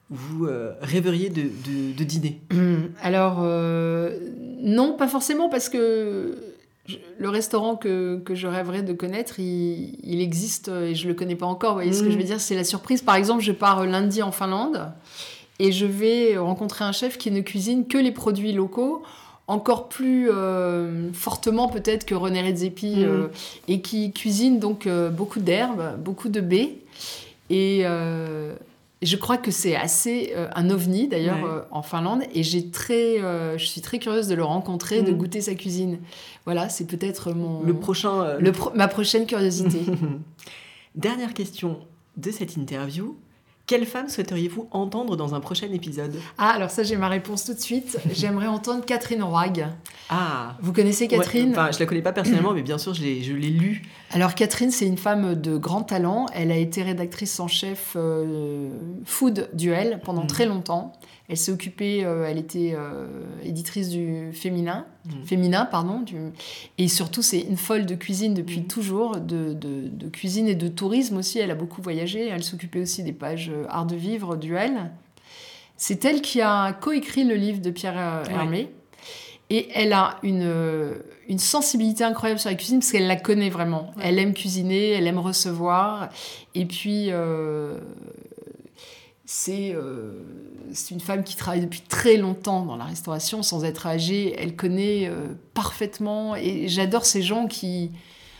Vous euh, rêveriez de, de- de dîner? Alors, euh, non, pas forcément, parce que je- le restaurant que, que je rêverais de connaître, il, il existe et je le connais pas encore. Vous voyez ce que Mm. je veux dire C'est la surprise. Par exemple, je pars lundi en Finlande et je vais rencontrer un chef qui ne cuisine que les produits locaux. Encore plus euh, fortement peut-être que René Redzepi Mm. euh, et qui cuisine donc euh, beaucoup d'herbes, beaucoup de baies et je crois que c'est assez un ovni d'ailleurs Ouais. en Finlande et j'ai très, je suis très curieuse de le rencontrer, de Mm. goûter sa cuisine. Voilà, c'est peut-être mon Le prochain... le pro- ma prochaine curiosité. Dernière question de cette interview. Quelle femme souhaiteriez-vous entendre dans un prochain épisode? Ah alors ça j'ai ma réponse tout de suite. J'aimerais entendre Catherine Roig. Ah Vous connaissez Catherine? Ouais, Enfin, je la connais pas personnellement, mais bien sûr, je l'ai, je l'ai lu. Alors Catherine, c'est une femme de grand talent. Elle a été rédactrice en chef euh, Food Duel pendant Mhm. très longtemps. Elle s'est occupée, elle était éditrice du féminin, mmh. féminin pardon, du, et surtout c'est une folle de cuisine depuis mmh. toujours, de, de, cuisine et de tourisme aussi. Elle a beaucoup voyagé. Elle s'occupait aussi des pages art de vivre, duel. C'est elle qui a coécrit le livre de Pierre Hermé. Et elle a une, une sensibilité incroyable sur la cuisine parce qu'elle la connaît vraiment. Elle aime cuisiner, elle aime recevoir. Et puis, euh, euh, c'est une femme qui travaille depuis très longtemps dans la restauration sans être âgée. Elle connaît euh, parfaitement. Et j'adore ces gens qui,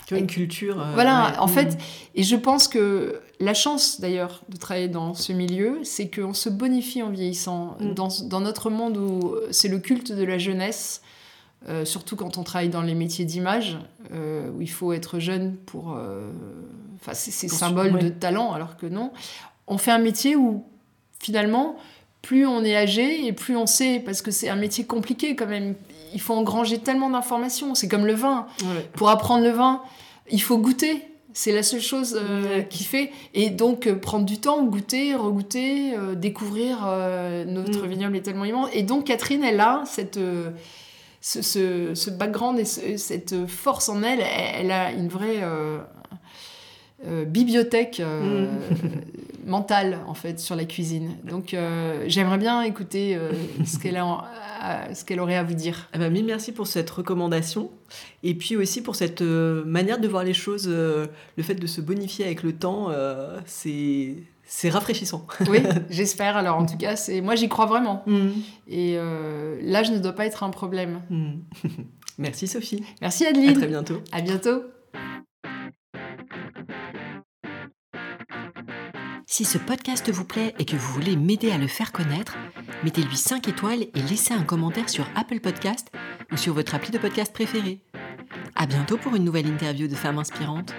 qui ont une culture. Euh, voilà, en fait, et je pense que la chance d'ailleurs de travailler dans ce milieu, c'est qu'on se bonifie en vieillissant. Mm. Dans, dans, notre monde où c'est le culte de la jeunesse, surtout quand on travaille dans les métiers d'image, où il faut être jeune pour. Enfin, c'est symbole de talent, alors que non. On fait un métier où finalement, plus on est âgé et plus on sait, parce que c'est un métier compliqué quand même il faut engranger tellement d'informations. C'est comme le vin. Pour apprendre le vin, il faut goûter. C'est la seule chose euh, qui fait. Et donc, euh, prendre du temps, goûter, regoûter, euh, découvrir notre mm. vignoble est tellement immense. Et donc, Catherine, elle a cette, ce, background et cette force en elle. Elle, a une vraie bibliothèque mm. mentale, en fait, sur la cuisine. Donc, j'aimerais bien écouter ce qu'elle a en, ce qu'elle aurait à vous dire. Eh ben, mille merci pour cette recommandation et puis aussi pour cette euh, manière de voir les choses. Euh, le fait de se bonifier avec le temps, euh, c'est c'est rafraîchissant. oui, j'espère. Alors en tout cas, c'est moi j'y crois vraiment. Mm. Et l'âge ne doit pas être un problème. Mm. Merci Sophie. Merci Adeline. À très bientôt. À bientôt. Si ce podcast vous plaît et que vous voulez m'aider à le faire connaître, mettez-lui 5 étoiles et laissez un commentaire sur Apple Podcast ou sur votre appli de podcast préféré. À bientôt pour une nouvelle interview de femmes inspirantes.